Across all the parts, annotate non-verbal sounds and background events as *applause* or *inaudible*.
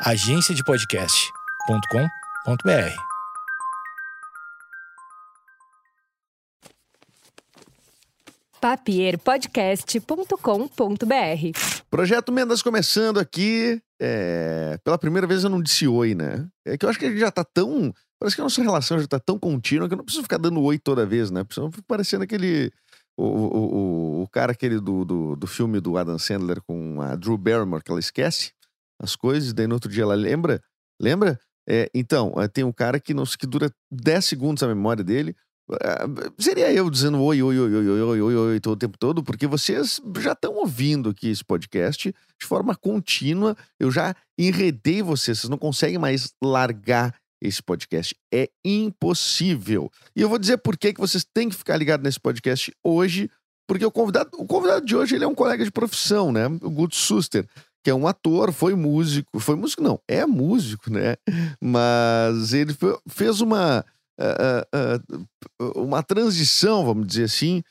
agenciadepodcast.com.br. papierpodcast.com.br. Projeto Mendas começando aqui. É, Pela primeira vez eu não disse oi, né? É que eu acho que a gente já tá tão. Parece que a nossa relação já tá tão contínua que eu não preciso ficar dando oi toda vez, né? Fico parecendo aquele. O, o, o, o cara aquele do, do, do filme do Adam Sandler com a Drew Barrymore, que ela esquece as coisas, daí no outro dia ela lembra. Lembra? É, então, é, tem um cara que, não, que dura 10 segundos a memória dele. É, seria eu dizendo oi, oi, oi, oi, oi, oi, oi, oi, todo o tempo todo, porque vocês já estão ouvindo aqui esse podcast de forma contínua. Eu já enredei vocês, vocês não conseguem mais largar esse podcast. É impossível. E eu vou dizer por que, que vocês têm que ficar ligados nesse podcast hoje, porque o convidado, o convidado de hoje ele é um colega de profissão, né? O Guto Suster, que é um ator, foi músico. Foi músico, não, é músico, né? Mas ele foi- fez uma. ah, ah, uma transição, vamos dizer assim,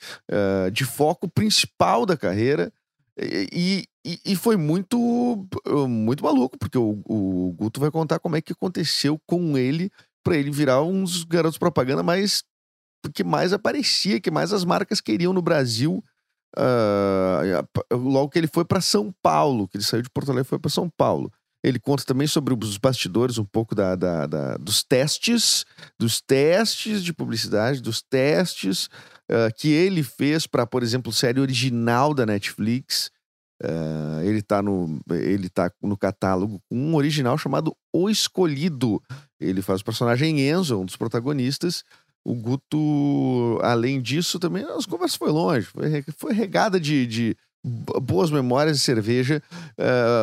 de foco principal da carreira. E, e, e foi muito, muito maluco, porque o, o Guto vai contar como é que aconteceu com ele para ele virar dos garotos propaganda mais que mais aparecia, que mais as marcas queriam no Brasil. Ah, logo que ele foi para São Paulo, que ele saiu de Porto Alegre e foi para São Paulo. Ele conta também sobre os bastidores, um pouco da, da- da- dos testes, dos testes de publicidade, dos testes ah, que ele fez para, por exemplo, série original da Netflix. Ah, ele tá no ele tá no catálogo com um original chamado O Escolhido. Ele faz o personagem Enzo, um dos protagonistas. O Guto, além disso, também as conversas foi longe, foi, re- foi regada de, de bo- boas memórias de cerveja.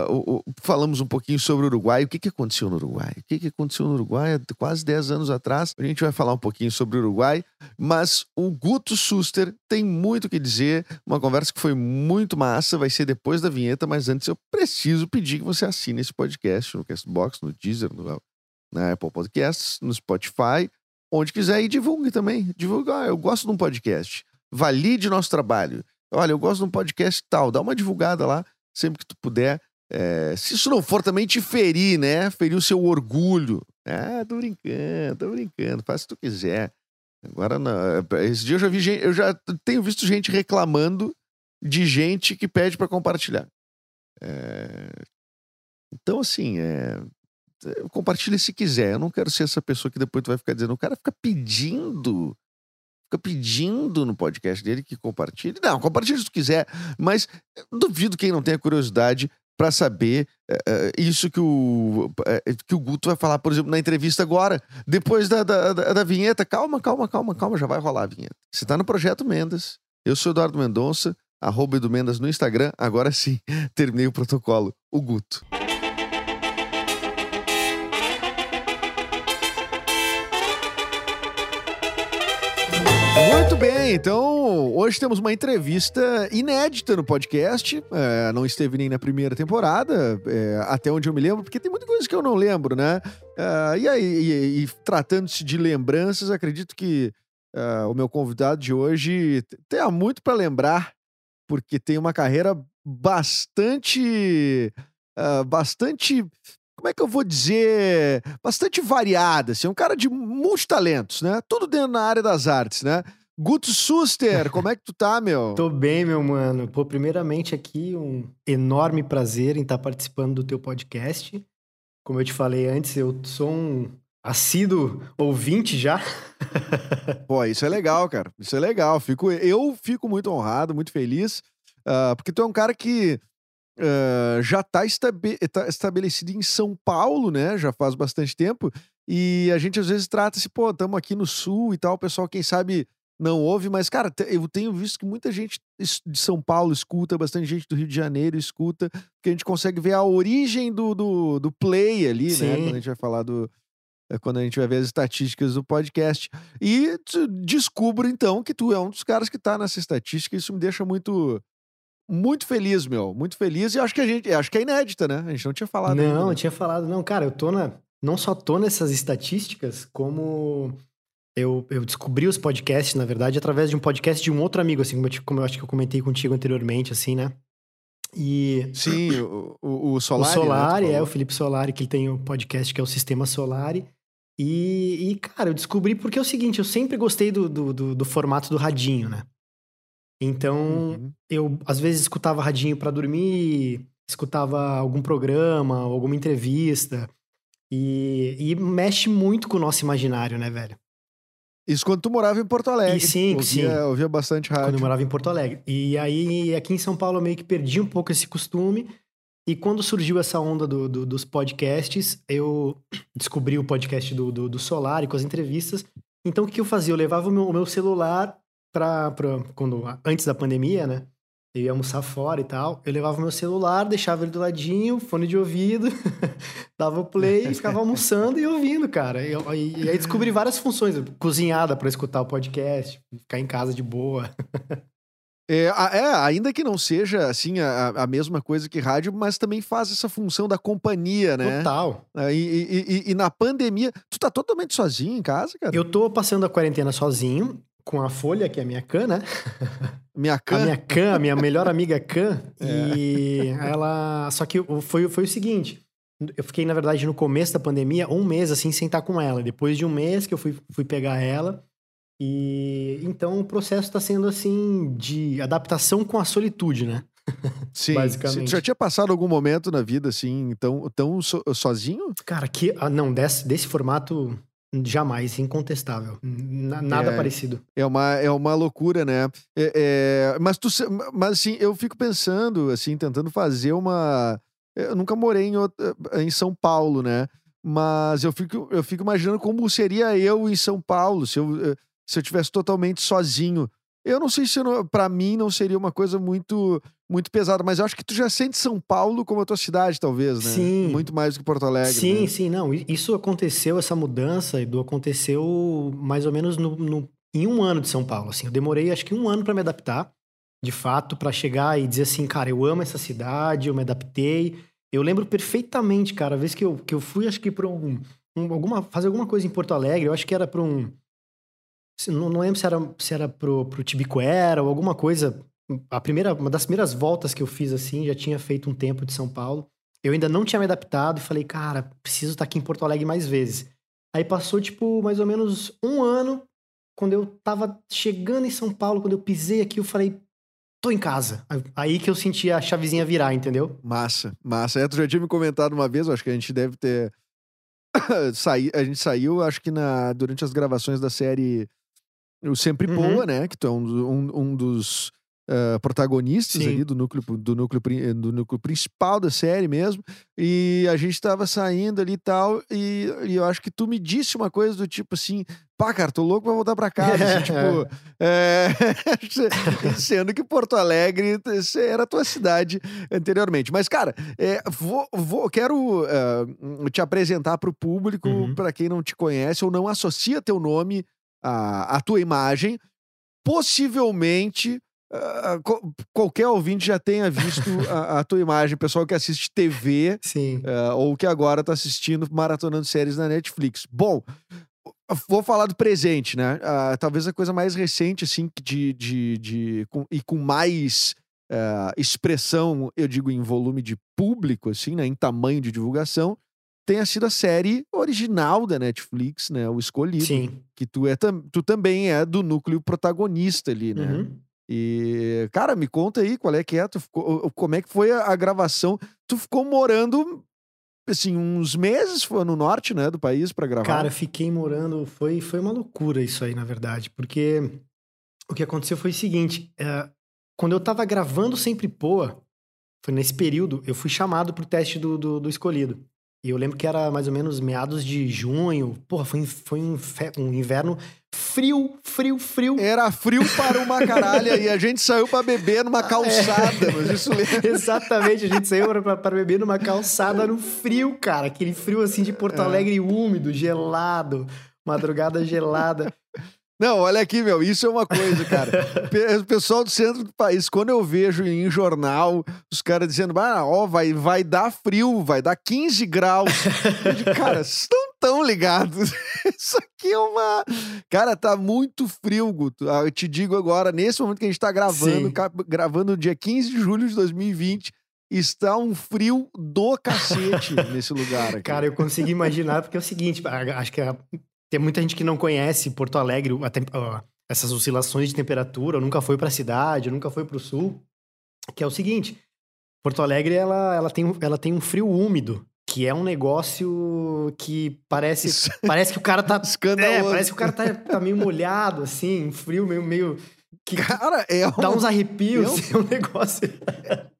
O- falamos um pouquinho sobre o Uruguai. O que, que aconteceu no Uruguai? O que, que aconteceu no Uruguai há quase 10 anos atrás? A gente vai falar um pouquinho sobre o Uruguai, mas o Guto Suster tem muito o que dizer. Uma conversa que foi muito massa. Vai ser depois da vinheta, mas antes eu preciso pedir que você assine esse podcast no Castbox, no Deezer, no, na Apple Podcasts, no Spotify, onde quiser e divulgue também. Divulgue, ah, eu gosto de um podcast. Valide nosso trabalho. Olha, eu gosto de um podcast tal. Dá uma divulgada lá, sempre que tu puder. É, se isso não for também te ferir, né? Ferir o seu orgulho. Ah, tô brincando, tô brincando. Faz o que tu quiser. Agora, não, é, esse dia eu já vi gente, eu já tenho visto gente reclamando de gente que pede pra compartilhar. É, Então, assim, é, compartilha se quiser. Eu não quero ser essa pessoa que depois tu vai ficar dizendo, o cara fica pedindo, fica pedindo no podcast dele que compartilhe. Não, compartilha se tu quiser, mas eu duvido quem não tenha curiosidade pra saber é, isso que o, é, que o Guto vai falar, por exemplo, na entrevista agora, depois da, da, da- da vinheta. Calma, calma, calma, calma, já vai rolar a vinheta. Você tá no Projeto Mendas. Eu sou Eduardo Mendonça, arroba Edu Mendas no Instagram. Agora sim, *laughs* terminei o protocolo. O Guto. Então hoje temos uma entrevista inédita no podcast. É, não esteve nem na primeira temporada, é, até onde eu me lembro, porque tem muita coisa que eu não lembro, né? Ah, e aí, e- e tratando-se de lembranças, acredito que ah, o meu convidado de hoje tenha muito para lembrar, porque tem uma carreira bastante. ah, bastante. Como é que eu vou dizer? Bastante variada. Assim, um cara de multitalentos, né? Tudo dentro da área das artes, né? Guto Suster, como é que tu tá, meu? Tô bem, meu mano. Pô, primeiramente aqui, um enorme prazer em estar participando do teu podcast. Como eu te falei antes, eu sou um assíduo ouvinte já. *laughs* Pô, isso é legal, cara. Isso é legal. Fico, eu fico muito honrado, muito feliz, ah, porque tu é um cara que ah, já tá, estabe- tá estabelecido em São Paulo, né? Já faz bastante tempo. E a gente às vezes trata-se, pô, estamos aqui no sul e tal, o pessoal, quem sabe, não ouve, mas, cara, eu tenho visto que muita gente de São Paulo escuta, bastante gente do Rio de Janeiro escuta, que a gente consegue ver a origem do, do, do play ali, né? Sim. Quando a gente vai falar do. é, Quando a gente vai ver as estatísticas do podcast. E descubro, então, que tu é um dos caras que tá nessa estatística. Isso me deixa muito. Muito feliz, meu. Muito feliz. E acho que a gente. Acho que é inédita, né? A gente não tinha falado. ainda, não, né? eu tinha falado. Não, cara, eu tô na. Não só tô nessas estatísticas, como eu, eu descobri os podcasts, na verdade, através de um podcast de um outro amigo, assim, como eu, como eu acho que eu comentei contigo anteriormente, assim, né? E Sim, *clears throat* o, o, o Solari. o Solari, né, é, o. Felipe Solari, que ele tem o podcast que é o Sistema Solari. E, e, cara, eu descobri porque é o seguinte, eu sempre gostei do, do, do- do formato do radinho, né? Então, Uhum. eu às vezes escutava radinho pra dormir, escutava algum programa, alguma entrevista. E, e mexe muito com o nosso imaginário, né, velho? Isso quando tu morava em Porto Alegre. E sim, ouvia, sim. Ouvia bastante rádio. Quando eu morava em Porto Alegre. E aí, aqui em São Paulo, eu meio que perdi um pouco esse costume. E quando surgiu essa onda do- do- dos podcasts, eu descobri o podcast do, do, do Solar e com as entrevistas. Então, o que eu fazia? Eu levava o meu, o meu celular pra, pra quando Antes da pandemia, né? Eu ia almoçar fora e tal. Eu levava meu celular, deixava ele do ladinho, fone de ouvido, *laughs* dava o play e ficava almoçando e ouvindo, cara. E, e- e aí descobri várias funções. Cozinhada pra escutar o podcast, ficar em casa de boa. É, é, ainda que não seja assim a, a mesma coisa que rádio, mas também faz essa função da companhia, né? Total. Ah, E, e- e- e na pandemia, tu tá totalmente sozinho em casa, cara? Eu tô passando a quarentena sozinho, com a Folha, que é a minha cã, né? *laughs* Minha A cama. minha cã, a minha melhor amiga cã. É. E ela. Só que foi, foi o seguinte. Eu fiquei, na verdade, no começo da pandemia, um mês assim, sem estar com ela. Depois de um mês que eu fui, fui pegar ela. E então o processo tá sendo assim de adaptação com a solitude, né? *laughs* Sim. basicamente. Tu já tinha passado algum momento na vida assim, tão, tão so- sozinho? Cara, que. Ah, não, desse, desse formato, jamais, incontestável. Na- nada É. parecido. É uma, é uma loucura, né? É- é, mas, tu, mas assim, eu fico pensando, assim, tentando fazer uma. Eu nunca morei em, outra- em São Paulo, né? Mas eu fico, eu fico imaginando como seria eu em São Paulo se eu, eh, se eu tivesse totalmente sozinho. Eu não sei se pra mim não seria uma coisa muito muito pesada, mas eu acho que tu já sente São Paulo como a tua cidade, talvez, né? Sim. Muito mais do que Porto Alegre. Sim, né? sim, não. Isso aconteceu, essa mudança, Edu, aconteceu mais ou menos no, no- em um ano de São Paulo. Assim, eu demorei acho que um ano para me adaptar, de fato, para chegar e dizer assim, cara, eu amo essa cidade, eu me adaptei. Eu lembro perfeitamente, cara, a vez que eu, que eu fui, acho que para um, um- alguma, fazer alguma coisa em Porto Alegre, eu acho que era para um. Não, não lembro se era, se era pro, pro Tibicuera ou alguma coisa. A primeira, uma das primeiras voltas que eu fiz assim, já tinha feito um tempo de São Paulo. Eu ainda não tinha me adaptado e falei, cara, preciso estar aqui em Porto Alegre mais vezes. Aí passou, tipo, mais ou menos um ano, quando eu tava chegando em São Paulo, quando eu pisei aqui, eu falei, tô em casa. Aí que eu senti a chavezinha virar, entendeu? Massa, massa. É, tu já tinha me comentado uma vez, eu acho que a gente deve ter. *coughs* saí, a gente saiu, acho que na, durante as gravações da série O Sempre Uhum. Poa, né? Que tu é um, um, um dos ah, protagonistas Sim. ali do núcleo, do, núcleo, do núcleo principal da série mesmo. E a gente tava saindo ali e tal. E, e eu acho que tu me disse uma coisa do tipo assim: pá, cara, tô louco pra voltar pra casa. assim, tipo, *laughs* é, *laughs* sendo que Porto Alegre era a tua cidade anteriormente. Mas, cara, é, vou, vou- quero ah, te apresentar pro público, Uhum. pra quem não te conhece ou não associa teu nome à, à tua imagem. Possivelmente. ah, co- qualquer ouvinte já tenha visto a, a tua imagem, pessoal que assiste TV Sim. ah, ou que agora tá assistindo maratonando séries na Netflix. Bom, vou falar do presente, né? Ah, talvez a coisa mais recente, assim, de, de, de com- e com mais expressão, eu digo em volume de público, assim, né? Em tamanho de divulgação, tenha sido a série original da Netflix, né? O Escolhido. Sim. Que tu, é, tu também é do núcleo protagonista ali, né? Uhum. E, cara, me conta aí qual é que é, tu ficou- como é que foi a, a gravação? Tu ficou morando, assim, uns meses foi no norte, né, do país pra gravar? Cara, fiquei morando. Foi, foi uma loucura isso aí, na verdade. Porque o que aconteceu foi o seguinte: é, quando eu tava gravando Sempre Poa, foi nesse período, eu fui chamado pro teste do, do, do escolhido. E eu lembro que era mais ou menos meados de junho. Porra, foi, foi um, um inverno frio, frio, frio. Era frio para uma caralha e a gente saiu pra beber numa calçada, mas isso lembra. *laughs* Exatamente, a gente saiu pra beber numa calçada no frio, cara. Aquele frio assim de Porto É. Alegre úmido, gelado, madrugada gelada. Não, olha aqui, meu, isso é uma coisa, cara. *laughs* O pessoal do centro do país, quando eu vejo em jornal os caras dizendo, ah, ó, vai, vai dar frio, vai dar 15 graus. *laughs* Eu digo, cara, vocês estão tão ligados. *laughs* Isso aqui é uma. Cara, tá muito frio, Guto. Ah, Eu te digo agora, nesse momento que a gente tá gravando, Sim. gravando no dia 15 de julho de 2020, está um frio do cacete nesse lugar aqui. Cara, eu consegui imaginar, porque é o seguinte, acho que a- tem muita gente que não conhece Porto Alegre, a tem- ó, essas oscilações de temperatura, nunca foi pra cidade, nunca foi pro sul, que é o seguinte, Porto Alegre, ela, ela, tem, um- ela tem um frio úmido, que é um negócio que parece, Isso- parece que o cara tá... *laughs* É, parece que o cara tá, tá meio molhado, assim, um frio meio... meio que Cara, é um, dá uns arrepios, é um *laughs* negócio...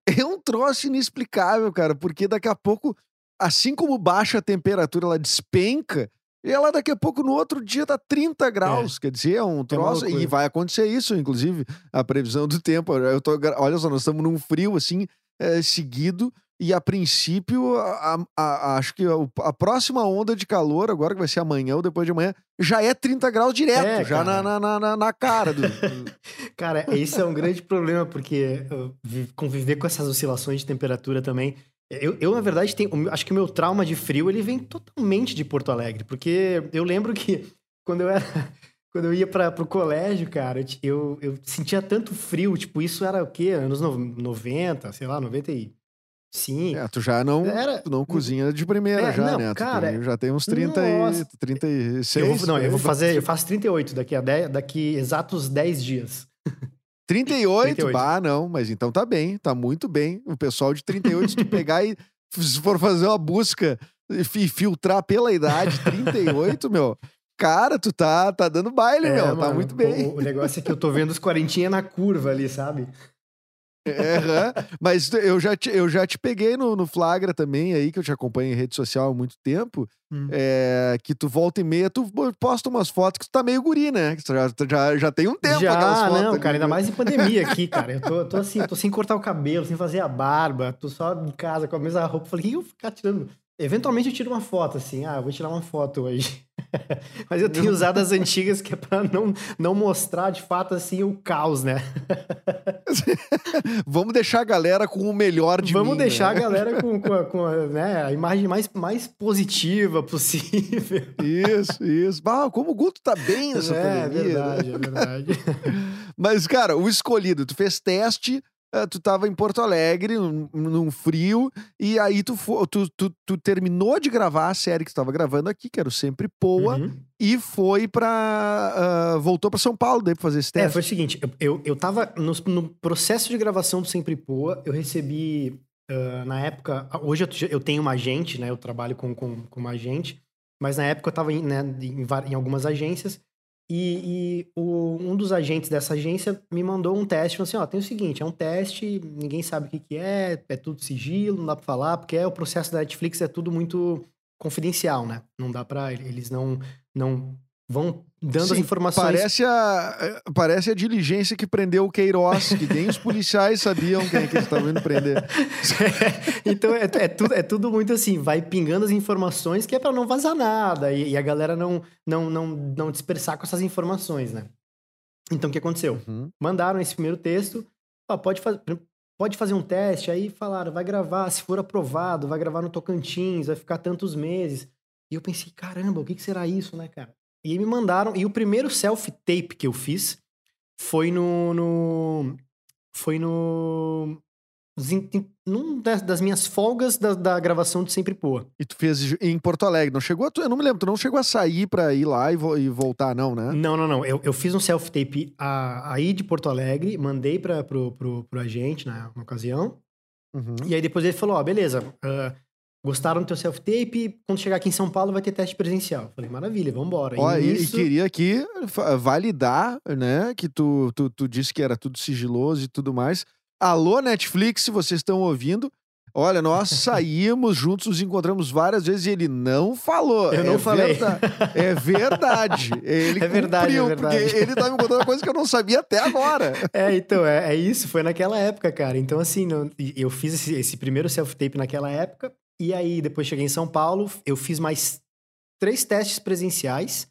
é um troço inexplicável, cara, porque daqui a pouco, assim como baixa a temperatura, ela despenca, e ela daqui a pouco, no outro dia, tá 30 graus. Quer dizer, é um troço. e loucura. vai acontecer isso, inclusive, a previsão do tempo. Eu tô, olha só, nós estamos num frio assim, é, seguido. E a princípio, a- a- a- acho que a, próxima onda de calor, agora que vai ser amanhã ou depois de amanhã, já é 30 graus direto, É, já na, cara. na, na- na, cara. Do, *laughs* Cara, esse é um grande problema, porque uh, vi- conviver com essas oscilações de temperatura também. Eu, eu, na verdade, tenho, o acho que o meu trauma de frio ele vem totalmente de Porto Alegre, porque eu lembro que *laughs* quando eu era. *laughs* Quando eu ia para pro colégio, cara, eu, eu, sentia tanto frio, tipo, isso era o quê? Anos no- 90, sei lá, 95. É, tu já não, Era- tu não cozinha de primeira É, já, não, né? Tu cara, tem- já tem uns 30 e, nossa. 36. Eu vou, não, eu vou fazer, eu faço 38 daqui a 10, daqui exatos 10 dias. *laughs* 38? 38. Bah, não, mas então tá bem, tá muito bem. O pessoal de 38, se tu pegar e se for fazer uma busca e fi- filtrar pela idade, 38, meu, cara, tu tá, tá dando baile, É, meu, tá mano, muito bem. O, o negócio é que eu tô vendo os quarentinha na curva ali, sabe? É. Mas eu já te, eu já te peguei no, no flagra também aí, que eu te acompanho em rede social há muito tempo, Hum. é, que tu volta e meia, tu posta umas fotos que tu tá meio guri, né? Que tu já, já, já tem um tempo Já, aquelas fotos não, cara, ainda né? mais em pandemia *laughs* aqui, cara. Eu tô, tô assim, tô sem cortar o cabelo, sem fazer a barba, tô só em casa com a mesma roupa. Falei, o que eu vou ficar tirando? Eventualmente eu tiro uma foto, assim, ah, vou tirar uma foto hoje. *laughs* Mas eu tenho usado as antigas que é pra não, não mostrar de fato, assim, o caos, né? *laughs* Vamos deixar a galera com o melhor de Vamos mim, deixar a né? galera *laughs* com, com, a, com a, né, a imagem mais, mais positiva possível. Isso, isso. Ah, como o Guto tá bem nessa é, pandemia. né? verdade, é verdade. Mas, cara, o escolhido, tu fez teste, tu tava em Porto Alegre, num, num frio, e aí tu, tu, tu, tu terminou de gravar a série que tu tava gravando aqui, que era o Sempre Poa, Uhum. e foi pra. ah, voltou pra São Paulo daí pra fazer esse É, teste. foi o seguinte, eu, eu, eu tava no, no processo de gravação do Sempre Poa, eu recebi, ah, na época, hoje eu, eu tenho uma agente, né, eu trabalho com, com, com uma agente, mas na época eu tava em, né, em, em algumas agências, e, e o- um dos agentes dessa agência me mandou um teste, falou assim, ó, tem o seguinte, é um teste, ninguém sabe o que que é, é tudo sigilo, não dá pra falar, porque é o processo da Netflix é tudo muito confidencial, né, não dá pra, eles não, não vão dando as Sim, informações... Parece a, eh, parece a diligência que prendeu o Queiroz, que nem os policiais sabiam quem é que eles estavam indo prender. *laughs* então é, é tudo, é tudo muito assim, vai pingando as informações que é pra não vazar nada e, e a galera não, não, não, não dispersar com essas informações, né? Então o que aconteceu? Uhum. Mandaram esse primeiro texto, ó, pode, faz, pode fazer um teste, aí falaram, vai gravar, se for aprovado, vai gravar no Tocantins, vai ficar tantos meses. E eu pensei, caramba, o que, que será isso, né, cara? E me mandaram, e o primeiro self-tape que eu fiz foi no. no foi no. Num das, das minhas folgas da, da gravação de Sempre Poa. E tu fez em Porto Alegre. Não chegou a, tu- eu não me lembro, tu não chegou a sair pra ir lá e, vo- e voltar, não, né? Não, não, não. Eu, eu fiz um self-tape aí de Porto Alegre, mandei pra, pro, pro, pro agente na, na ocasião. Uhum. E aí depois ele falou: Ó, beleza, ah, gostaram do teu self-tape, quando chegar aqui em São Paulo vai ter teste presencial. Falei, maravilha, vambora. Ó, e, e nisso- queria aqui validar, né, que tu, tu, tu disse que era tudo sigiloso e tudo mais. Alô, Netflix, se vocês estão ouvindo. Olha, nós *laughs* saímos juntos, nos encontramos várias vezes e ele não falou. Eu não é falei. verda- é verdade. *laughs* Ele É verdade, é cumpriu, verdade. porque ele tá me contando uma coisa que eu não sabia até agora. *laughs* É, então, é, é isso, foi naquela época, cara. Então, assim, e eu fiz esse, esse primeiro self-tape naquela época, e aí depois cheguei em São Paulo, eu fiz mais três testes presenciais.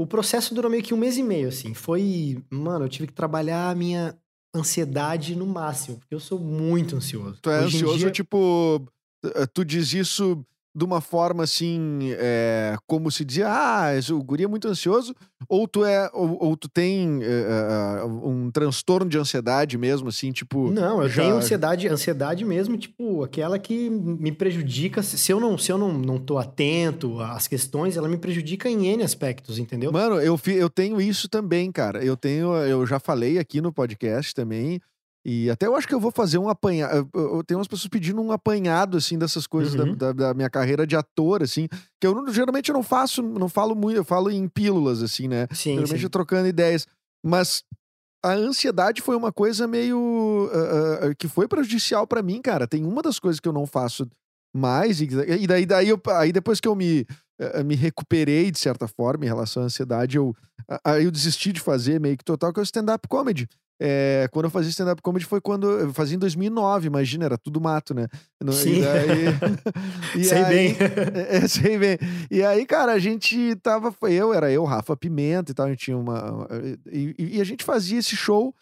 O processo durou meio que um mês e meio, assim. Foi. Mano, eu tive que trabalhar a minha ansiedade no máximo, porque eu sou muito ansioso. Tu é Hoje ansioso, dia- tipo, eh, tu diz isso de uma forma assim, é, como se dizia, ah, o guri é muito ansioso, ou tu é, ou, ou tu tem é, um transtorno de ansiedade mesmo, assim, tipo. Não, eu já- tenho ansiedade, ansiedade mesmo, tipo, aquela que me prejudica. Se eu não, se eu não, não tô atento às questões, ela me prejudica em N aspectos, entendeu? Mano, eu, eu tenho isso também, cara. Eu tenho, eu já falei aqui no podcast também. E até eu acho que eu vou fazer um apanhado. Tenho umas pessoas pedindo um apanhado, assim, dessas coisas da- Uhum. da, da minha carreira de ator, assim. Que eu não- geralmente eu não faço, não falo muito, eu falo em pílulas, assim, né? Sim, geralmente sim. eu trocando ideias. Mas a ansiedade foi uma coisa meio. ah, ah, que foi prejudicial pra mim, cara. Tem uma das coisas que eu não faço mais. E, e daí, daí eu, aí depois que eu me, eh, me recuperei, de certa forma, em relação à ansiedade, eu, aí eu desisti de fazer meio que total, que é o stand-up comedy. É, quando eu fazia stand-up comedy foi quando eu fazia em 2009, imagina, era tudo mato, né? Sim. E daí, *laughs* e Sei aí- bem. é, é, sei bem. E aí, cara, a gente tava. Eu, era eu, Rafa Pimenta e tal. A gente tinha uma. E, e- a gente fazia esse show.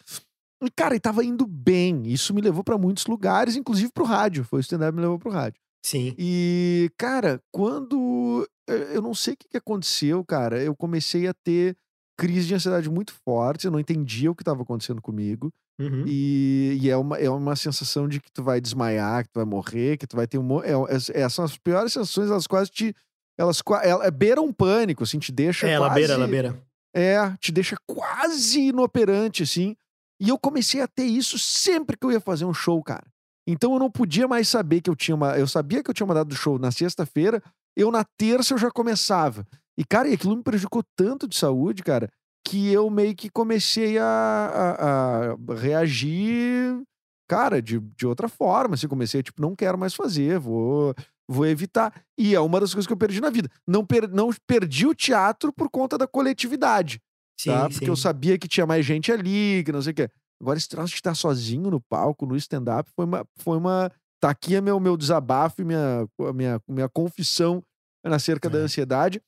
E, cara, e tava indo bem. Isso me levou pra muitos lugares, inclusive pro rádio. Foi o stand-up me levou pro rádio. Sim. E, cara, quando. Eu não sei o que aconteceu, cara. Eu comecei a ter crise de ansiedade muito forte. Eu não entendia o que estava acontecendo comigo. Uhum. E, e é, uma, é uma sensação de que tu vai desmaiar, que tu vai morrer, que tu vai ter um. É, é, é- são as piores sensações, elas quase te. Elas ela, beira um pânico, assim, te deixa. É, ela quase, beira, ela beira. É, te deixa quase inoperante, assim. E eu comecei a ter isso sempre que eu ia fazer um show, cara. Então eu não podia mais saber que eu tinha uma. Eu sabia que eu tinha uma data do show na sexta-feira, eu na terça eu já começava. E, cara, e aquilo me prejudicou tanto de saúde, cara, que eu meio que comecei a, a- a reagir, cara, de, de outra forma. Assim, comecei tipo, não quero mais fazer, vou, vou evitar. E é uma das coisas que eu perdi na vida. Não, per- não perdi o teatro por conta da coletividade Sim, tá? sim. Porque eu sabia que tinha mais gente ali, que não sei o quê. Agora, esse troço de estar sozinho no palco, no stand-up, foi uma, foi uma. Tá aqui é meu, meu desabafo e minha, minha, minha confissão acerca da É. ansiedade.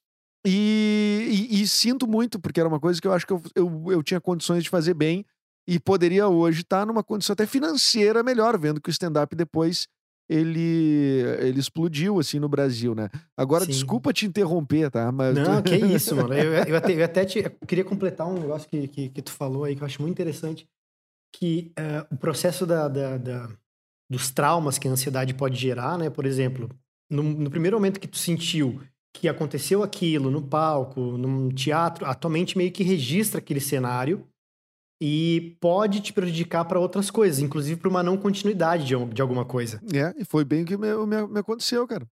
E, e- e sinto muito, porque era uma coisa que eu acho que eu, eu, eu tinha condições de fazer bem e poderia hoje estar numa condição até financeira melhor, vendo que o stand-up depois ele, ele explodiu assim no Brasil, né? Agora, Sim. desculpa te interromper, tá? Mas Não, que isso, mano. Eu, eu *laughs* até, eu até te- eu queria completar um negócio que, que, que tu falou aí que eu acho muito interessante. Que eh, o processo da, da- da- dos traumas que a ansiedade pode gerar, né? Por exemplo, no, no primeiro momento que tu sentiu que aconteceu aquilo no palco, num teatro, a tua mente meio que registra aquele cenário e pode te prejudicar para outras coisas, inclusive para uma não continuidade de, de alguma coisa. É, e foi bem o que me, me, me aconteceu, cara.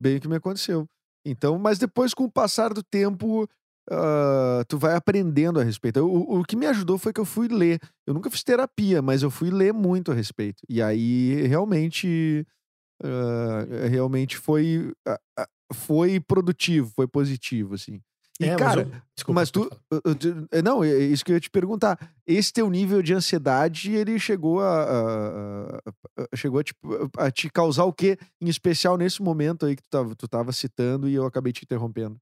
Bem o que me aconteceu. Então, mas depois, com o passar do tempo, ah, tu vai aprendendo a respeito. O, o que me ajudou foi que eu fui ler. Eu nunca fiz terapia, mas eu fui ler muito a respeito. E aí, realmente, ah, realmente foi, ah, foi produtivo, foi positivo, assim. E, É, mas cara, eu- desculpa, mas tu. eu te- é, Não, é isso que eu ia te perguntar. Esse teu nível de ansiedade, ele chegou a. a- a- chegou a, tipo, a te causar o quê? Em especial nesse momento aí que tu tava, tu tava citando e eu acabei te interrompendo.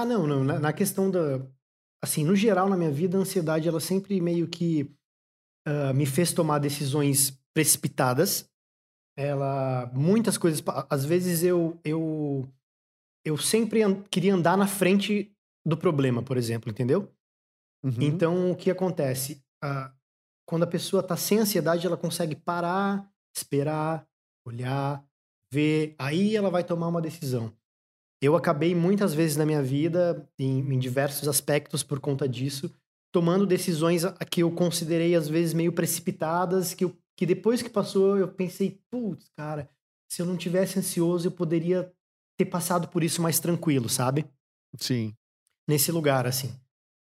Ah, não, não. Na, na questão da. Assim, no geral, na minha vida, a ansiedade, ela sempre meio que ah, me fez tomar decisões precipitadas. Ela. Muitas coisas. Às vezes eu. Eu, eu sempre an- queria andar na frente do problema, por exemplo, entendeu? Uhum. Então, o que acontece? Ah, quando a pessoa tá sem ansiedade, ela consegue parar, esperar, olhar, ver, aí ela vai tomar uma decisão. Eu acabei muitas vezes na minha vida, em, em diversos aspectos por conta disso, tomando decisões que eu considerei às vezes meio precipitadas, que, eu- que depois que passou eu pensei, putz, cara, se eu não tivesse ansioso eu poderia ter passado por isso mais tranquilo, sabe? Sim. nesse lugar, assim.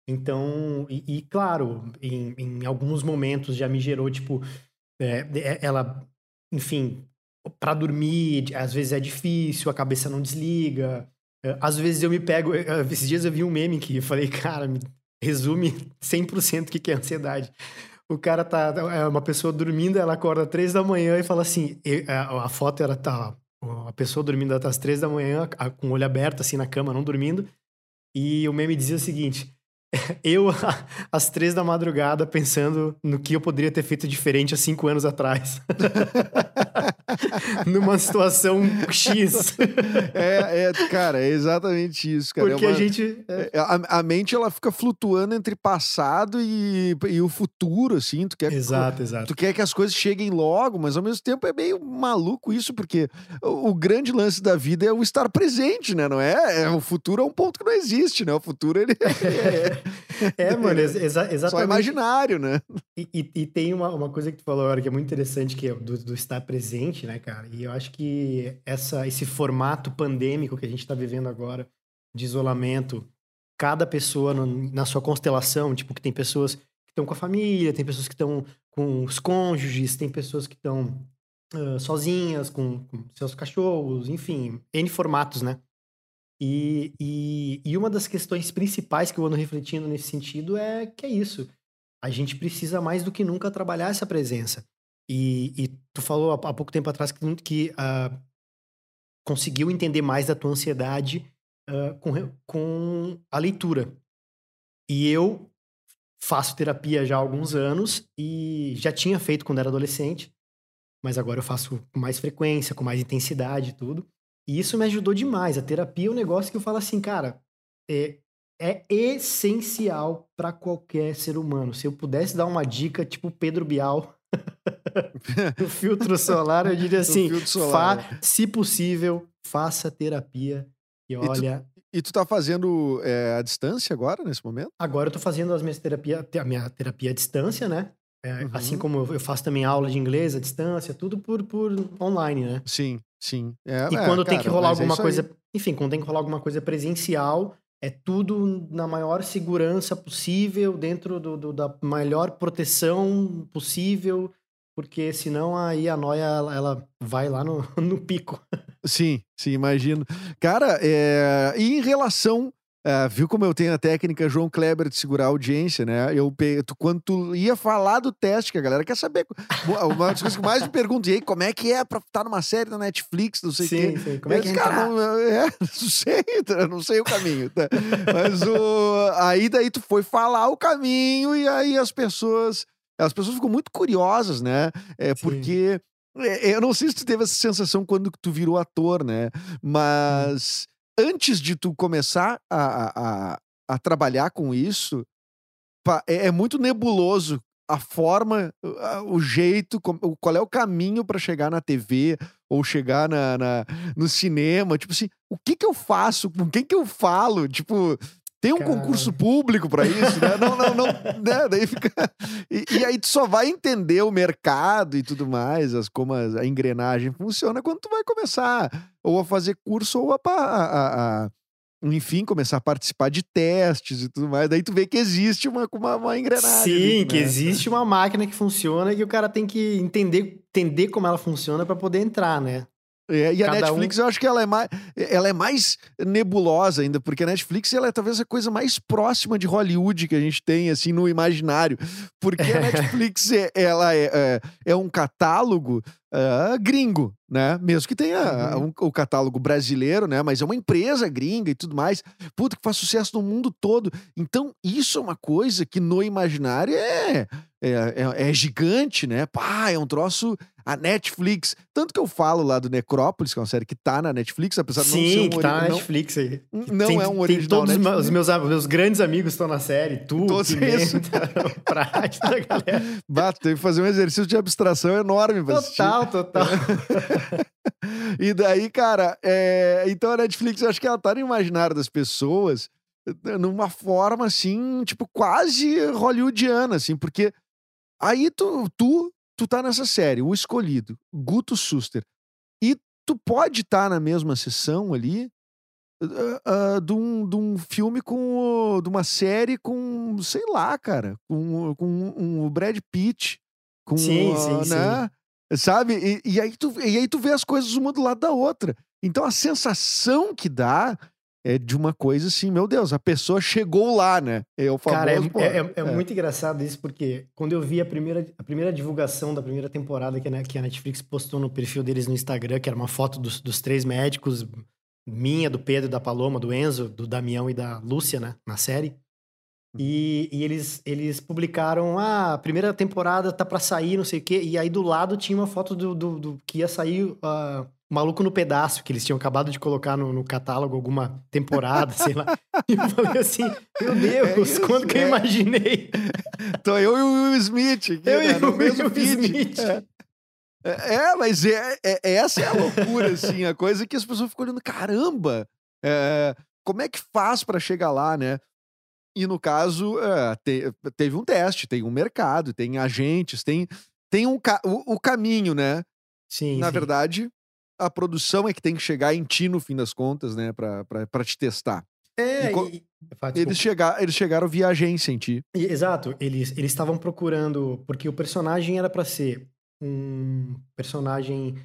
Então, e, e, claro, em, em alguns momentos já me gerou, tipo, é- ela, enfim, pra dormir, às vezes é difícil, a cabeça não desliga. É, Às vezes eu me pego, é, esses dias eu vi um meme que eu falei, *laughs* cara, me resume 100% o que é ansiedade. O cara tá, é uma pessoa dormindo, ela acorda três da manhã e fala assim, e- a, foto era tá, a pessoa dormindo até às três da manhã, com o olho aberto assim na cama, não dormindo, e o meme dizia o seguinte: *laughs* eu, *laughs* às três da madrugada, pensando no que eu poderia ter feito diferente há cinco anos atrás. *laughs* numa situação X. É, é, cara, é exatamente isso, cara. É Porque uma- a gente. é, é, a, a mente, ela fica flutuando entre passado e, e o futuro, assim. Tu quer, Exato, exato. tu quer que as coisas cheguem logo, mas ao mesmo tempo é meio maluco isso, porque o, o grande lance da vida é o estar presente, né? Não é? é? O futuro é um ponto que não existe, né? O futuro, ele *laughs* é, É, mano, exa exa- só exatamente. imaginário, né? E, e- e tem uma, uma coisa que tu falou agora que é muito interessante, que é do, do estar presente, né, cara? E eu acho que essa, esse formato pandêmico que a gente tá vivendo agora, de isolamento, cada pessoa no- na sua constelação, tipo, que tem pessoas que estão com a família, tem pessoas que estão com os cônjuges, tem pessoas que estão ah, sozinhas, com, com seus cachorros, enfim, N formatos, né? E, e, e uma das questões principais que eu ando refletindo nesse sentido é que é isso a gente precisa mais do que nunca trabalhar essa presença. E, e tu falou há, há pouco tempo atrás que, que ah, conseguiu entender mais da tua ansiedade ah, com, com a leitura. E eu faço terapia já há alguns anos e já tinha feito quando era adolescente, mas agora eu faço com mais frequência, com mais intensidade e tudo. E isso me ajudou demais. A terapia é um negócio que eu falo assim, cara, é, é essencial para qualquer ser humano. Se eu pudesse dar uma dica, tipo Pedro Bial, *laughs* do filtro solar, eu diria assim: fa- se possível, faça terapia. E tu- olha, E tu tá fazendo é, a distância agora, nesse momento? agora eu tô fazendo as minhas terapia, a minha terapia à distância, né? É, Uhum. Assim como eu faço também aula de inglês à distância, tudo por, por online, né? Sim, sim. É, E é, quando tem cara, que rolar é alguma coisa. Enfim, quando tem que rolar alguma coisa presencial, é tudo na maior segurança possível, dentro do, do- da melhor proteção possível, porque senão aí a noia ela, ela vai lá no, *laughs* no pico. Sim, sim, imagino. Cara, é, e em relação. É, viu como eu tenho a técnica João Kleber de segurar a audiência, né? Eu, tu, quando tu ia falar do teste, que a galera quer saber. Uma das coisas que mais me perguntam, e aí, como é que é pra estar numa série na Netflix, não sei o quê. sim. Como é que cara, não, é, *laughs* não sei, tá, não sei o caminho. tá? Mas o, aí daí tu foi falar o caminho e aí as pessoas, as pessoas ficam muito curiosas, né? É Sim. porque é, eu não sei se tu teve essa sensação quando tu virou ator, né? Mas antes de tu começar a, a, a, trabalhar com isso, é, é muito nebuloso a forma, o jeito, qual é o caminho pra chegar na TV ou chegar na, na- no cinema. Tipo assim, o que que eu faço? Com quem que eu falo? Tipo, tem um concurso público pra isso, né? Não, não, não. *laughs* né? Daí fica. E, e aí tu só vai entender o mercado e tudo mais, as, como a, a engrenagem funciona quando tu vai começar ou a fazer curso ou a, a- a- a- enfim, começar a participar de testes e tudo mais. Daí tu vê que existe uma, uma, uma engrenagem. Sim, ali, que né? existe uma máquina que funciona e que o cara tem que entender, entender como ela funciona para poder entrar, né? É, e a Cada Netflix, eu acho que ela é, mais, ela é mais nebulosa ainda, porque a Netflix ela é talvez a coisa mais próxima de Hollywood que a gente tem, assim, no imaginário. Porque a *laughs* Netflix, é, ela é, é, é um catálogo ah, gringo, né? Mesmo que tenha Uhum. um- o catálogo brasileiro, né? Mas é uma empresa gringa e tudo mais. Puta, que faz sucesso no mundo todo. Então, isso é uma coisa que no imaginário é, é, é, é gigante, né? Pá, é um troço. A Netflix. Tanto que eu falo lá do Necrópolis, que é uma série que tá na Netflix, apesar de não ser um que tá na Netflix aí. não tem, é um original todos os meus, Netflix. os meus, meus grandes amigos estão na série. Tu, Todos Pimenta, *laughs* Prate, da galera. Teve que fazer um exercício de abstração enorme pra assistir. Total, total. *laughs* E daí, cara, é, então a Netflix, eu acho que ela tá no imaginário das pessoas eh, numa forma, assim, tipo, quase hollywoodiana, assim, porque aí tu, tu, tu tá nessa série, O Escolhido, Guto Suster, e tu pode estar na mesma sessão ali ah, ah, de, um, de um filme com, o- de uma série com, sei lá, cara, com, com um, o Brad Pitt, com, Sim, sim, sim. Sabe? E, e aí tu, e aí tu vê as coisas uma do lado da outra. Então a sensação que dá é de uma coisa assim, meu Deus, a pessoa chegou lá, né? É o famoso. Cara, é, pô, é- é- é muito engraçado isso, porque quando eu vi a primeira, a primeira divulgação da primeira temporada que a, que a Netflix postou no perfil deles no Instagram, que era uma foto dos, dos três médicos, minha, do Pedro, da Paloma, do Enzo, do Damião e da Lúcia, né, na série. E, e eles, eles publicaram, ah, a primeira temporada tá pra sair, não sei o quê. E aí do lado tinha uma foto do, do, do que ia sair ah, Maluco no Pedaço, que eles tinham acabado de colocar no, no catálogo alguma temporada, sei lá. *laughs* E eu falei assim, meu Deus, isso, quando que eu é. imaginei? *laughs* Tô eu e o Will Smith aqui, Eu né, e o mesmo Will feed. Smith. É. É, é, mas é, é- essa é a loucura, assim, a coisa que as pessoas ficam olhando, caramba, é, como é que faz pra chegar lá, né? E no caso, é, te- teve um teste, tem um mercado, tem agentes, tem, tem um ca- o, o caminho, né? Sim, Na sim. verdade, a produção é que tem que chegar em ti no fim das contas, né? Pra, pra, pra te testar. É, E e- Eles, desculpa. chega, eles chegaram via agência em ti. E- Exato, eles eles estavam procurando, porque o personagem era pra ser um personagem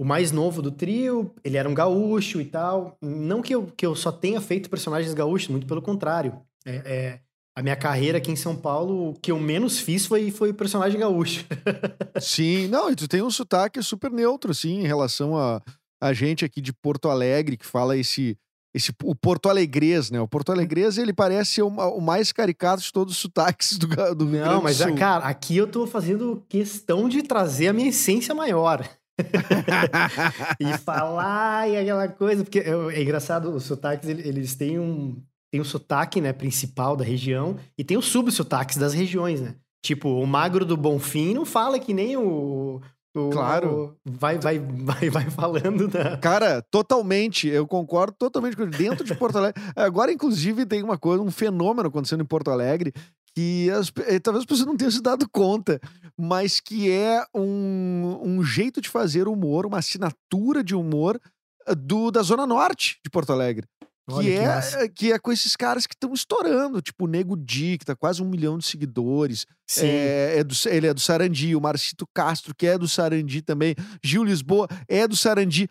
o mais novo do trio, ele era um gaúcho e tal. Não que eu, que eu só tenha feito personagens gaúchos, muito pelo contrário. É, é, a minha carreira aqui em São Paulo, o que eu menos fiz foi, foi personagem gaúcho. *laughs* Sim, não, e tu tem um sotaque super neutro, assim, em relação a, a gente aqui de Porto Alegre, que fala esse. esse o Porto Alegrês, né? O Porto Alegrês, ele parece ser o, o mais caricato de todos os sotaques do, do Rio Não, mas, Sul. cara, aqui eu tô fazendo questão de trazer a minha essência maior. *laughs* e falar e aquela coisa, porque é, é engraçado, os sotaques, ele- eles têm um, tem um sotaque, né, principal da região e tem os subsotaques das regiões, né? Tipo, o magro do Bonfim não fala que nem o... o- Claro. o- vai, vai, vai, vai falando da... Cara, totalmente, eu concordo totalmente com. Dentro de Porto Alegre. *laughs* Agora, inclusive, tem uma coisa, um fenômeno acontecendo em Porto Alegre que as eh, talvez pessoas não tenham se dado conta, mas que é um, um jeito de fazer humor, uma assinatura de humor eh, do, da Zona Norte de Porto Alegre. Olha Que que massa. é, que é com esses caras que estão estourando, tipo o Nego Di, que tá quase um milhão de seguidores. Sim. É, é do, ele é do Sarandi, o Marcito Castro, que é do Sarandi também, Gil Lisboa é do Sarandi.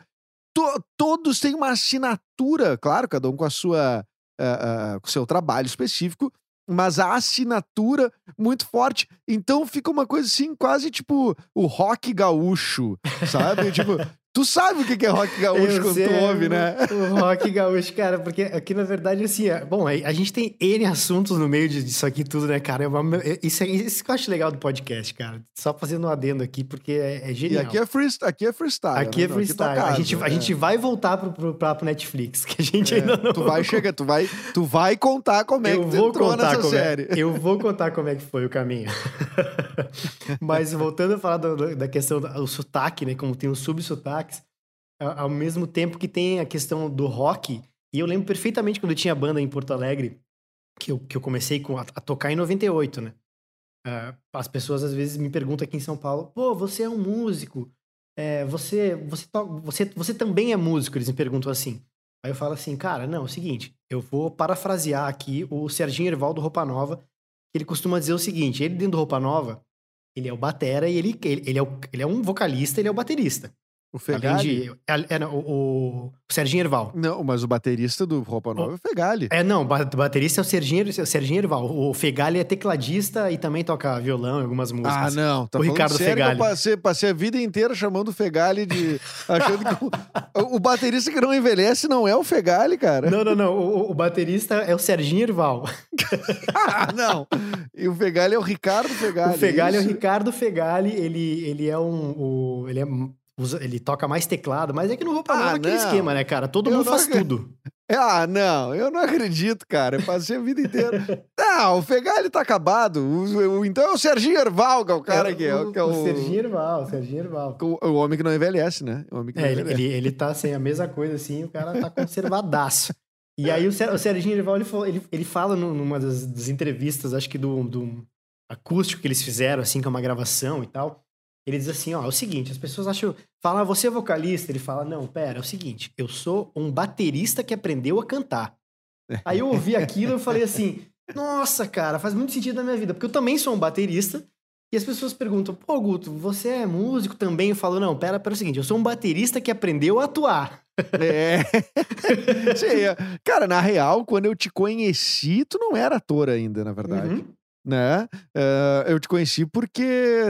To- todos têm uma assinatura, claro, cada um com a sua ah, ah, com o seu trabalho específico, mas a assinatura muito forte. Então fica uma coisa assim, quase tipo o rock gaúcho, sabe? tipo, tu sabe o que que é rock gaúcho Eu quando sei, tu ouve, né? O rock gaúcho, cara, porque aqui na verdade, assim, é, bom, a gente tem N assuntos no meio disso aqui tudo, né, cara? É uma- é- isso, é, isso que eu acho legal do podcast, cara. Só fazendo um adendo aqui, porque é, é E genial. aqui é, freest, aqui é freestyle. Aqui né? é Não, tua freestyle. a, gente, a é. gente vai voltar pro, pro, pra- pro Netflix, que a gente É, ainda não. Tu vai chegar, tu vai, tu vai contar como é eu que vou entrou contar nessa como série. É, eu vou contar como é que foi o caminho. *laughs* Mas voltando a falar do- da questão do sotaque, né? Como tem os subsotaques, ao mesmo tempo que tem a questão do rock. E eu lembro perfeitamente quando eu tinha banda em Porto Alegre, que eu, que eu comecei com, a, a tocar em 98, né? Ah, as pessoas às vezes me perguntam aqui em São Paulo, pô, você é um músico, é, você, você, você, você também é músico? Eles me perguntam assim. Aí eu falo assim, cara, não, é o seguinte, eu vou parafrasear aqui o Serginho Erval do Roupa Nova, que ele costuma dizer o seguinte, ele dentro do Roupa Nova, ele é o batera e ele, ele, ele é, o, ele é um vocalista, ele é o baterista. O Além Fegali? de... É, é, o, o Serginho Erval. Não, mas o baterista do Roupa Nova é o Fegali. É, não, o ba- baterista é o Serginho, o Serginho Erval. O Fegali é tecladista e também toca violão em algumas músicas. Ah, não. Tá O Ricardo sério que Fegali. Eu passei, passei a vida inteira chamando o Fegali de. achando que o, o baterista que não envelhece não é o Fegali, cara. Não, não, não. O, o baterista é o Serginho Erval. Ah, não. E o Fegali é o Ricardo Fegali. o Fegali é o? Ricardo Fegali. Ele, ele é um. o- ele é. Usa- Ele toca mais teclado, mas é que no roupa Ah, nova é aquele não. esquema, né, cara? Todo Eu mundo não faz acredito. tudo. *laughs* Ah, não, eu não acredito, cara. Eu passei a vida inteira. *laughs* Não, o Fegali tá acabado. O- o- então é o Serginho Erval, que é o cara que é, o, que é o, o Serginho Erval, o Serginho Erval. o, o homem que não envelhece, né? O homem que não É, ele, ele, ele tá sem a mesma coisa assim, o cara tá conservadaço. E aí o, Ser- o Serginho Erval, ele, ele, ele fala num- numa das, das entrevistas, acho que do, do acústico que eles fizeram, assim, que é uma gravação e tal. Ele diz assim, ó, é o seguinte, as pessoas acham, falam, ah, você é vocalista? Ele fala, não, pera, é o seguinte, eu sou um baterista que aprendeu a cantar. *laughs* Aí eu ouvi aquilo e eu falei assim, nossa, cara, faz muito sentido na minha vida, porque eu também sou um baterista, e as pessoas perguntam, pô, Guto, você é músico também? Eu falo, não, pera, pera, é o seguinte, eu sou um baterista que aprendeu a atuar. É. *laughs* É. Cara, na real, quando eu te conheci, tu não era ator ainda, na verdade. Uhum. Né? Eh, eu te conheci porque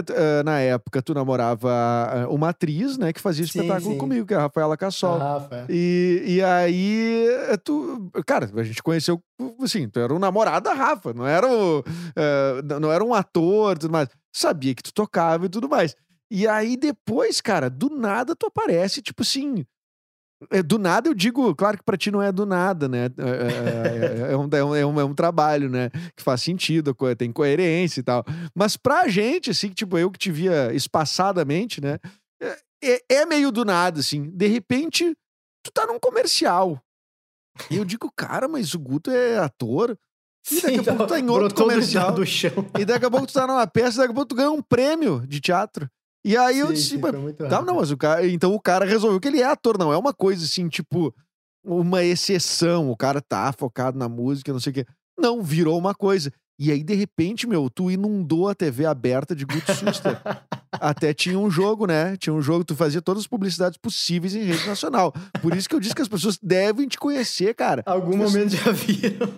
eh, na época tu namorava eh, uma atriz, né, que fazia Sim, espetáculo sim. comigo, que é a Rafaela Cassol. Ah, Rafa. E, e aí, tu, cara, a gente conheceu assim, tu era um namorado da Rafa, não era, o, eh, não- era um ator tudo mais. Sabia que tu tocava e tudo mais. E aí depois, cara, do nada tu aparece, tipo assim. É, do nada eu digo, claro que pra ti não é do nada, né? É, é- é- é um, é um- é um- trabalho, né? Que faz sentido, tem coerência e tal. Mas pra gente, assim, tipo, eu que te via espaçadamente, né? É, meio do nada, assim. De repente, tu tá num comercial. E eu digo, cara, mas o Guto é ator? E daqui a pouco tu tá em *laughs* outro comercial. do chão. E daqui a pouco tu tá numa peça, daqui a pouco tu ganha um prêmio de teatro. E aí eu disse, sim, Tá, não, mas o cara. Então o cara resolveu que ele é ator, não é uma coisa assim, tipo, uma exceção. O cara tá focado na música, não sei o quê. Não, virou uma coisa. E aí, de repente, meu, tu inundou a TV aberta de Guto Suster. Até tinha um jogo, né? Tinha um jogo, tu fazia todas as publicidades possíveis em rede nacional. Por isso que eu disse que as pessoas devem te conhecer, cara. Algum As momento já viram.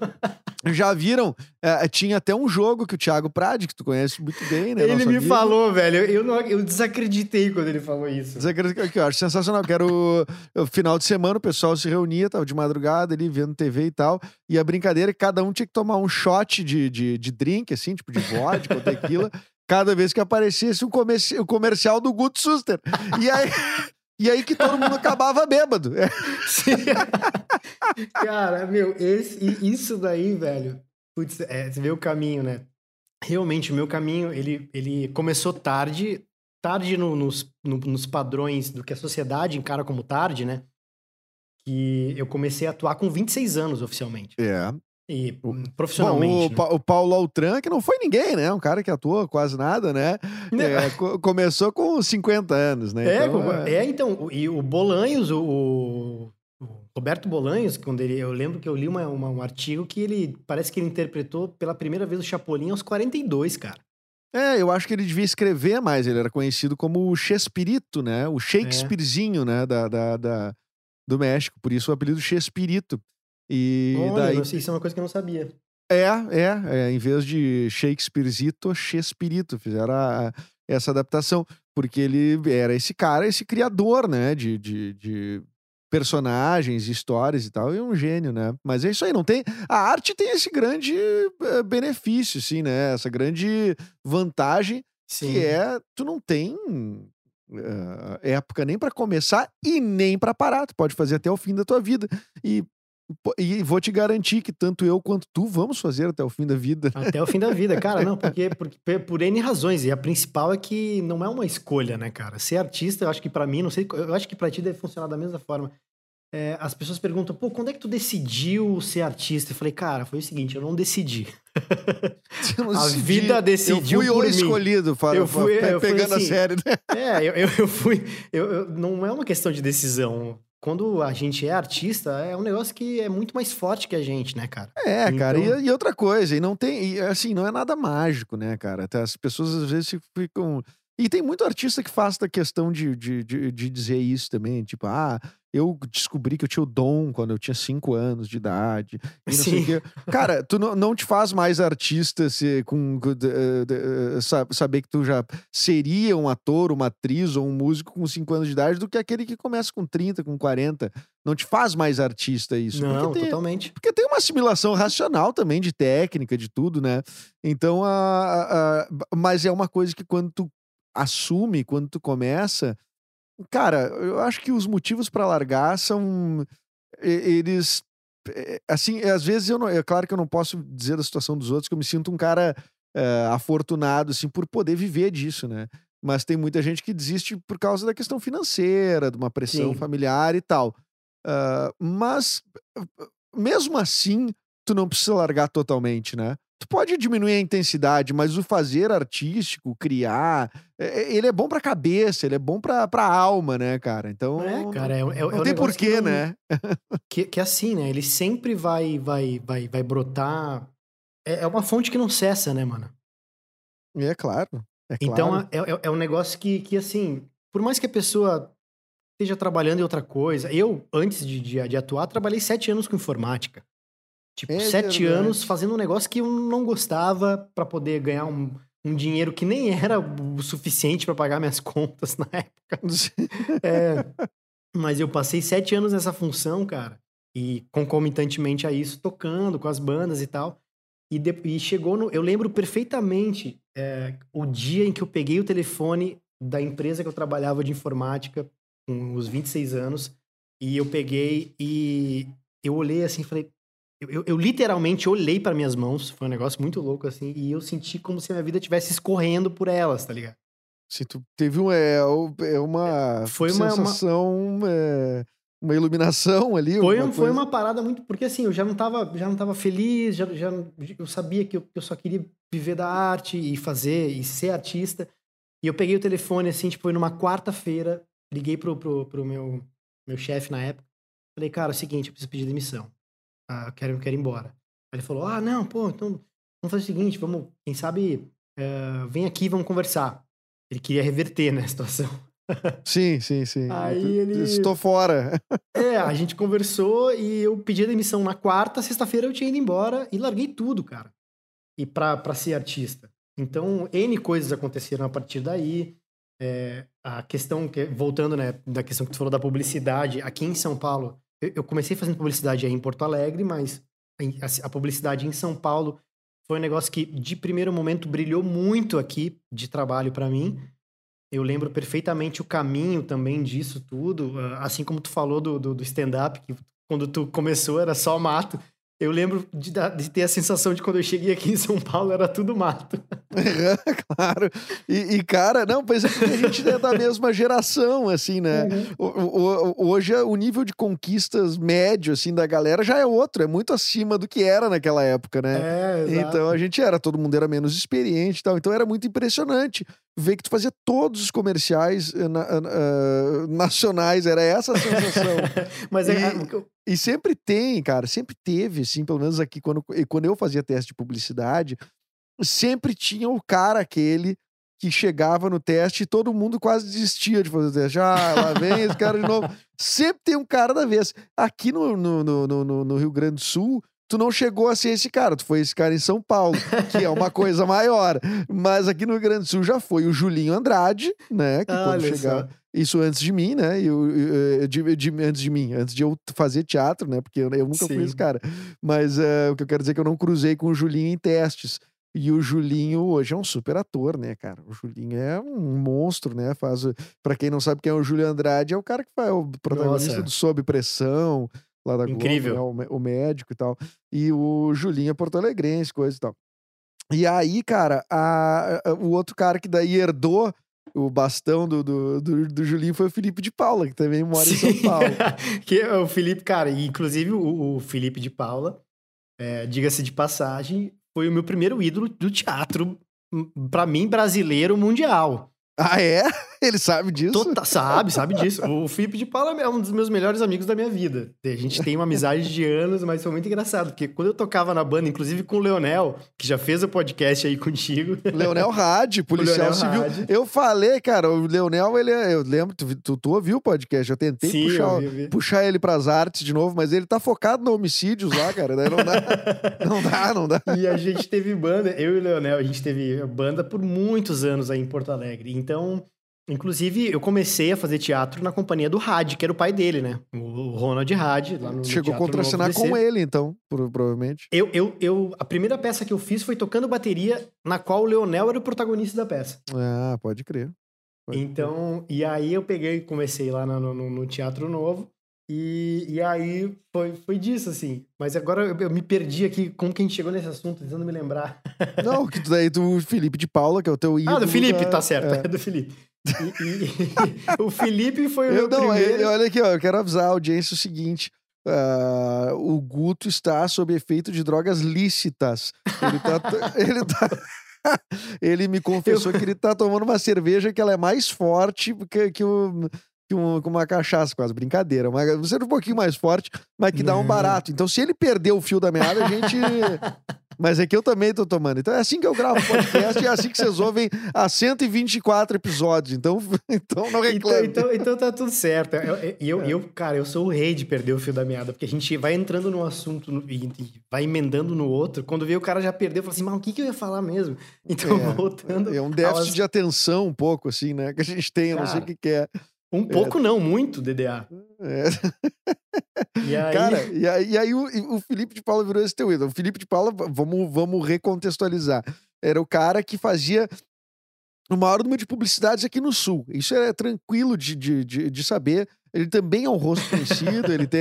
Já viram? É, tinha até um jogo que o Thiago Prade, que tu conhece muito bem, né? Ele nosso me amigo. falou, velho. Eu, não, eu desacreditei quando ele falou isso. Você acredita que eu acho sensacional? Que era o, o final de semana, o pessoal se reunia, tava de madrugada ali, vendo TV e tal. E a brincadeira é que cada um tinha que tomar um shot de, de, de drink, assim, tipo de vodka ou tequila, cada vez que aparecesse um comerci o comercial do Guto Suster. E aí, *laughs* e aí que todo mundo acabava bêbado. *laughs* Sim. Cara, meu, esse, isso daí, velho. Putz, é, você vê o caminho, né? Realmente, o meu caminho, ele, ele começou tarde, tarde no- nos, no- nos padrões do que a sociedade encara como tarde, né? Que eu comecei a atuar com 26 anos oficialmente. É. E Bom, profissionalmente. o, né? O Paulo Altran, que não foi ninguém, né? Um cara que atuou quase nada, né? É, co- começou com 50 anos, né? É, Então, como- é, então, e o Bolanhos, o, o- o Roberto Bolanhos, quando ele, eu lembro que eu li uma, uma- um artigo que ele, parece que ele interpretou pela primeira vez o Chapolin aos 42, cara. É, eu acho que ele devia escrever mais. Ele era conhecido como o Chespirito, né? O Shakespearezinho, né? Da, da, da- do México. Por isso o apelido Chespirito. E Olha, daí. isso é uma coisa que eu não sabia. É, é, é. Em vez de Shakespearezito, Chespirito. Fizeram a- a- essa adaptação. Porque ele era esse cara, esse criador, né? De, de, de personagens, histórias e tal. E um gênio, né? Mas é isso aí. Não tem. A arte tem esse grande eh, benefício, assim, né? Essa grande vantagem Sim. que é tu não tem eh, época nem pra começar e nem pra parar. Tu pode fazer até o fim da tua vida. E, e vou te garantir que tanto eu quanto tu vamos fazer até o fim da vida. Até o fim da vida, cara, não, porque, *laughs* porque por N razões. E a principal é que não é uma escolha, né, cara? Ser artista, eu acho que pra mim, não sei, eu acho que pra ti deve funcionar da mesma forma. É, as pessoas perguntam, pô, quando é que tu decidiu ser artista? Eu falei, cara, foi o seguinte, eu não decidi. *laughs* Não A decidi. vida decidiu Eu fui por o mim. escolhido, fala, Eu fui- eu fui pegando assim, a série, né? É, eu, eu, eu fui. Eu- não é uma questão de decisão. Quando a gente é artista, é um negócio que é muito mais forte que a gente, né, cara? É, cara, Então- e, e outra coisa, e não tem, e, assim, não é nada mágico, né, cara? Até As pessoas às vezes ficam. E tem muito artista que faz da questão de, de, de, de dizer isso também, tipo, ah, eu descobri que eu tinha o dom quando eu tinha cinco anos de idade. E não sei o Sim. quê. Cara, tu não, não te faz mais artista se, com, de- sa- saber que tu já seria um ator, uma atriz ou um músico com cinco anos de idade do que aquele que começa com 30, com 40. Não te faz mais artista isso. não, tem- totalmente. porque tem uma assimilação racional também de técnica, de tudo, né? Então, a, a- a- mas é uma coisa que quando tu assume, quando tu começa, cara, eu acho que os motivos pra largar são eles é, assim, às vezes eu não, é claro que eu não posso dizer da situação dos outros que eu me sinto um cara é, afortunado assim por poder viver disso, né? Mas tem muita gente que desiste por causa da questão financeira, de uma pressão Sim. familiar e tal. Ah, mas mesmo assim, tu não precisa largar totalmente, né? Tu pode diminuir a intensidade, mas o fazer artístico, criar, é- é- ele é bom pra cabeça, ele é bom pra, pra alma, né, cara? Então. É, cara, é, é, é Não um tem negócio que porquê, não- né? *laughs* Que, que é assim, né? Ele sempre vai, vai, vai, vai brotar. É, é uma fonte que não cessa, né, mano? É claro. É Então claro. é, é, é um negócio que, que, assim, por mais que a pessoa esteja trabalhando em outra coisa, eu, antes de, de, de atuar, trabalhei sete anos com informática. Tipo, É sete verdade. anos fazendo um negócio que eu não gostava pra poder ganhar um, um dinheiro que nem era o suficiente pra pagar minhas *laughs* contas na época. *laughs* É, mas eu passei sete anos nessa função, cara. E concomitantemente a isso, tocando com as bandas e tal. E, de, e chegou no. Eu lembro perfeitamente é, o dia em que eu peguei o telefone da empresa que eu trabalhava de informática, com os 26 anos, e eu peguei e eu olhei assim e falei. Eu, eu, eu literalmente olhei para minhas mãos, foi um negócio muito louco assim, e eu senti como se a minha vida estivesse escorrendo por elas, tá ligado? Se tu teve um, é, é uma Foi uma- uma- sensação, é, uma iluminação ali. Foi, um- foi uma parada muito. Porque assim, eu já não tava, já não tava feliz, já, já, eu sabia que eu, eu só queria viver da arte e fazer e ser artista. E eu peguei o telefone, assim, tipo, foi numa quarta-feira, liguei pro, pro, pro meu, meu chefe na época. Falei, cara, é o seguinte, eu preciso pedir demissão. Ah, eu quero, quero ir embora. Aí ele falou: Ah, não, pô, então vamos fazer o seguinte, vamos, quem sabe, eh, vem aqui, vamos conversar. Ele queria reverter, né, a situação. Sim, sim, sim. Aí ele- Estou fora. É, a gente conversou e eu pedi a demissão na quarta, sexta-feira eu tinha ido embora e larguei tudo, cara. E pra, pra ser artista. Então, N coisas aconteceram a partir daí. É, a questão, que, voltando, né, da questão que tu falou da publicidade, aqui em São Paulo, eu, comecei fazendo publicidade aí em Porto Alegre, mas em- a, publicidade em São Paulo foi um negócio que, de primeiro momento, brilhou muito aqui de trabalho pra mim. Eu lembro perfeitamente o caminho também disso tudo, ah, assim como tu falou do, do, do stand-up, que quando tu começou era só mato. Eu lembro de, de ter a sensação de quando eu cheguei aqui em São Paulo era tudo mato. *laughs* claro. E, e, cara, não, pois é porque a gente é da mesma geração, assim, né? O- o- o- Hoje o nível de conquistas médio, assim, da galera já é outro, é muito acima do que era naquela época, né? É. Então a gente era, todo mundo era menos experiente e tal. Então era muito impressionante ver que tu fazia todos os comerciais eh, na- ah, nacionais, era essa a sensação. *laughs* Mas é, E- que eu- E sempre tem, cara, sempre teve, assim, pelo menos aqui, quando, quando eu fazia teste de publicidade, sempre tinha o cara aquele que chegava no teste e todo mundo quase desistia de fazer o teste. Ah, lá vem esse cara de novo. Sempre tem um cara da vez. Aqui no, no, no, no- no Rio Grande do Sul, tu não chegou a ser esse cara, tu foi esse cara em São Paulo, que é uma coisa maior. Mas aqui no Rio Grande do Sul já foi o Julinho Andrade, né? Que quando Olha chegava. Isso antes de mim, né? Eu, eu- de, de- antes de mim, antes de eu fazer teatro, né? Porque eu, eu nunca fui Sim. esse cara. Mas eh, o que eu quero dizer é que eu não cruzei com o Julinho em testes. E o Julinho hoje é um super ator, né, cara? O Julinho é um monstro, né? Faz, para quem não sabe quem é o Júlio Andrade, é o cara que faz o protagonista Nossa. do Sob Pressão, lá da Globo, Incrível. né? o, o médico e tal. E o Julinho é porto-alegrense, coisa e tal. E aí, cara, a- a- o outro cara que daí herdou o bastão do, do, do, do Julinho foi o Felipe de Paula, que também mora em São Sim. Paulo. *laughs* que é o Felipe, cara, inclusive o, o Felipe de Paula, é, diga-se de passagem, foi o meu primeiro ídolo do teatro, hum, pra mim, brasileiro mundial. Ah, é? *laughs* Ele sabe disso? Tota- sabe, sabe disso. O Felipe de Paula é um dos meus melhores amigos da minha vida. A gente tem uma amizade de anos, mas foi muito engraçado, porque quando eu tocava na banda, inclusive com o Leonel, que já fez o podcast aí contigo. Leonel Hadi, *laughs* policial Leonel civil. Hadi. Eu falei, cara, o Leonel, ele é, eu lembro, tu, tu, tu ouviu o podcast, eu tentei Sim, puxar, eu vi, vi. puxar ele pras artes de novo, mas ele tá focado no homicídios lá, cara, daí não dá, *laughs* não dá, não dá. E a gente teve banda, eu e o Leonel, a gente teve banda por muitos anos aí em Porto Alegre. Então, inclusive, eu comecei a fazer teatro na companhia do Had, que era o pai dele, né? O Ronald Had, lá no no Chegou a contracenar com ele, então, pro- provavelmente. Eu, eu, eu, a primeira peça que eu fiz foi tocando bateria, na qual o Leonel era o protagonista da peça. Ah, pode crer. Pode crer. Então, e aí eu peguei e comecei lá no, no, no Teatro Novo. E, e aí foi, foi disso, assim. Mas agora eu, eu me perdi aqui, como que a gente chegou nesse assunto, tentando me lembrar. *laughs* Não, que daí tu, Felipe de Paula, que é o teu ídolo. Ah, do Felipe, da- tá certo, é. é, do Felipe. E- e- *laughs* o Felipe foi o Eu, meu não, primeiro... ele- olha aqui, ó, eu quero avisar a audiência o seguinte. ah, o Guto está sob efeito de drogas lícitas. Ele tá. *laughs* ele tá. ele me confessou que ele tá tomando uma cerveja que ela é mais forte que, que, o, que, um- que uma cachaça, quase brincadeira. Mas você é um pouquinho mais forte, mas que dá um Não. barato. Então, se ele perder o fio da meada, a gente. *laughs* Mas é que eu também tô tomando. Então é assim que eu gravo podcast e é assim que vocês ouvem há 124 episódios. Então, *laughs* então não Então, reclame. então, então tá tudo certo. Eu, eu, eu, eu, cara, eu sou o rei de perder o fio da meada, porque a gente vai entrando num assunto e, e vai emendando no outro. Quando vê o cara já perdeu, fala assim, mas o que, que eu ia falar mesmo? Então, É, voltando. É um déficit aos- de atenção um pouco, assim, né? Que a gente tem, eu não sei o que, que é. Um pouco não, muito DDA. É. E aí, Cara, e aí, e aí o, o Felipe de Paula virou esse teu ídolo. O Felipe de Paula, vamos, vamos recontextualizar. Era o cara que fazia o maior número de publicidades aqui no Sul. Isso é tranquilo de, de, de, de saber. Ele também é um rosto conhecido, ele tem.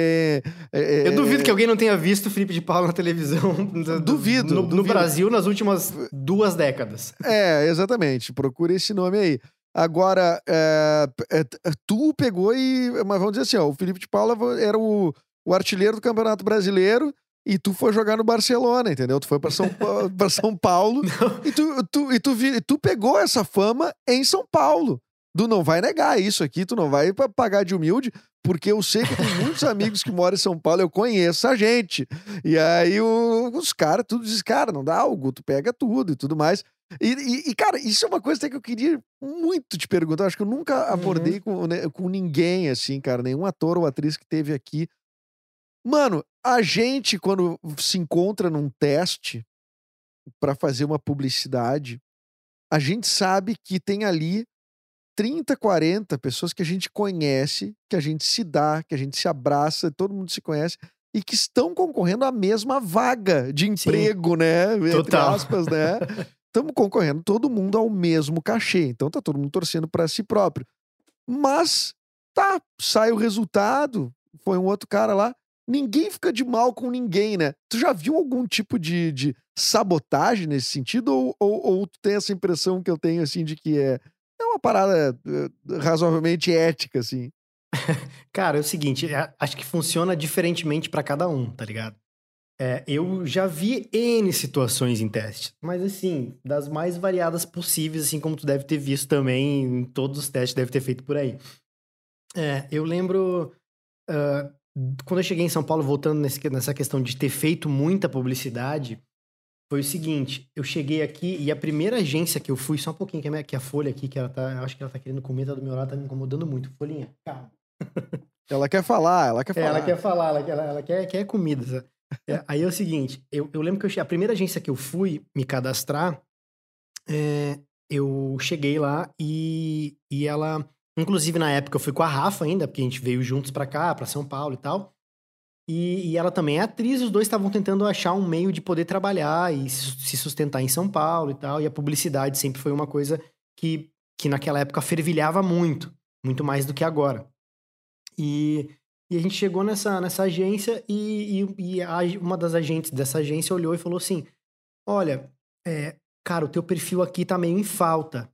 é, eu duvido é, que alguém não tenha visto o Felipe de Paula na televisão. *laughs* do- Duvido, No, no duvido. Brasil nas últimas duas décadas. É, exatamente. Procura esse nome aí. Agora, é, é, tu pegou e. Mas vamos dizer assim, ó, o Felipe de Paula era o, o artilheiro do Campeonato Brasileiro e tu foi jogar no Barcelona, entendeu? Tu foi pra São, *laughs* pra São Paulo e, tu, tu, e tu, vi- tu pegou essa fama em São Paulo. Tu não vai negar isso aqui, tu não vai pa- pagar de humilde, porque eu sei que tem muitos *laughs* amigos que moram em São Paulo, eu conheço a gente. E aí o- os caras, tudo diz, cara, não dá algo, tu pega tudo e tudo mais. E, e- cara, isso é uma coisa que eu queria muito te perguntar. Acho que eu nunca Uhum. abordei com, né, com ninguém, assim, cara, nenhum ator ou atriz que teve aqui. Mano, a gente, quando se encontra num teste pra fazer uma publicidade, a gente sabe que tem ali 30, 40 pessoas que a gente conhece, que a gente se dá, que a gente se abraça, todo mundo se conhece e que estão concorrendo à mesma vaga de emprego, né? Entre Total. aspas, né? *laughs* Estamos concorrendo todo mundo ao mesmo cachê. Então tá todo mundo torcendo para si próprio. Mas tá, sai o resultado, foi um outro cara lá. Ninguém fica de mal com ninguém, né? Tu já viu algum tipo de, de sabotagem nesse sentido? Ou, ou, ou tu tem essa impressão que eu tenho, assim, de que é, é uma parada eh, razoavelmente ética, assim? *laughs* Cara, é o seguinte, é- acho que funciona diferentemente pra cada um, tá ligado? É, eu já vi N situações em testes, mas assim, das mais variadas possíveis, assim como tu deve ter visto também em todos os testes deve ter feito por aí. É, eu lembro ah, quando eu cheguei em São Paulo, voltando nesse- nessa questão de ter feito muita publicidade, foi o seguinte, eu cheguei aqui e a primeira agência que eu fui, só um pouquinho, que é, minha- que é a Folha aqui, que ela tá, acho que ela tá querendo comer, tá do meu lado, tá me incomodando muito. Folhinha, calma. Ela quer falar, ela quer É, falar. ela quer falar, ela quer, ela, ela quer, quer comida. sabe? É, aí é o seguinte, eu, eu lembro que eu a primeira agência que eu fui me cadastrar, é, eu cheguei lá e, e ela, inclusive na época eu fui com a Rafa ainda, porque a gente veio juntos pra cá, pra São Paulo e tal. E, e ela também é atriz, os dois estavam tentando achar um meio de poder trabalhar e se se sustentar em São Paulo e tal. E a publicidade sempre foi uma coisa que, que naquela época fervilhava muito, muito mais do que agora. E, e a gente chegou nessa, nessa agência e, e, e a- uma das agentes dessa agência olhou e falou assim: Olha, é, cara, o teu perfil aqui tá meio em falta.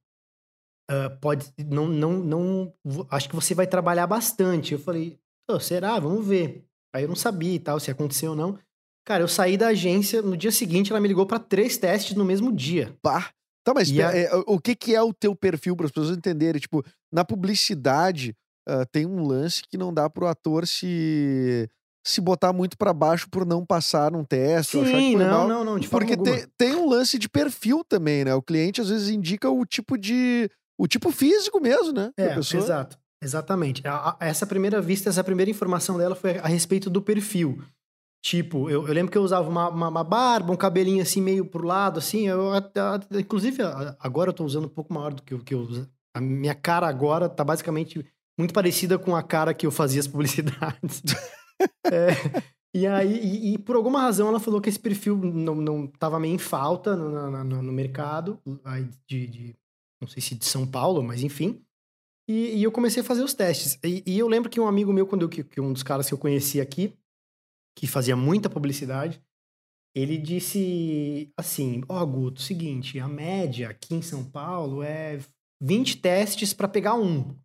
Ah, pode. Não, não, não. Acho que você vai trabalhar bastante. Eu falei, "Ô, será? Vamos ver. Aí eu não sabia e tal, se aconteceu ou não. Cara, eu saí da agência, no dia seguinte ela me ligou pra três testes no mesmo dia. Pá. Tá, mas a- é, o que, que é o teu perfil para as pessoas entenderem? Tipo, na publicidade ah, tem um lance que não dá pro ator se se botar muito pra baixo por não passar num teste. ou achar que Sim, não, mal. não, não, de Porque tem, tem um lance de perfil também, né? O cliente às vezes indica o tipo de. o tipo físico mesmo, né? É, exato. Exatamente. A- a- essa primeira vista, essa primeira informação dela foi a respeito do perfil. Tipo, eu, eu lembro que eu usava uma, uma, uma barba, um cabelinho assim, meio pro lado, assim. Eu, inclusive, agora eu tô usando um pouco maior do que, eu- que eu uso. A minha cara agora tá basicamente muito parecida com a cara que eu fazia as publicidades. *laughs* É, e aí, e, e por alguma razão, ela falou que esse perfil não, não tava meio em falta no, na- no mercado, aí de, de- não sei se de São Paulo, mas enfim. E, e eu comecei a fazer os testes. E, e eu lembro que um amigo meu, quando eu, que, um dos caras que eu conheci aqui, que fazia muita publicidade, ele disse assim: Ó, Guto, seguinte, a média aqui em São Paulo é 20 testes pra pegar um.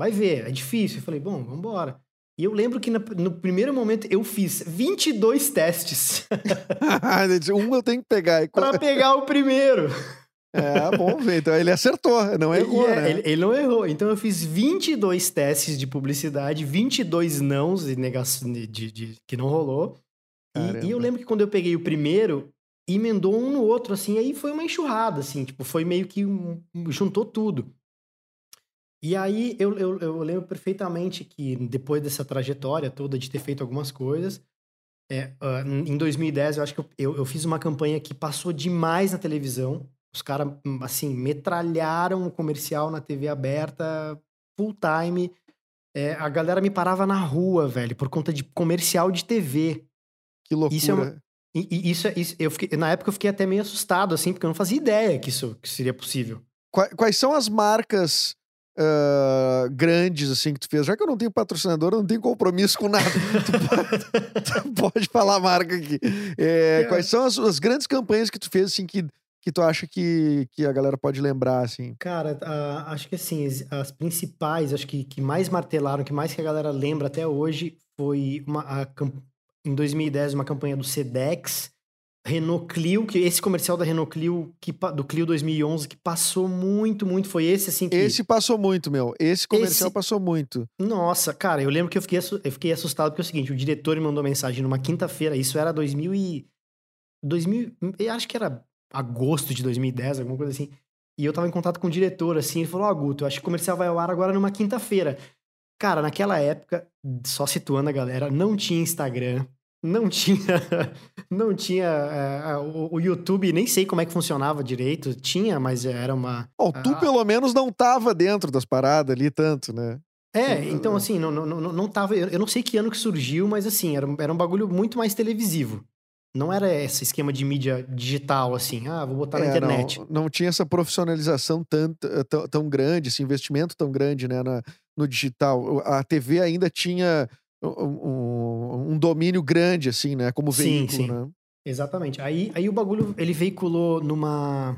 Vai ver, é difícil. Eu falei: Bom, vambora. E eu lembro que no primeiro momento eu fiz 22 testes *laughs* um eu tenho que pegar. E *laughs* pra pegar o primeiro. É, bom ver. Então ele acertou, não errou, é, né? ele, ele não errou. Então eu fiz 22 testes de publicidade, 22 nãos e negação de, de- de- que não rolou. E- E, eu lembro que quando eu peguei o primeiro, emendou um no outro, assim, aí foi uma enxurrada, assim, tipo, foi meio que um- juntou tudo. E aí eu, eu, eu lembro perfeitamente que depois dessa trajetória toda de ter feito algumas coisas, é, ah, em 2010 eu acho que eu, eu, eu fiz uma campanha que passou demais na televisão. Os caras, assim, metralharam o comercial na TV aberta full time. É, a galera me parava na rua, velho, por conta de comercial de TV. Que loucura. Isso é uma- E, e isso, é- isso eu fiquei, na época eu fiquei até meio assustado, assim, porque eu não fazia ideia que isso que seria possível. Qua- Quais são as marcas ah, grandes, assim, que tu fez? Já que eu não tenho patrocinador, eu não tenho compromisso com nada. *laughs* tu, pode, tu pode falar a marca aqui. É, É. Quais são as, as grandes campanhas que tu fez, assim, que, que tu acha que, que a galera pode lembrar, assim? Cara, a- acho que assim, as, principais, acho que, que mais martelaram, que mais que a galera lembra até hoje, foi uma, a em 2010 uma campanha do Sedex, Renault Clio, que esse comercial da Renault Clio, que, do Clio 2011, que passou muito, muito, foi esse assim que... Esse passou muito, meu. Esse comercial Esse- passou muito. Nossa, cara, eu lembro que eu fiquei, eu fiquei assustado porque é o seguinte, o diretor me mandou mensagem numa quinta-feira, isso era 2000 e... 2000, eu acho que era agosto de 2010, alguma coisa assim. E eu tava em contato com o diretor, assim, ele falou, ó, Guto, eu acho que o comercial vai ao ar agora numa quinta-feira. Cara, naquela época, só situando a galera, não tinha Instagram, não tinha... *laughs* Não tinha é, o, o YouTube, nem sei como é que funcionava direito. Tinha, mas era uma... Bom, tu Ah. pelo menos não tava dentro das paradas ali tanto, né? É, então assim, não, não, não, não tava. Eu não sei que ano que surgiu, mas assim, era, um- era um bagulho muito mais televisivo. Não era esse esquema de mídia digital, assim, ah, vou botar na É, internet. Não, não tinha essa profissionalização tanto, eh, tão, tão grande, esse investimento tão grande né, na- no digital. A TV ainda tinha um, um- domínio grande, assim, né? Como Sim, veículo, sim. né? Exatamente. Aí, aí o bagulho, ele veiculou numa,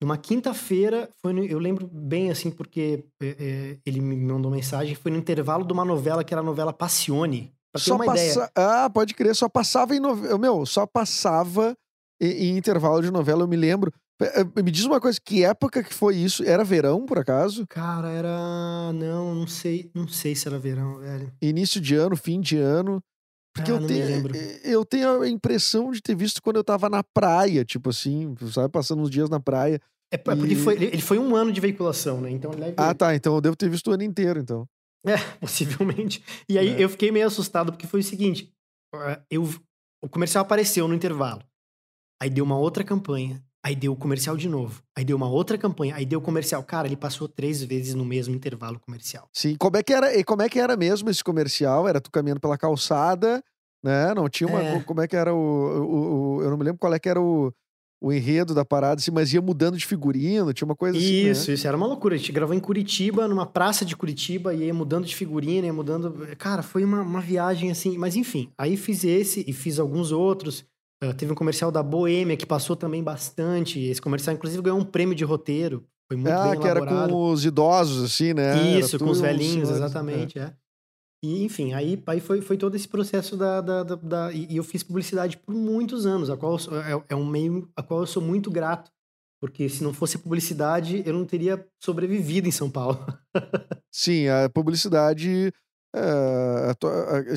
numa quinta-feira, foi no- eu lembro bem, assim, porque é, é, ele me mandou mensagem, foi no intervalo de uma novela que era a novela Passione. Pra ter Só uma ideia. passa... Ah, pode crer, só passava em novela. Meu, só passava em, em intervalo de novela, eu me lembro. Eh, eh, Me diz uma coisa, que época que foi isso? Era verão, por acaso? Cara, era. Não, não sei. Não sei se era verão, velho. Início de ano, fim de ano. Porque Ah, eu, tenho, lembro. eu tenho a impressão de ter visto quando eu tava na praia, tipo assim, sabe, passando uns dias na praia. É porque E- foi, ele foi um ano de veiculação, né? Então deve. Ah, tá, então eu devo ter visto o ano inteiro, então. É, *laughs* possivelmente. E aí É. eu fiquei meio assustado porque foi o seguinte: ah, eu, o comercial apareceu no intervalo. Aí deu uma outra campanha. Aí deu o comercial de novo. Aí deu uma outra campanha. Aí deu o comercial. Cara, ele passou três vezes no mesmo intervalo comercial. Sim, como é que era, e como é que era mesmo esse comercial? Era tu caminhando pela calçada, né? Não tinha uma. É. Como é que era o, o- o- Eu não me lembro qual é que era o, o enredo da parada, assim, mas ia mudando de figurino, tinha uma coisa assim. né? Isso, isso era uma loucura. A gente gravou em Curitiba, numa praça de Curitiba, e ia mudando de figurina, ia mudando. Cara, foi uma, uma viagem assim. Mas enfim, aí fiz esse e fiz alguns outros. Ah, teve um comercial da Boêmia que passou também bastante. Esse comercial, inclusive, ganhou um prêmio de roteiro. Foi muito Ah, bem que era elaborado. com os idosos, assim, né? Era Isso, tu com os velhinhos, senhores, exatamente, é. E, enfim, aí, aí foi, foi todo esse processo da... da, da- da- e e eu fiz publicidade por muitos anos, a qual sou- é, é um meio a qual eu sou muito grato, porque se não fosse publicidade, eu não teria sobrevivido em São Paulo. *laughs* Sim, a publicidade a-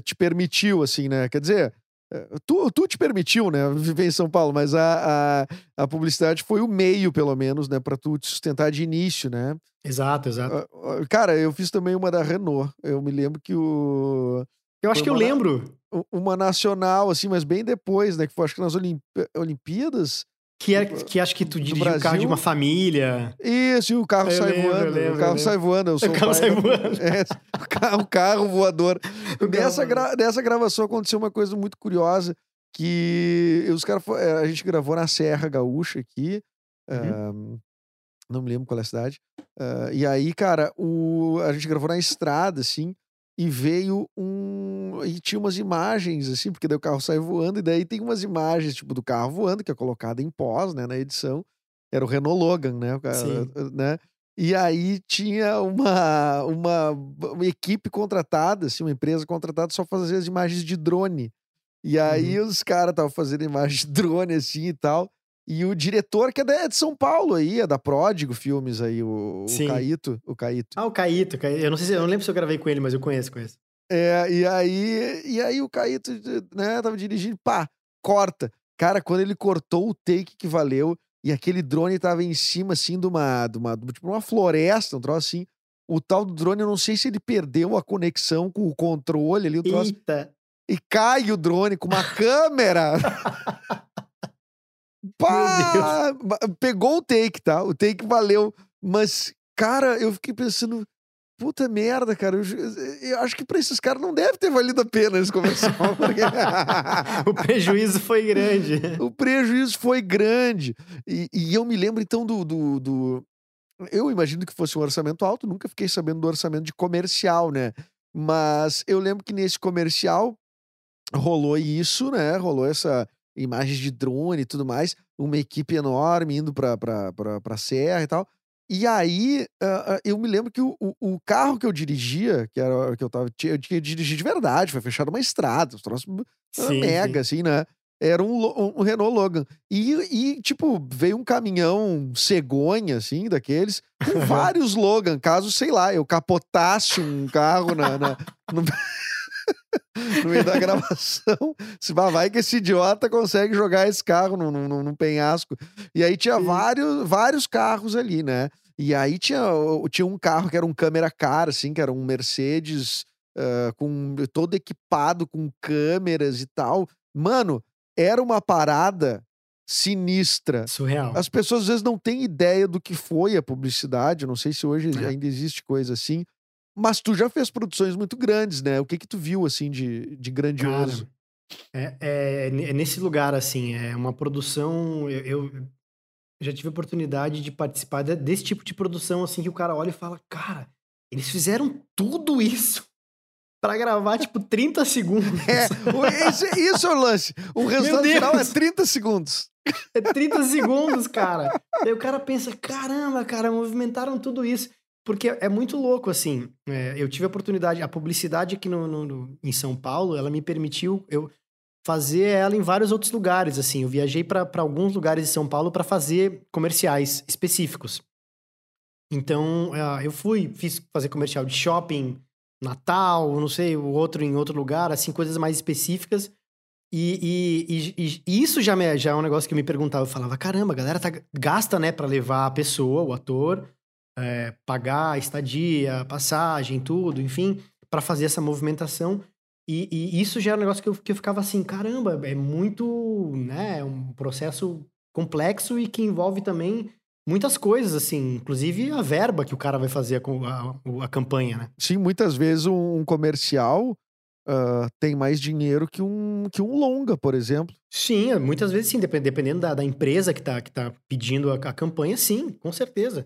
te permitiu, assim, né? Quer dizer, tu, tu te permitiu, né? Viver em São Paulo, mas a, a, a publicidade foi o meio, pelo menos, né? Pra tu te sustentar de início, né? Exato, exato. Ah, ah, Cara, eu fiz também uma da Renault. Eu me lembro que o. Eu acho que eu lembro u- Uma nacional, assim, mas bem depois, né? Que foi acho que nas Olimp... Olimpíadas. Que, é, que acho que tu dirigiu o carro de uma família. Isso, e o carro Eu sai lembro, voando. lembro, o carro sai voando. Eu sou carro pai sai voando. *laughs* É, o carro, o carro voador. *laughs* O Nessa, gra- nessa gravação aconteceu uma coisa muito curiosa. Que os caras. eh, A gente gravou na Serra Gaúcha aqui. Uhum. ah, não me lembro qual é a cidade. Ah, e aí, cara, o, a gente gravou na estrada, assim. E veio um. E tinha umas imagens, assim, porque daí o carro sai voando. E daí tem umas imagens, tipo, do carro voando, que é colocada em pós, né, na edição. Era o Renault Logan, né? o ca- Sim. né? E aí tinha uma, uma, uma equipe contratada, assim, uma empresa contratada só fazer as imagens de drone. E aí os caras estavam fazendo imagens de drone, assim, e tal. E o diretor, que é é de São Paulo aí, é da Pródigo Filmes aí, o, o. Caíto. O Caíto. Ah, o Caíto. Caíto. Eu não sei se eu não lembro se eu gravei com ele, mas eu conheço, conheço. É, e aí, e aí o Caíto, né, tava dirigindo, pá, corta. Cara, quando ele cortou o take que valeu, e aquele drone tava em cima, assim, de uma, de uma, tipo, uma floresta, um troço assim. O tal do drone, eu não sei se ele perdeu a conexão com o controle ali, o troço, Eita. e cai o drone com uma câmera. *laughs* Pá! Pegou o take, tá? O take valeu. Mas, cara, eu fiquei pensando. Puta merda, cara. Eu, eu acho que pra esses caras não deve ter valido a pena esse comercial. *laughs* Porque... o prejuízo foi grande. *laughs* o prejuízo foi grande. E, e eu me lembro, então, do, do, do, Eu imagino que fosse um orçamento alto, nunca fiquei sabendo do orçamento de comercial, né? Mas eu lembro que nesse comercial rolou isso, né? Rolou essa imagem de drone e tudo mais, uma equipe enorme indo pra, pra serra e tal. E aí, uh, eu me lembro que o, o, carro que eu dirigia, que era que eu tava. Eu tinha dirigido de verdade, foi fechado uma estrada, os troços sim, mega, sim. assim, né? Era um, um, Renault Logan. E, e, tipo, veio um caminhão cegonha, assim, daqueles, com *laughs* vários Logan, caso, sei lá, eu capotasse um carro na, na no... *laughs* *laughs* *laughs* no meio da gravação. Se vai que esse idiota consegue jogar esse carro num, num, num penhasco. E aí tinha vários, vários carros ali, né? E aí tinha, tinha um carro que era um câmera car, assim, que era um Mercedes uh, com todo equipado com câmeras e tal. Mano, era uma parada sinistra. Surreal. As pessoas às vezes não têm ideia do que foi a publicidade. não sei se hoje é. ainda existe coisa assim. Mas tu já fez produções muito grandes, né? O que que tu viu, assim, de, de grandioso? Cara, é, é, é, nesse lugar, assim, é uma produção... Eu, eu, já tive a oportunidade de participar desse tipo de produção, assim, que o cara olha e fala, cara, eles fizeram tudo *laughs* isso para gravar, tipo, 30 segundos. É, esse, isso é o lance. O resultado final é 30 segundos. É 30 segundos, cara. Aí o cara pensa, caramba, cara, movimentaram tudo isso. Porque é muito louco, assim. É, eu tive a oportunidade, a publicidade aqui no, no, no, em São Paulo, ela me permitiu eu fazer ela em vários outros lugares, assim. Eu viajei para alguns lugares de São Paulo para fazer comerciais específicos. Então, uh, eu fui, fiz fazer comercial de shopping, Natal, não sei, o outro em outro lugar, assim, coisas mais específicas. E, e, e, e, isso já, me, já é um negócio que eu me perguntava. Eu falava, caramba, a galera tá, gasta, né, para levar a pessoa, o ator, é, pagar estadia, passagem, tudo, enfim, para fazer essa movimentação. E, e, isso já é um negócio que eu, que eu ficava assim, caramba, é muito, né, é um processo complexo e que envolve também muitas coisas, assim, inclusive a verba que o cara vai fazer a, a, a campanha, né? Sim, muitas vezes um, um comercial uh, tem mais dinheiro que um, que um longa, por exemplo. Sim, muitas vezes sim, dependendo da, da empresa que está que tá pedindo a, a campanha, sim, com certeza.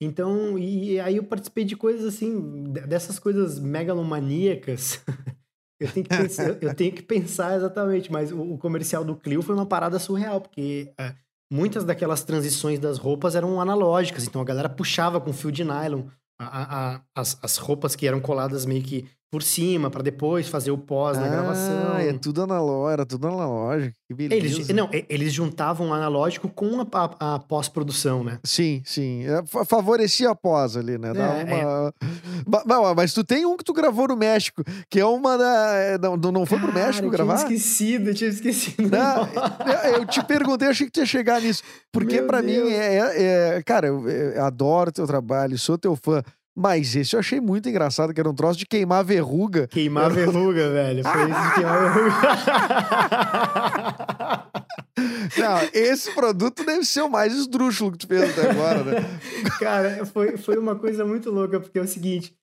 Então, e aí eu participei de coisas assim, dessas coisas megalomaníacas. *laughs* eu, tenho que pensar, eu tenho que pensar exatamente, mas o, comercial do Clio foi uma parada surreal, porque uh, muitas daquelas transições das roupas eram analógicas, então a galera puxava com fio de nylon a, a, as, as roupas que eram coladas meio que por cima para depois fazer o pós ah, na gravação. É tudo analógico, era tudo analógico. Que beleza. Eles, não, eles juntavam o analógico com a, a, a pós-produção, né? Sim, sim. É, favorecia a pós ali, né? Dá é, uma... é. *laughs* Mas, mas tu tem um que tu gravou no México, que é uma da. É, não, não foi Cara, pro México eu gravar? Eu tinha esquecido, eu tinha esquecido. Não, *laughs* eu te perguntei, achei que tu ia chegar nisso. Porque para mim é, é, Cara, eu, eu adoro teu trabalho, sou teu fã. Mas esse eu achei muito engraçado, que era um troço de queimar verruga. Queimar verruga, velho. Foi isso de queimar verruga. *laughs* Não, esse produto deve ser o mais esdrúxulo que tu fez até agora, né? *laughs* Cara, foi, foi uma coisa muito louca, porque é o seguinte: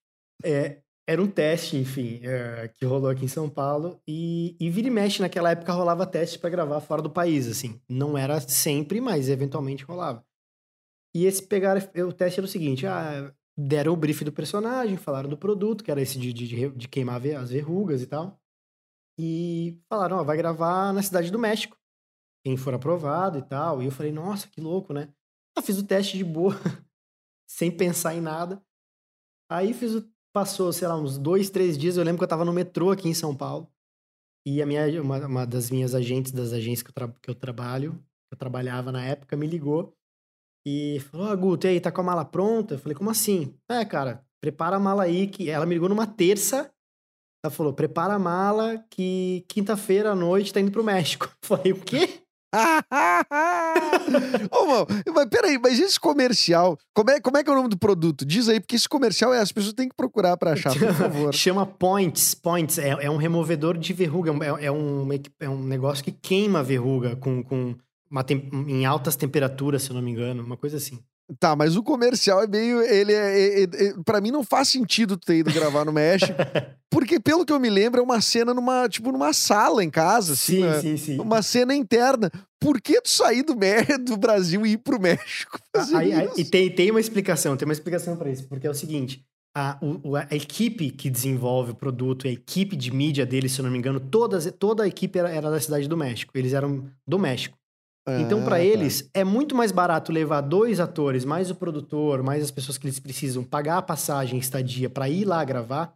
é, era um teste, enfim, é, que rolou aqui em São Paulo, e, e vira e mexe naquela época rolava teste para gravar fora do país, assim. Não era sempre, mas eventualmente rolava. E esse pegar, o teste era o seguinte: ah, deram o brief do personagem, falaram do produto, que era esse de, de, de queimar as verrugas e tal. E falaram, ó, vai gravar na cidade do México. Quem for aprovado e tal. E eu falei, nossa, que louco, né? Eu fiz o teste de boa, *laughs* sem pensar em nada. Aí fiz o. Passou, sei lá, uns dois, três dias. Eu lembro que eu tava no metrô aqui em São Paulo. E a minha, uma, uma das minhas agentes, das agências que eu, tra que eu trabalho, que eu trabalhava na época, me ligou e falou: Ah, Guto, e aí, tá com a mala pronta? Eu falei: Como assim? É, cara, prepara a mala aí. que Ela me ligou numa terça. Ela falou: Prepara a mala que quinta-feira à noite tá indo pro México. *laughs* Eu falei: O quê? *laughs* Ô, mano, mas peraí, mas esse comercial, como é, como é que é o nome do produto? Diz aí, porque esse comercial é, as pessoas têm que procurar pra achar, por *laughs* favor. Chama Points. Points é, é um removedor de verruga, é, é, um, é um negócio que queima verruga com, com. Em altas temperaturas, se eu não me engano, uma coisa assim. Tá, mas o comercial é meio. Ele é, é, é, é- Pra mim não faz sentido ter ido gravar no México. *laughs* porque, pelo que eu me lembro, é uma cena numa, tipo, numa sala em casa, assim. sim, né? sim, sim. Uma cena interna. Por que tu sair do, *laughs* do Brasil e ir pro México? Aí- aí- e tem, tem uma explicação, tem uma explicação pra isso, porque é o seguinte: a, o- a equipe que desenvolve o produto, a equipe de mídia deles, se eu não me engano, todas, toda a equipe era, era da cidade do México. Eles eram do México. Então, Ah, pra tá. eles, é muito mais barato levar dois atores, mais o produtor, mais as pessoas que eles precisam pagar a passagem, estadia pra ir lá gravar,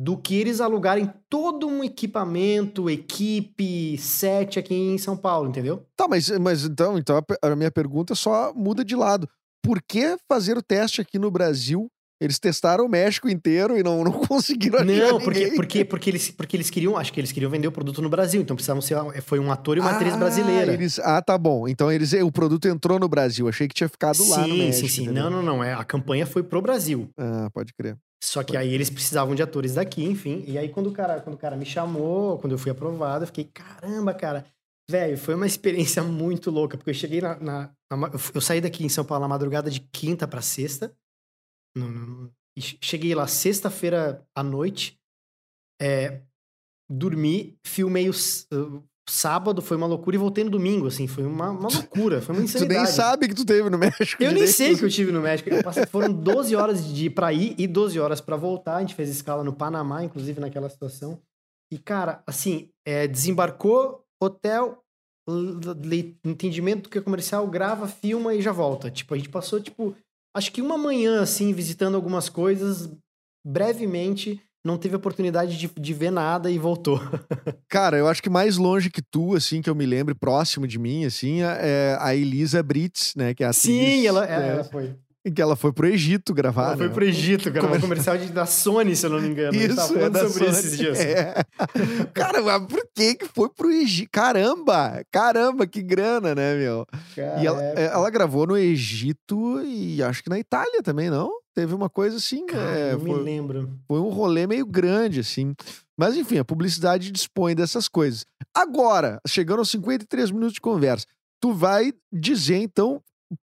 do que eles alugarem todo um equipamento, equipe, set aqui em São Paulo, entendeu? Tá, mas, mas então, então a minha pergunta só muda de lado. Por que fazer o teste aqui no Brasil? Eles testaram o México inteiro e não, não *laughs* conseguiram Não, porque, ninguém. porque, porque, eles, porque eles queriam, acho que eles queriam vender o produto no Brasil, então precisavam ser, foi um ator e uma atriz Ah, brasileira. eles- ah, tá bom. Então eles, o produto entrou no Brasil. Achei que tinha ficado lá no sim, México. sim, sim. entendeu? Não, não, não. É, a campanha foi pro Brasil. Ah, pode crer. Só que aí eles precisavam de atores daqui, enfim. E aí, quando o cara, quando o cara me chamou, quando eu fui aprovado, eu fiquei, caramba, cara. Velho, foi uma experiência *laughs* muito louca, porque eu cheguei na. na- na eu saí daqui em São Paulo na madrugada de quinta pra sexta. No- e che- cheguei lá sexta-feira à noite. É, dormi, filmei o sábado, foi uma loucura, e voltei no domingo, assim. Foi uma, uma loucura, foi uma *laughs* Tu insanidade. nem sabe que tu teve no México. Eu nem direito. sei que eu tive no México. Passei- foram 12 horas de pra ir e 12 horas pra voltar. A gente fez escala no Panamá, inclusive, naquela situação. E, cara, assim, é, desembarcou, hotel, entendimento do que é comercial, grava, filma e já volta. Tipo, a gente passou, tipo, acho que uma manhã, assim, visitando algumas coisas, brevemente, não teve oportunidade de, de ver nada e voltou. *laughs* Cara, eu acho que mais longe que tu, assim, que eu me lembre, próximo de mim, assim, é a Elisa Brits, né? Que é a atriz, Sim, ela, né, ela foi. Que ela foi pro Egito gravar, Ela foi né? pro Egito. Um Comer- comercial de- da Sony, se eu não me engano. Isso, é da sobre Sony. esses dias. É. Cara, mas por que que foi pro Egito? Caramba! Caramba, que grana, né, meu? E ela, Cara, é, ela gravou no Egito e acho que na Itália também, não? Teve uma coisa assim, Cara, é, não me foi, lembro. foi um rolê meio grande, assim. Mas enfim, a publicidade dispõe dessas coisas. Agora, chegando aos 53 minutos de conversa, tu vai dizer, então,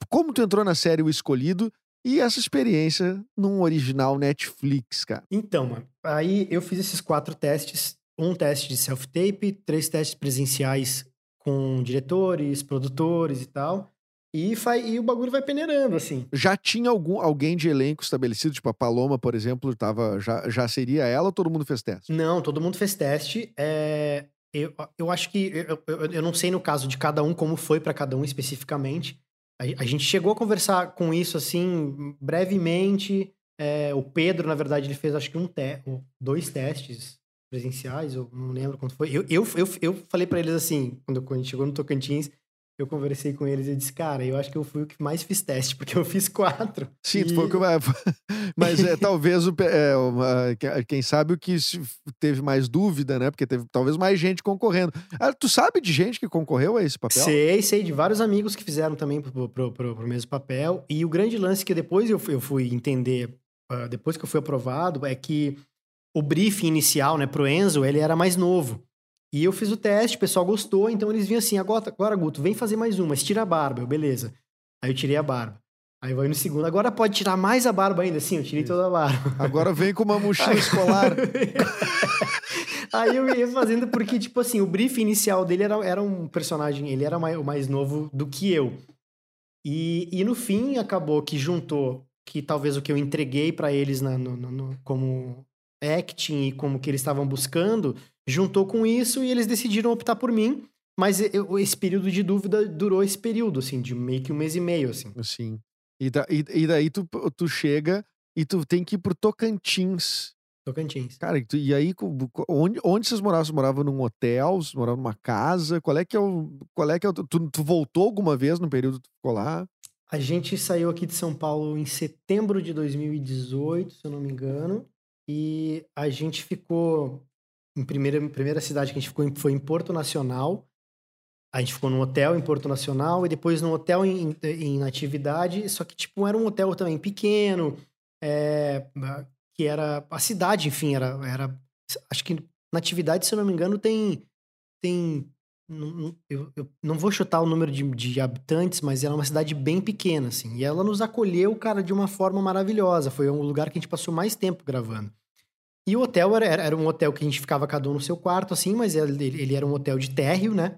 como tu entrou na série O Escolhido e essa experiência num original Netflix, cara. Então, mano, aí eu fiz esses quatro testes. Um teste de self-tape, três testes presenciais com diretores, produtores e tal. E, e o bagulho vai peneirando, assim. Já tinha algum, alguém de elenco estabelecido, tipo a Paloma, por exemplo, tava, já, já seria ela ou todo mundo fez teste? Não, todo mundo fez teste. É, eu, eu acho que. Eu, eu, eu não sei no caso de cada um, como foi pra cada um especificamente. A, gente chegou a conversar com isso, assim, brevemente. É, o Pedro, na verdade, ele fez acho que um te dois testes presenciais, eu não lembro quanto foi. Eu, eu, eu, eu falei pra eles assim, quando, quando a gente chegou no Tocantins, eu conversei com eles e disse, cara, eu acho que eu fui o que mais fiz teste, porque eu fiz quatro. Sim, E- foi o que *laughs* Mas é, talvez, o, é, quem sabe o que teve mais dúvida, né? Porque teve talvez mais gente concorrendo. Ah, tu sabe de gente que concorreu a esse papel? Sei, sei, de vários amigos que fizeram também pro, pro, pro, pro mesmo papel. E o grande lance que depois eu fui, eu fui entender, ah, depois que eu fui aprovado, é que o briefing inicial, né, pro Enzo, ele era mais novo. E eu fiz o teste, o pessoal gostou, então eles vinham assim, agora, agora Guto, vem fazer mais uma, tira a barba. Eu, beleza. Aí eu tirei a barba. Aí vai no segundo, agora pode tirar mais a barba ainda. Sim, eu tirei toda a barba. *laughs* Agora vem com uma mochila escolar. *laughs* Aí eu ia fazendo porque, tipo assim, o brief inicial dele era, era um personagem, ele era mais, o mais novo do que eu. E, e no fim acabou que juntou que talvez o que eu entreguei pra eles na- no- no- no- como acting e como que eles estavam buscando, juntou com isso e eles decidiram optar por mim. Mas esse período de dúvida durou esse período, assim, de meio que um mês e meio, assim. Sim. E, da- e- e daí tu, tu chega e tu tem que ir pro Tocantins. Tocantins. Cara, e, aí, onde, onde vocês moravam? Vocês moravam num hotel? Vocês moravam numa casa? Qual é que é o. Qual é que é o, tu, tu voltou alguma vez no período que tu ficou lá? A gente saiu aqui de São Paulo em setembro de 2018, se eu não me engano. E a gente ficou. Em primeira, primeira cidade que a gente ficou foi em Porto Nacional. A gente ficou num hotel em Porto Nacional e depois num hotel em, em Natividade. Só que, tipo, era um hotel também pequeno. é, que era. A cidade, enfim, era. era acho que Natividade, se eu não me engano, tem. Tem eu, eu não vou chutar o número de, de habitantes, mas ela é uma cidade bem pequena, assim. E ela nos acolheu, cara, de uma forma maravilhosa. Foi um lugar que a gente passou mais tempo gravando. E o hotel era, era um hotel que a gente ficava cada um no seu quarto, assim, mas ele, ele era um hotel de térreo, né?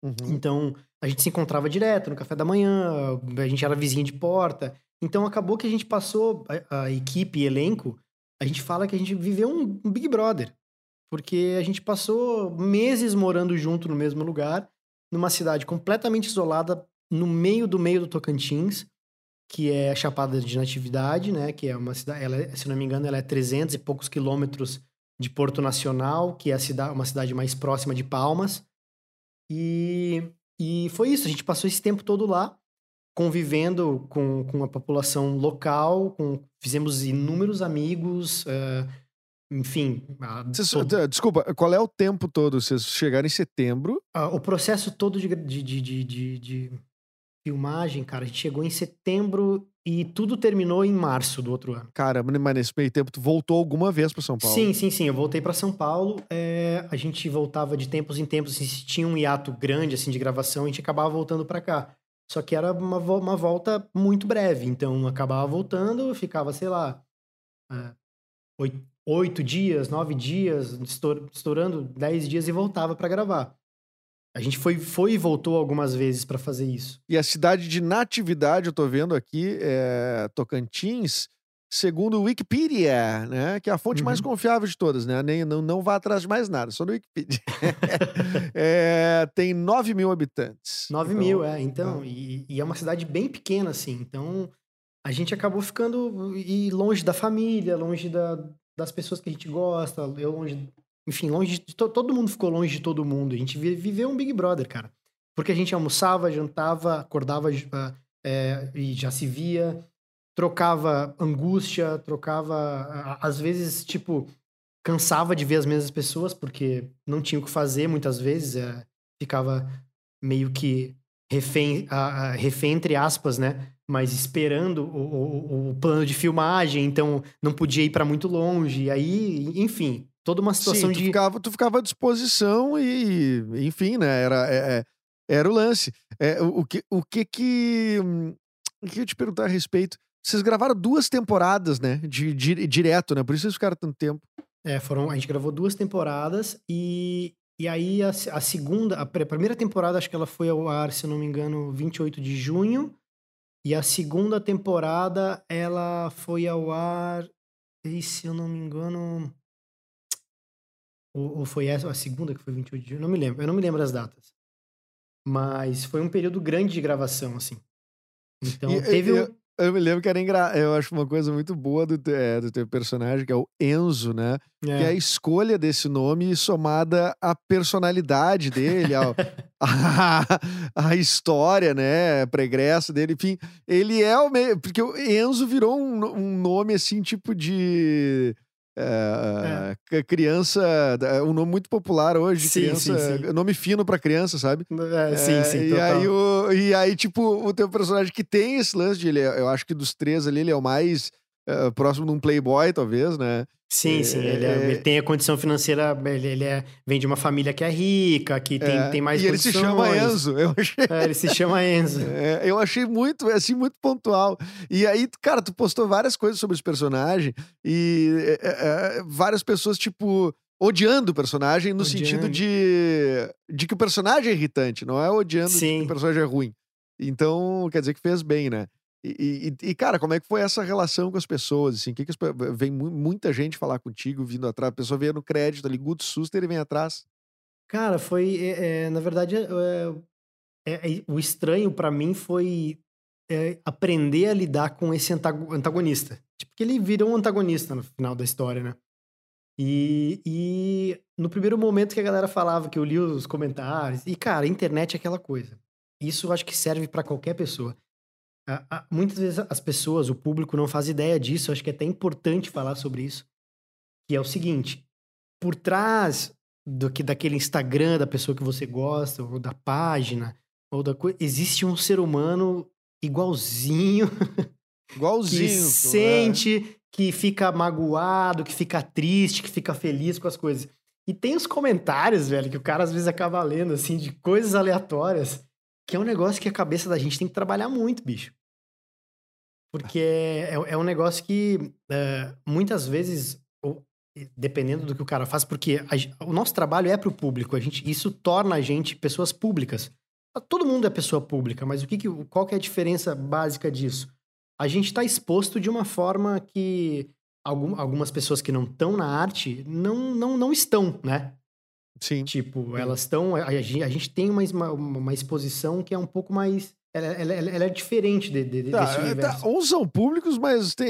Uhum. Então, a gente se encontrava direto no café da manhã, a gente era vizinho de porta. Então, acabou que a gente passou, a, a equipe e elenco, a gente fala que a gente viveu um, um Big Brother. Porque a gente passou meses morando junto no mesmo lugar, numa cidade completamente isolada, no meio do meio do Tocantins, que é Chapada de Natividade, né? Que é uma cidade, ela, é- se não me engano, ela é 300 e poucos quilômetros de Porto Nacional, que é a cida- uma cidade mais próxima de Palmas. E, e foi isso, a gente passou esse tempo todo lá, convivendo com, com a população local, com, fizemos inúmeros amigos, eh, enfim. a- Vocês- todo- Desculpa, qual é o tempo todo? Vocês chegaram em setembro. ah, o processo todo de, de, de- de filmagem, cara, a gente chegou em setembro e tudo terminou em março do outro ano. Caramba, mas nesse meio tempo tu voltou alguma vez pra São Paulo? Sim, sim, sim. Eu voltei pra São Paulo. é, a gente voltava de tempos em tempos. Assim, se tinha um hiato grande assim de gravação, a gente acabava voltando pra cá. Só que era uma, vo- uma volta muito breve. Então, acabava voltando, ficava, sei lá, é, oito, oito dias, nove dias, estourando dez dias e voltava pra gravar. A gente foi, foi e voltou algumas vezes pra fazer isso. E a cidade de natividade, eu tô vendo aqui, é Tocantins, segundo o Wikipedia, né? Que é a fonte mais Uhum. confiável de todas, né? Nem, não, não vá atrás de mais nada, só no Wikipedia. *laughs* É, tem 9 mil habitantes. 9 Então, mil, é. Então, e, e é uma cidade bem pequena, assim. Então, a gente acabou ficando e longe da família, longe da, das pessoas que a gente gosta, eu longe. Enfim, longe de. to- todo mundo ficou longe de todo mundo. A gente vi- viveu um Big Brother, cara. Porque a gente almoçava, jantava, acordava é, e já se via, trocava angústia, trocava. Às vezes, tipo, cansava de ver as mesmas pessoas, porque não tinha o que fazer muitas vezes. é, ficava meio que refém, a, a- refém entre aspas, né? Mas esperando o, o, o plano de filmagem, então não podia ir pra muito longe. E aí, enfim, toda uma situação Sim, tu de. ficava, tu ficava à disposição e, enfim, né? Era, é- é- era o lance. É, o, o que, o que que. O que eu ia te perguntar a respeito? Vocês gravaram duas temporadas, né? De, de- direto, né? Por isso vocês ficaram tanto tempo. É, foram, a gente gravou duas temporadas e, e aí a, a segunda, a primeira temporada acho que ela foi ao ar, se eu não me engano, 28 de junho. E a segunda temporada ela foi ao ar, e se eu não me engano, ou, ou foi essa a segunda que foi 28 de junho, não me lembro, eu não me lembro as datas. Mas foi um período grande de gravação, assim. Então E, teve eu, um... eu me lembro que era engra... Eu acho uma coisa muito boa do, te- é, do teu personagem, que é o Enzo, né? Que é a É, escolha desse nome somada à personalidade dele, ao, *laughs* a, a história, né, pregressa dele, enfim. Ele é o meio. Porque o Enzo virou um, um nome assim, tipo de. Eh, c- Criança, é um nome muito popular hoje, Sim, criança, sim, sim. nome fino pra criança, sabe? é, sim, É, sim, e total. aí, o, e aí, tipo, o teu personagem que tem esse lance de ele, é- eu acho que dos três ali, ele é o mais eh, próximo de um playboy, talvez, né? Sim, sim. Ele, é- É- ele tem a condição financeira. Ele, ele é, vem de uma família que é rica, que tem, É, tem mais E ele se chama Enzo. Eu *laughs* achei, É, ele se chama Enzo. é, eu achei muito, assim, muito pontual. E aí, cara, tu postou várias coisas sobre esse personagem e é, é, é, várias pessoas, tipo, odiando o personagem no sentido Odiando. de, de que o personagem é irritante, não é odiando de que Sim. o personagem é ruim. Então, quer dizer que fez bem, né? E, e- e, cara, como é que foi essa relação com as pessoas? Assim, que que as vem mu- muita gente falar contigo, vindo atrás. A pessoa veio no crédito ali, Guto Suster, ele vem atrás. Cara, foi. é, é, na verdade, é, é, é, o estranho pra mim foi é, aprender a lidar com esse antago- antagonista. Tipo, que ele virou um antagonista no final da história, né? E, e no primeiro momento que a galera falava que eu li os comentários, e cara, a internet é aquela coisa. Isso eu acho que serve pra qualquer pessoa. A- a- muitas vezes as pessoas, o público não faz ideia disso, acho que é até importante falar sobre isso. Que é o seguinte: por trás do que daquele Instagram da pessoa que você gosta, ou da página, ou da coisa, existe um ser humano igualzinho *laughs* Igualzinho. que é. sente, que fica magoado, que fica triste, que fica feliz com as coisas. E tem os comentários, velho, que o cara às vezes acaba lendo, assim, de coisas aleatórias, que é um negócio que a cabeça da gente tem que trabalhar muito, bicho. Porque *laughs* é, é um negócio que é, muitas vezes, dependendo do que o cara faz, porque a, o nosso trabalho é para o público, a gente, isso torna a gente pessoas públicas. Todo mundo é pessoa pública, mas o que, que qual que é a diferença básica disso? A gente está exposto de uma forma que algum, algumas pessoas que não estão na arte não, não, não estão, né? Sim. Tipo, elas estão. A, a, gente tem uma, uma, uma, exposição que é um pouco mais. Ela, ela, ela é diferente de, de, tá, desse é, tá, universo. Tá, uns são públicos, mas, tem,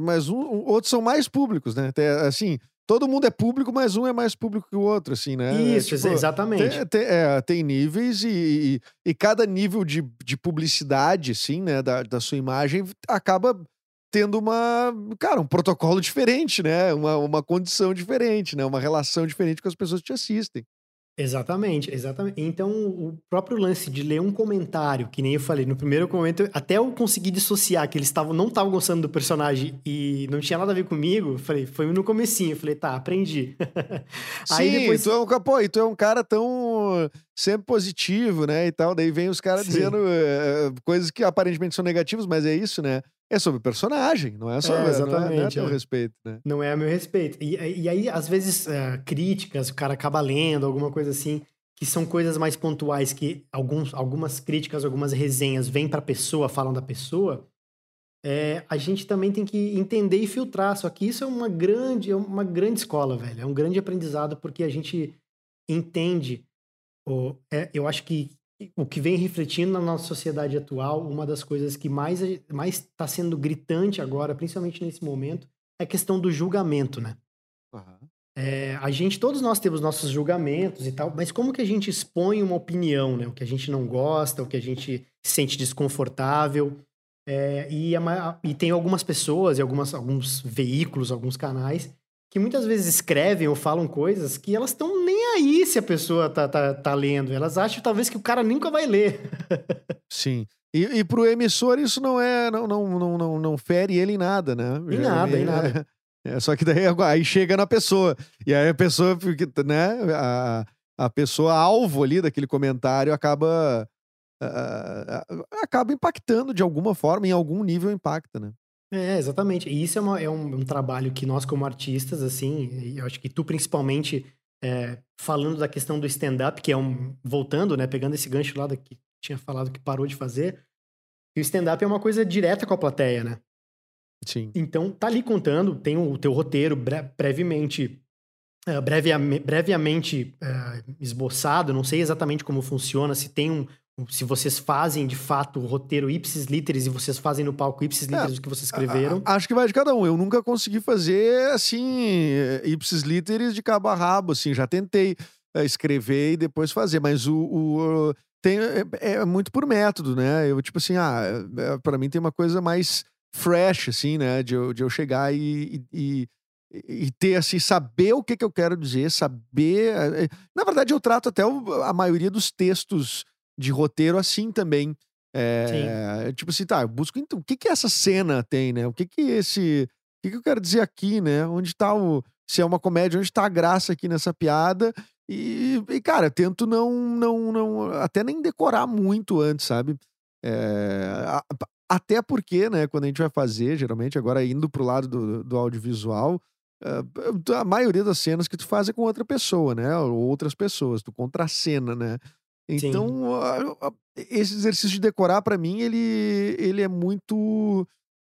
mas um, outros são mais públicos, né? Tem, assim, todo mundo é público, mas um é mais público que o outro, assim, né? Isso, é, tipo, exatamente. Tem, tem, é, tem níveis e, e, e, cada nível de, de publicidade, assim, né, da, da sua imagem acaba tendo uma, cara, um protocolo diferente, né? Uma, uma condição diferente, né? Uma relação diferente com as pessoas que te assistem. Exatamente, exatamente. Então, o próprio lance de ler um comentário, que nem eu falei, no primeiro momento, até eu conseguir dissociar que eles tavam, não estavam gostando do personagem e não tinha nada a ver comigo, falei, foi no comecinho, falei, tá, aprendi. *laughs* Sim, Aí depois... tu, é um, pô, tu é um cara tão sempre positivo, né, e tal, daí vem os caras dizendo uh, coisas que aparentemente são negativas, mas é isso, né? É sobre personagem, não é sobre é, exatamente, não é, não é teu é. respeito, né? Não é a meu respeito. E, e aí, às vezes, uh, críticas, o cara acaba lendo, alguma coisa assim, que são coisas mais pontuais, que alguns, algumas críticas, algumas resenhas vêm pra pessoa, falam da pessoa, é, a gente também tem que entender e filtrar. Só que isso é uma grande, é uma grande escola, velho. É um grande aprendizado, porque a gente entende. É, eu acho que o que vem refletindo na nossa sociedade atual, uma das coisas que mais mais está sendo gritante agora, principalmente nesse momento, é a questão do julgamento, né? Uhum. É, a gente, todos nós temos nossos julgamentos e tal, mas como que a gente expõe uma opinião, né? O que a gente não gosta, o que a gente se sente desconfortável. É, e, a, e tem algumas pessoas e algumas, alguns veículos, alguns canais que muitas vezes escrevem ou falam coisas que elas estão aí se a pessoa tá, tá, tá lendo. Elas acham talvez que o cara nunca vai ler. *laughs* Sim. E, e pro emissor isso não é. Não, não, não, não, não fere ele em nada, né? Em nada, em nada. *laughs* É, só que daí aí chega na pessoa. E aí a pessoa né? A, a pessoa alvo ali daquele comentário acaba. Uh, acaba impactando de alguma forma, em algum nível impacta, né? É, exatamente. E isso é, uma, é um, um, trabalho que nós, como artistas, assim, eu acho que tu principalmente, é, falando da questão do stand-up, que é um. Voltando, né? Pegando esse gancho lá que tinha falado que parou de fazer. E o stand-up é uma coisa direta com a plateia, né? Sim. Então, tá ali contando, tem o teu roteiro bre brevemente. Uh, brevemente uh, esboçado, não sei exatamente como funciona, se tem um, se vocês fazem de fato o roteiro ipsis literis e vocês fazem no palco ipsis é, literis é, o que vocês escreveram. A, a, acho que vai de cada um. Eu nunca consegui fazer assim, ipsis literis de cabo a rabo, assim. Já tentei é, escrever e depois fazer, mas o, o tem, é, é, muito por método, né? Eu, tipo assim, ah, é, para mim tem uma coisa mais fresh, assim, né? De eu, de eu chegar e, e, e ter, assim, saber o que, que eu quero dizer, saber. Na verdade, eu trato até a maioria dos textos de roteiro assim também. É, tipo assim, tá, eu busco então, o que que essa cena tem, né? O que que esse, o que que eu quero dizer aqui, né? Onde tá o, se é uma comédia, onde tá a graça aqui nessa piada? E, e cara, tento não, não, não, até nem decorar muito antes, sabe? É, até porque, né, quando a gente vai fazer, geralmente, agora indo pro lado do, do audiovisual, a maioria das cenas que tu faz é com outra pessoa, né? Ou outras pessoas, tu contracena, né? Então, esse exercício de decorar, para mim, ele, ele é muito.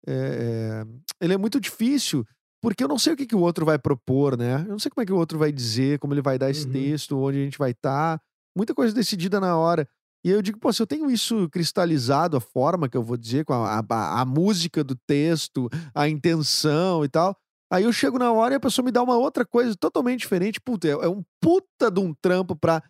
É, ele é muito difícil, porque eu não sei o que, que o outro vai propor, né? Eu não sei como é que o outro vai dizer, como ele vai dar esse uhum. texto, onde a gente vai estar. Tá. Muita coisa decidida na hora. E eu digo, pô, se eu tenho isso cristalizado, a forma que eu vou dizer, com a, a, a música do texto, a intenção e tal, Aí eu chego na hora e a pessoa me dá uma outra coisa totalmente diferente. Puta, é, é um puta de um trampo pra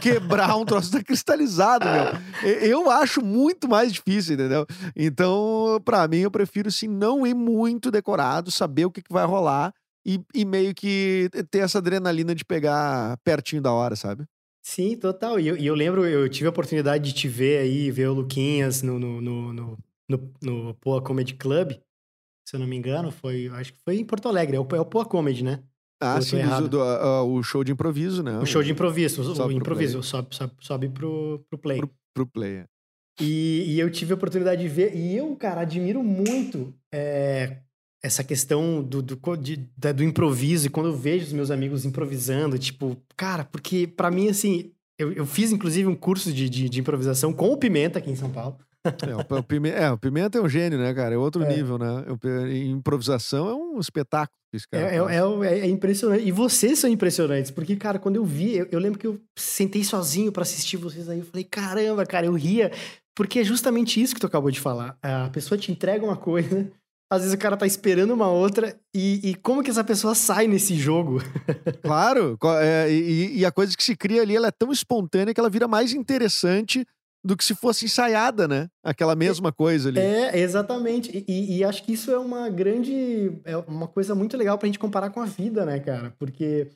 quebrar um troço tá cristalizado, meu. Eu acho muito mais difícil, entendeu? Então, pra mim, eu prefiro, assim, não ir muito decorado, saber o que, que vai rolar e, e meio que ter essa adrenalina de pegar pertinho da hora, sabe? Sim, total. E eu, e eu lembro, eu tive a oportunidade de te ver aí, ver o Luquinhas no, no, no, no, no, no Poa Comedy Club se eu não me engano, foi, acho que foi em Porto Alegre, é o, é o Poa Comedy, né? Ah, Eu sim, do- ah, o show de improviso, né? O show de improviso, Sobe o pro improviso, sobe, sobe, sobe pro, pro play. Pro- Pro player. E, e eu tive a oportunidade de ver, e eu, cara, admiro muito é, essa questão do, do, de- da- do improviso, e quando eu vejo os meus amigos improvisando, tipo, cara, porque pra mim, assim, eu, eu fiz inclusive um curso de, de, de improvisação com o Pimenta aqui em São Paulo. É, o, Pimenta, é, o Pimenta é um gênio, né, cara? É outro É. nível, né? Improvisação é um espetáculo esse cara É, faz. é, é, é impressionante. E vocês são impressionantes, porque, cara, quando eu vi, eu, eu lembro que eu sentei sozinho pra assistir vocês aí, eu falei, caramba, cara, eu ria, porque é justamente isso que tu acabou de falar. A pessoa te entrega uma coisa, *laughs* às vezes o cara tá esperando uma outra, e, e como que essa pessoa sai nesse jogo? *laughs* Claro, é, e, e a coisa que se cria ali, ela é tão espontânea que ela vira mais interessante do que se fosse ensaiada, né? Aquela mesma coisa ali. É, exatamente. E- E, acho que isso é uma grande. É uma coisa muito legal pra gente comparar com a vida, né, cara? Porque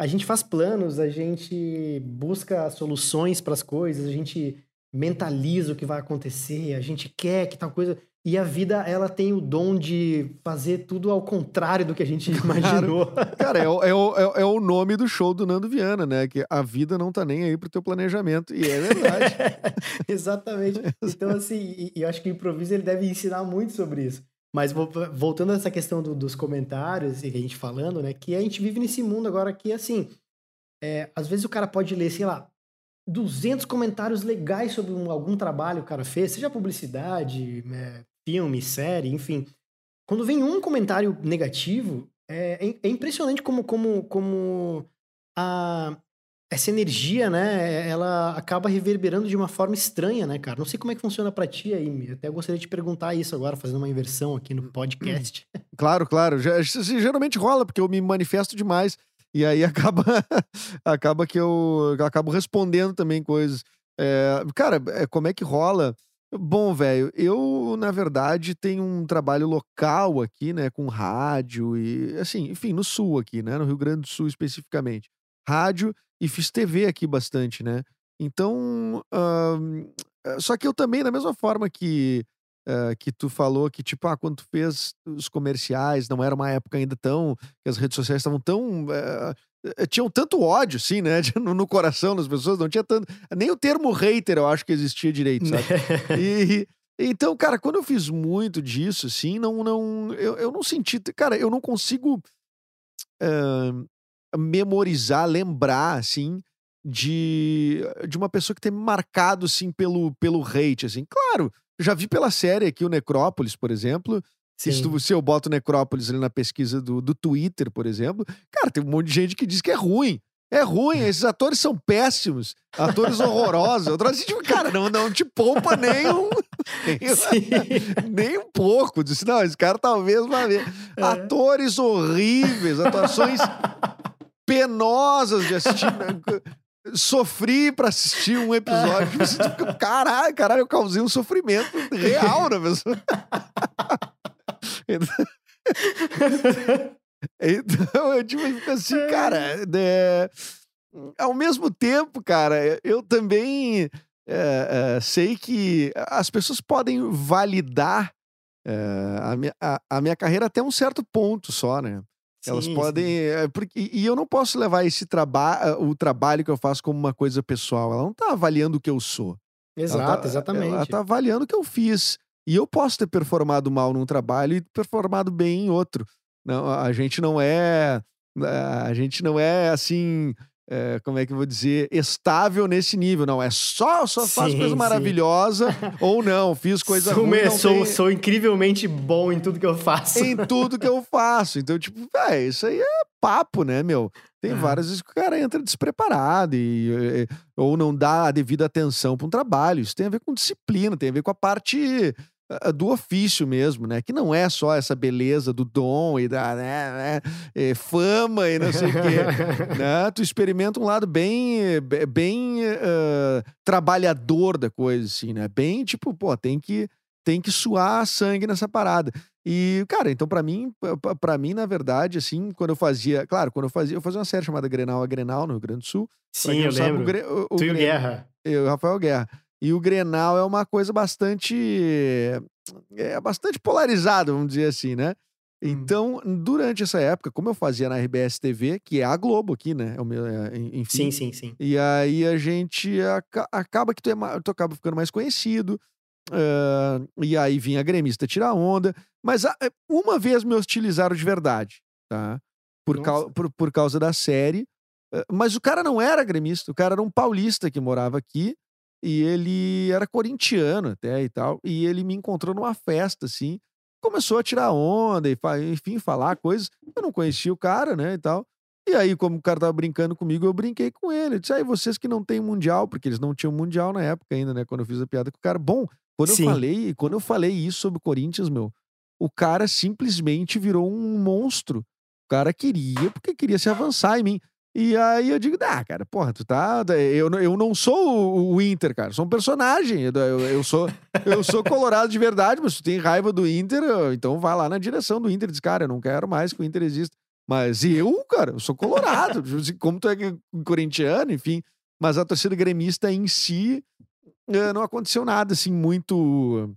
a gente faz planos, a gente busca soluções pras coisas, a gente mentaliza o que vai acontecer, a gente quer que tal coisa. E a vida, ela tem o dom de fazer tudo ao contrário do que a gente imaginou. *laughs* Cara, é, o- é o, é o- é o nome do show do Nando Viana, né? Que a vida não tá nem aí pro teu planejamento. E é verdade. *laughs* Exatamente. Então, assim, e, eu acho que o improviso ele deve ensinar muito sobre isso. Mas vo- voltando a essa questão do- dos comentários e a gente falando, né? Que a gente vive nesse mundo agora que, assim, é, às vezes o cara pode ler, sei lá, 200 comentários legais sobre um- algum trabalho que o cara fez, seja publicidade, é, filme, série, enfim. Quando vem um comentário negativo, é, é- é impressionante como, como, como a, essa energia, né, ela acaba reverberando de uma forma estranha, né, cara? Não sei como é que funciona pra ti aí, até gostaria de te perguntar isso agora, fazendo uma inversão aqui no podcast. Claro, claro. Já- isso geralmente rola, porque eu me manifesto demais. E aí *laughs* acaba, acaba que eu, eu acabo respondendo também coisas. É, cara, é, como é que rola? Bom, velho, eu, na verdade, tenho um trabalho local aqui, né, com rádio e, assim, enfim, no Sul aqui, né, no Rio Grande do Sul especificamente. Rádio e fiz TV aqui bastante, né? Então, eh, só que eu também, da mesma forma que eh, que tu falou que, tipo, ah, quando tu fez os comerciais, não era uma época ainda tão. que as redes sociais estavam tão. eh, tinham tanto ódio, assim, né? *laughs* No, no coração das pessoas, não tinha tanto. Nem o termo hater eu acho que existia direito, sabe? E. Então, cara, quando eu fiz muito disso, assim, não, não, eu, eu não senti, cara, eu não consigo eh, memorizar, lembrar, assim, de, de uma pessoa que tem marcado, assim, pelo, pelo hate, assim. Claro, já vi pela série aqui o Necrópolis, por exemplo. Se, Sim. tu- se eu boto Necrópolis ali na pesquisa do, do Twitter, por exemplo, cara, tem um monte de gente que diz que é ruim. É ruim, *laughs* esses atores são péssimos, atores horrorosos. Eu assim, tipo, cara, não, não te poupa nem um, *laughs* nem, um pouco. Disse, não, esse cara talvez vai ver. Atores horríveis, atuações *laughs* penosas de assistir. Sofri pra assistir um episódio. Tipo, caralho, caralho, eu causei um sofrimento real na pessoa. *laughs* Então, eu tipo, fico assim, cara, né, ao mesmo tempo, cara, eu também é, é, sei que as pessoas podem validar é, a, minha, a, a minha carreira até um certo ponto só, né? Elas Sim, podem. sim. é, porque, e eu não posso levar esse trabalho, o trabalho que eu faço como uma coisa pessoal. Ela não tá avaliando o que eu sou. Ela Exato, tá- exatamente. Ela tá avaliando o que eu fiz. E eu posso ter performado mal num trabalho e performado bem em outro. Não, a a gente não é. A gente não é assim. É, como é que eu vou dizer? Estável nesse nível. Não, é só, só faço Sim, coisa sim. maravilhosa *laughs* ou não, fiz coisa sou, ruim. sou, tem- sou incrivelmente bom em tudo que eu faço. em tudo que eu *laughs* faço. Então, tipo, véi, isso aí é papo, né, meu? Tem É. várias vezes que o cara entra despreparado e, e- ou não dá a devida atenção para um trabalho. Isso tem a ver com disciplina, tem a ver com a parte ah, do ofício mesmo, né? Que não é só essa beleza do dom e da né, né, eh, fama e não sei o quê. *laughs* né? Tu experimenta um lado bem, be- bem eh, trabalhador da coisa, assim, né? Bem tipo, pô, tem que, tem que suar sangue nessa parada. E, cara, então pra mim, pra mim, na verdade, assim, quando eu fazia, claro, quando eu fazia, eu fazia uma série chamada Grenal a Grenal no Rio Grande do Sul. Sim, eu não sabe, lembro. o, o, o Tu e o Guerra. eu, Rafael Guerra. E o Grenal é uma coisa bastante. É bastante polarizada, vamos dizer assim, né? Então, durante essa época, como eu fazia na RBS TV, que é a Globo aqui, né? É o meu, é, en- enfim. Sim, sim, sim. E aí a gente aca- acaba que tu, é tu acaba ficando mais conhecido. ah, e aí vinha a gremista tirar onda. Mas a- uma vez me hostilizaram de verdade, tá? Por, por, por causa da série. Ah, Mas o cara não era gremista, o cara era um paulista que morava aqui. E ele era corintiano até e tal. E ele me encontrou numa festa, assim. Começou a tirar onda e, enfim, falar coisas. Eu não conhecia o cara, né, e tal. E aí, como o cara tava brincando comigo, eu brinquei com ele. Eu disse, aí, vocês que não têm mundial, porque eles não tinham mundial na época ainda, né? Quando eu fiz a piada com o cara. Bom, quando eu Sim. falei, quando eu falei isso sobre o Corinthians, meu, o cara simplesmente virou um monstro. O cara queria, porque queria se avançar em mim. E aí eu digo, ah, cara, porra, tu tá. Eu, não- eu não sou o, Inter, cara. Sou um personagem. Eu, eu, eu sou, eu sou colorado de verdade, mas tu tem raiva do Inter, eu- então vai lá na direção do Inter e diz, cara, eu não quero mais que o Inter exista. Mas eu, cara, eu sou colorado. *laughs* Como tu é corintiano, enfim. Mas a torcida gremista em si eh, não aconteceu nada assim muito.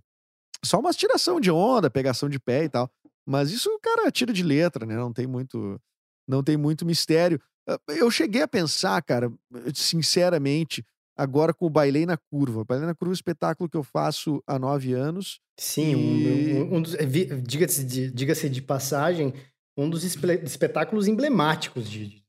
Só uma tiração de onda, pegação de pé e tal. Mas isso cara tira de letra, né? Não tem muito, não tem muito mistério. Ah, Eu cheguei a pensar, cara, sinceramente, agora com o Bailei na Curva. O Bailei na Curva é um espetáculo que eu faço há nove anos. Sim, um- E- um, um dos, é, vi- diga-se de, diga-se de passagem, um dos espe- espetáculos emblemáticos de, de,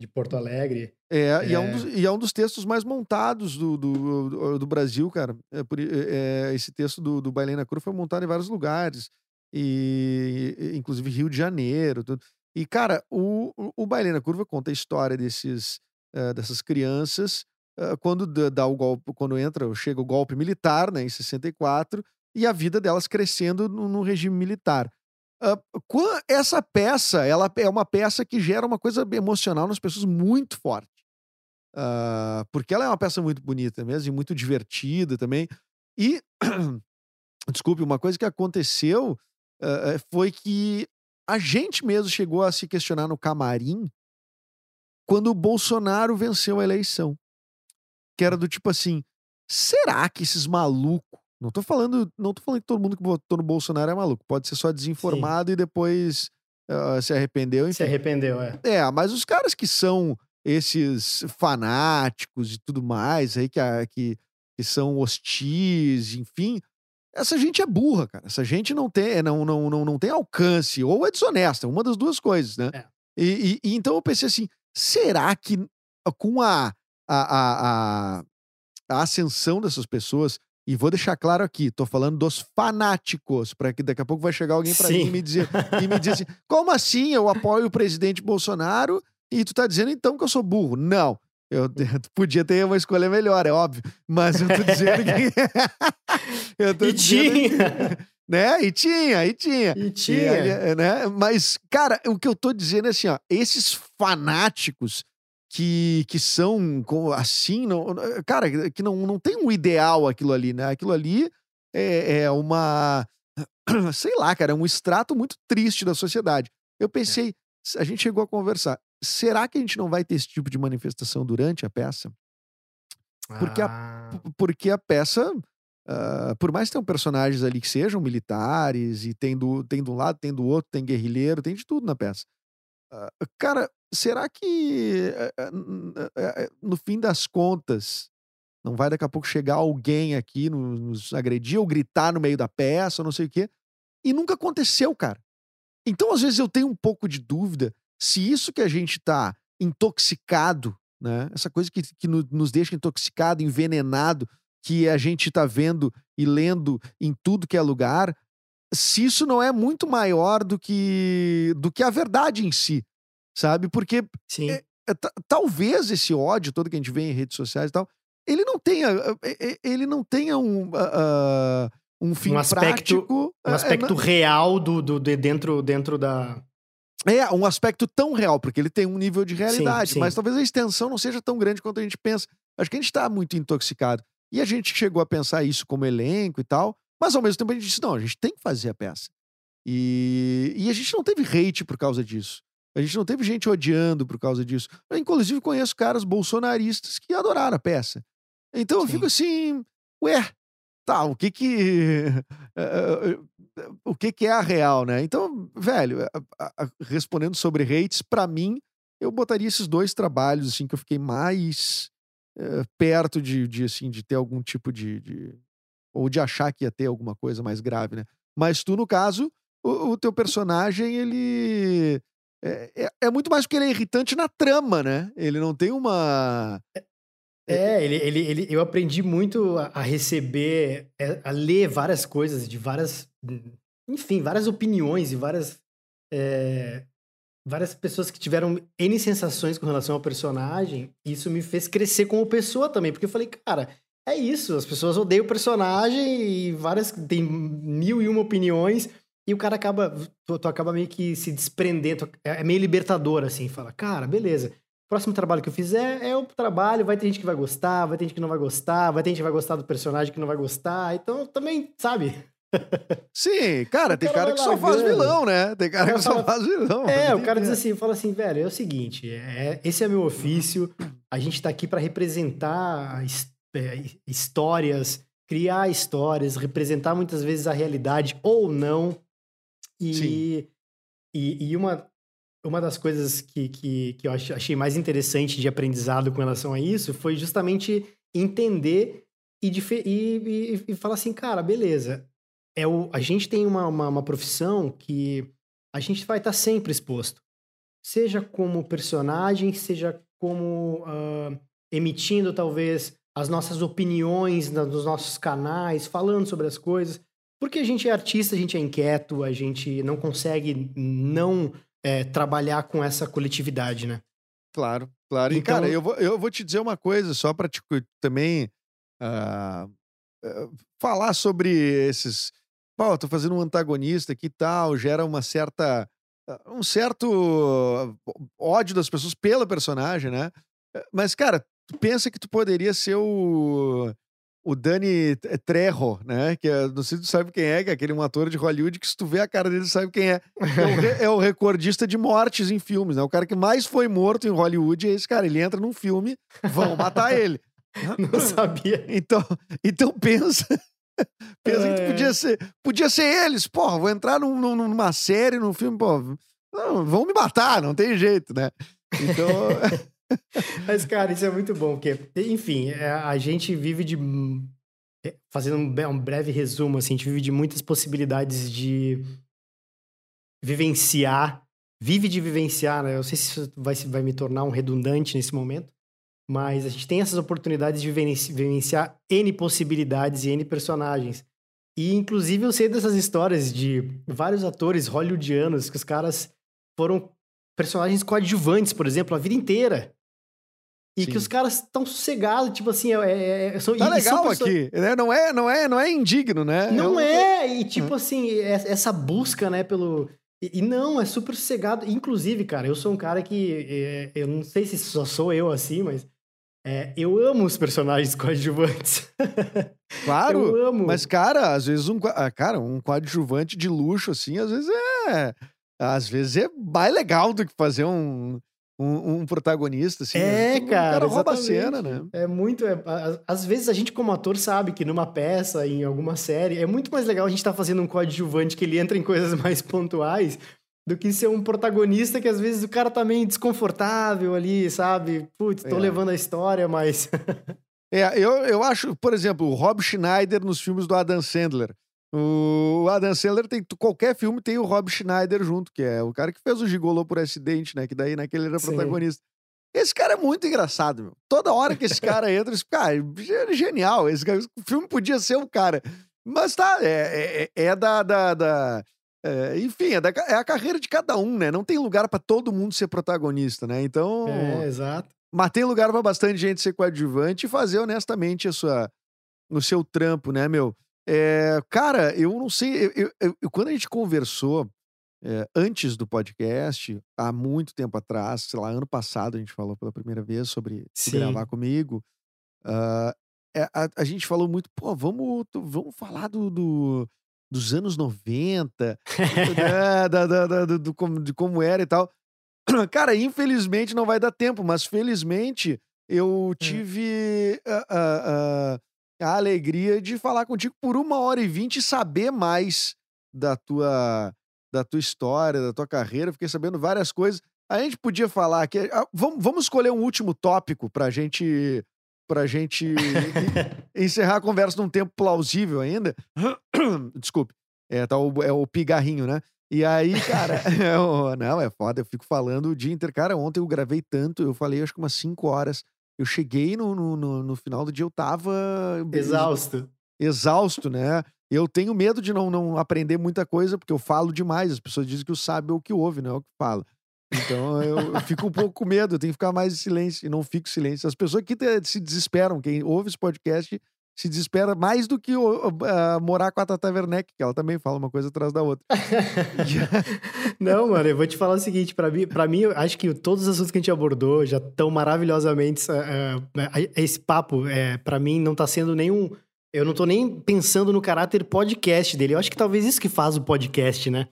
de Porto Alegre. É, E, é um É. dos, e é um dos textos mais montados do, do, do- do Brasil, cara. É por i- é, esse texto do, do Bailei na Curva foi montado em vários lugares, e, e- inclusive Rio de Janeiro. Tudo. E, cara, o, o, Bailei na Curva conta a história desses, eh, dessas crianças eh, quando dá, o golpe, quando entra, chega o golpe militar, né, em 64, e a vida delas crescendo no, no regime militar. Qua- essa peça, ela é uma peça que gera uma coisa emocional nas pessoas muito forte. Ah, porque ela é uma peça muito bonita mesmo e muito divertida também. E, *clears throat* desculpe, uma coisa que aconteceu eh, foi que a gente mesmo chegou a se questionar no camarim quando o Bolsonaro venceu a eleição. Que era do tipo assim: será que esses malucos. Não tô falando, não tô falando que todo mundo que votou no Bolsonaro é maluco. Pode ser só desinformado e depois ah, se arrependeu. Se Enfim. arrependeu, é. É, mas os caras que são esses fanáticos e tudo mais, aí que, que, que são hostis, enfim, essa gente é burra, cara. Essa gente não tem, não, não, não, não tem alcance, ou é desonesta, uma das duas coisas, né? É. E, e- e então eu pensei assim: será que com a, a, a, a, ascensão dessas pessoas, e vou deixar claro aqui, tô falando dos fanáticos, para que daqui a pouco vai chegar alguém para mim e me dizer e me dizer assim: como assim eu apoio o presidente Bolsonaro e tu tá dizendo então que eu sou burro? Não. Eu *laughs* podia ter uma escolha melhor, é óbvio. Mas eu tô dizendo que. *laughs* eu tô E dizendo tinha! *laughs* né? E tinha, e tinha. E E tinha! aí, né? Mas, cara, o que eu tô dizendo é assim, ó, esses fanáticos que, que são assim, não, cara, que não, não tem um ideal aquilo ali, né? Aquilo ali é, é uma, *clears throat* sei lá, cara, é um extrato muito triste da sociedade. Eu pensei, a gente chegou a conversar, será que a gente não vai ter esse tipo de manifestação durante a peça? Porque a- Ah, P- Porque a peça, ah, por mais que tenham personagens ali que sejam militares, e tem do, tem de um lado, tem do outro, tem guerrilheiro, tem de tudo na peça. Ah, cara, será que eh, no fim das contas não vai daqui a pouco chegar alguém aqui no- nos agredir ou gritar no meio da peça, ou não sei o quê? E nunca aconteceu, cara. Então, às vezes, eu tenho um pouco de dúvida se isso que a gente tá intoxicado, né? Essa coisa que, que no- nos deixa intoxicado, envenenado, que a gente tá vendo e lendo em tudo que é lugar, se isso não é muito maior do que, do que a verdade em si, sabe? Porque sim. é, é, ta- talvez esse ódio todo que a gente vê em redes sociais e tal, ele não tenha, é, é, ele não tenha um, ah, um fim Um aspecto- prático. Um é, aspecto real do, do, de dentro, dentro da. É, um aspecto tão real, porque ele tem um nível de realidade, sim. mas talvez a extensão não seja tão grande quanto a gente pensa. Acho que a gente está muito intoxicado. E a gente chegou a pensar isso como elenco e tal, mas ao mesmo tempo a gente disse: não, a gente tem que fazer a peça. E, e a gente não teve hate por causa disso. A gente não teve gente odiando por causa disso. Eu, inclusive, conheço caras bolsonaristas que adoraram a peça. Então eu Sim. fico assim, ué, tá, o que que. *laughs* eh, eh, o que, que é a real, né? Então, velho, a- a- respondendo sobre hates, pra mim, eu botaria esses dois trabalhos, assim, que eu fiquei mais eh, perto de, de, assim, de ter algum tipo de, de- Ou de achar que ia ter alguma coisa mais grave, né? Mas tu, no caso, o, o teu personagem, ele. É, é- é muito mais porque ele é irritante na trama, né? Ele não tem uma. É, ele, ele, ele, eu aprendi muito a, receber, é, a ler várias coisas de várias, enfim, várias opiniões e várias, é, várias pessoas que tiveram N sensações com relação ao personagem. Isso me fez crescer como pessoa também, porque eu falei, cara, é isso, as pessoas odeiam o personagem e várias, tem mil e uma opiniões. E o cara acaba, tu, tu acaba meio que se desprendendo, é é meio libertador, assim, fala, cara, beleza, próximo trabalho que eu fizer é o trabalho, vai ter gente que vai gostar, vai ter gente que não vai gostar, vai ter gente que vai gostar do personagem que não vai gostar, então também, sabe? *laughs* Sim, cara, tem cara cara que só faz vilão, né? Tem cara que só faz vilão. É, o cara diz assim, fala assim, velho, é o seguinte, é, esse é meu ofício, a gente tá aqui pra representar é, histórias, criar histórias, representar muitas vezes a realidade ou não. E, Sim. e, e uma, uma das coisas que, que, que eu ach- achei mais interessante de aprendizado com relação a isso foi justamente entender e, e, e, falar assim, cara, beleza, é o, a gente tem uma, uma, uma profissão que a gente vai estar sempre exposto. Seja como personagem, seja como ah, emitindo talvez as nossas opiniões nos nossos canais, falando sobre as coisas. Porque a gente é artista, a gente é inquieto, a gente não consegue não eh, trabalhar com essa coletividade, né? Claro, claro. e, Então- cara, eu vou, eu vou te dizer uma coisa, só pra te, também ah, eh, falar sobre esses. Pô, tô fazendo um antagonista aqui e tal, gera uma certa. ah, um certo ódio das pessoas pela personagem, né? Eh, Mas, cara, tu pensa que tu poderia ser o. O Dani Trejo, né? Que é, não sei se tu sabe quem é, que é aquele um ator de Hollywood que se tu vê a cara dele, sabe quem é. É o, é o recordista de mortes em filmes, né? O cara que mais foi morto em Hollywood é esse cara. Ele entra num filme, vão matar ele. *laughs* Não sabia. Então, então pensa. pensa que tu É. podia ser, podia ser eles. Porra, vou entrar num- num- numa série, num filme, pô. Não, vão me matar, não tem jeito, né? Então, *laughs* *laughs* Mas, cara, isso é muito bom, porque, enfim, é, a gente vive de. é, Fazendo um breve resumo, assim, a gente vive de muitas possibilidades de vivenciar, vive de vivenciar, né? Eu não sei se isso vai, vai me tornar um redundante nesse momento, mas a gente tem essas oportunidades de vivenci- vivenciar N possibilidades e N personagens. E, inclusive, eu sei dessas histórias de vários atores hollywoodianos que os caras foram personagens coadjuvantes, por exemplo, a vida inteira. E Sim. que os caras estão sossegados, tipo assim, é, é, é- são, tá e- e são legal perso- aqui. Né? Não, é, não, é, não é indigno, né? Não Eu- é, e tipo assim, é- essa busca, né, pelo... E, não, é super sossegado. Inclusive, cara, eu sou um cara que... é, eu não sei se só sou eu assim, mas... é, eu amo os personagens *laughs* coadjuvantes. Claro. eu amo. Mas, cara, às vezes um, ah, cara, um coadjuvante de luxo, assim, às vezes é. Às vezes é mais legal do que fazer um, um, um protagonista, assim. É, né? O cara, rouba a exatamente. cena, né? É muito. é- a- às vezes a gente, como ator, sabe que numa peça, em alguma série, é muito mais legal a gente estar fazendo um coadjuvante que ele entra em coisas *laughs* mais pontuais do que ser um protagonista que às vezes o cara tá meio desconfortável ali, sabe? Putz, tô É. levando a história, mas. *laughs* É, eu, eu acho, por exemplo, o Rob Schneider nos filmes do Adam Sandler. O Adam Sandler tem. Qualquer filme tem o Rob Schneider junto, que é o cara que fez o Gigolô por acidente, né? Que daí naquele ele era Sim. protagonista. Esse cara é muito engraçado, meu. Toda hora que esse cara entra, esse cara é genial. Esse cara- o filme podia ser o cara. Mas tá, é, é, é da. da, da- é, enfim, é, da é a carreira de cada um, né? Não tem lugar pra todo mundo ser protagonista, né? Então. É, exato. Mas tem lugar pra bastante gente ser coadjuvante e fazer honestamente a sua, o seu trampo, né, meu? É, cara, eu não sei. eu- eu- eu- quando a gente conversou é, antes do podcast, há muito tempo atrás, sei lá, ano passado, a gente falou pela primeira vez sobre gravar comigo. é, a, a gente falou muito, pô, vamos, vamos falar do, do- dos anos 90, né, *laughs* da, da- da- do, do como, de como era e tal. *clears throat* Cara, infelizmente não vai dar tempo, mas felizmente eu tive a, a- a- a alegria de falar contigo por uma hora e vinte e saber mais da tua, da tua história, da tua carreira. Fiquei sabendo várias coisas. A gente podia falar aqui. ah, Vamos, vamos escolher um último tópico pra gente. Pra gente en- encerrar a conversa num tempo plausível ainda. *coughs* Desculpe. É, tá o, é o pigarrinho, né? E aí, cara, *laughs* *laughs* não, é foda, eu fico falando o dia inteiro. Cara, ontem eu gravei tanto, eu falei acho que umas 5 horas. Eu cheguei no, no, no, final do dia, eu tava Exausto. exausto, né? Eu tenho medo de não, não aprender muita coisa, porque eu falo demais. As pessoas dizem que o sábio é o que ouve, não é o que fala. Então eu, eu fico um pouco com medo, eu tenho que ficar mais em silêncio e não fico em silêncio. As pessoas que se desesperam, quem ouve esse podcast se desespera mais do que o- ah, morar com a Tata Werneck, que ela também fala uma coisa atrás da outra. *laughs* Não, mano, eu vou te falar o seguinte, pra mim, pra mim, eu acho que todos os assuntos que a gente abordou já estão maravilhosamente. eh, esse papo, é, para mim, não tá sendo nenhum. Eu não tô nem pensando no caráter podcast dele. Eu acho que talvez isso que faz o podcast, né?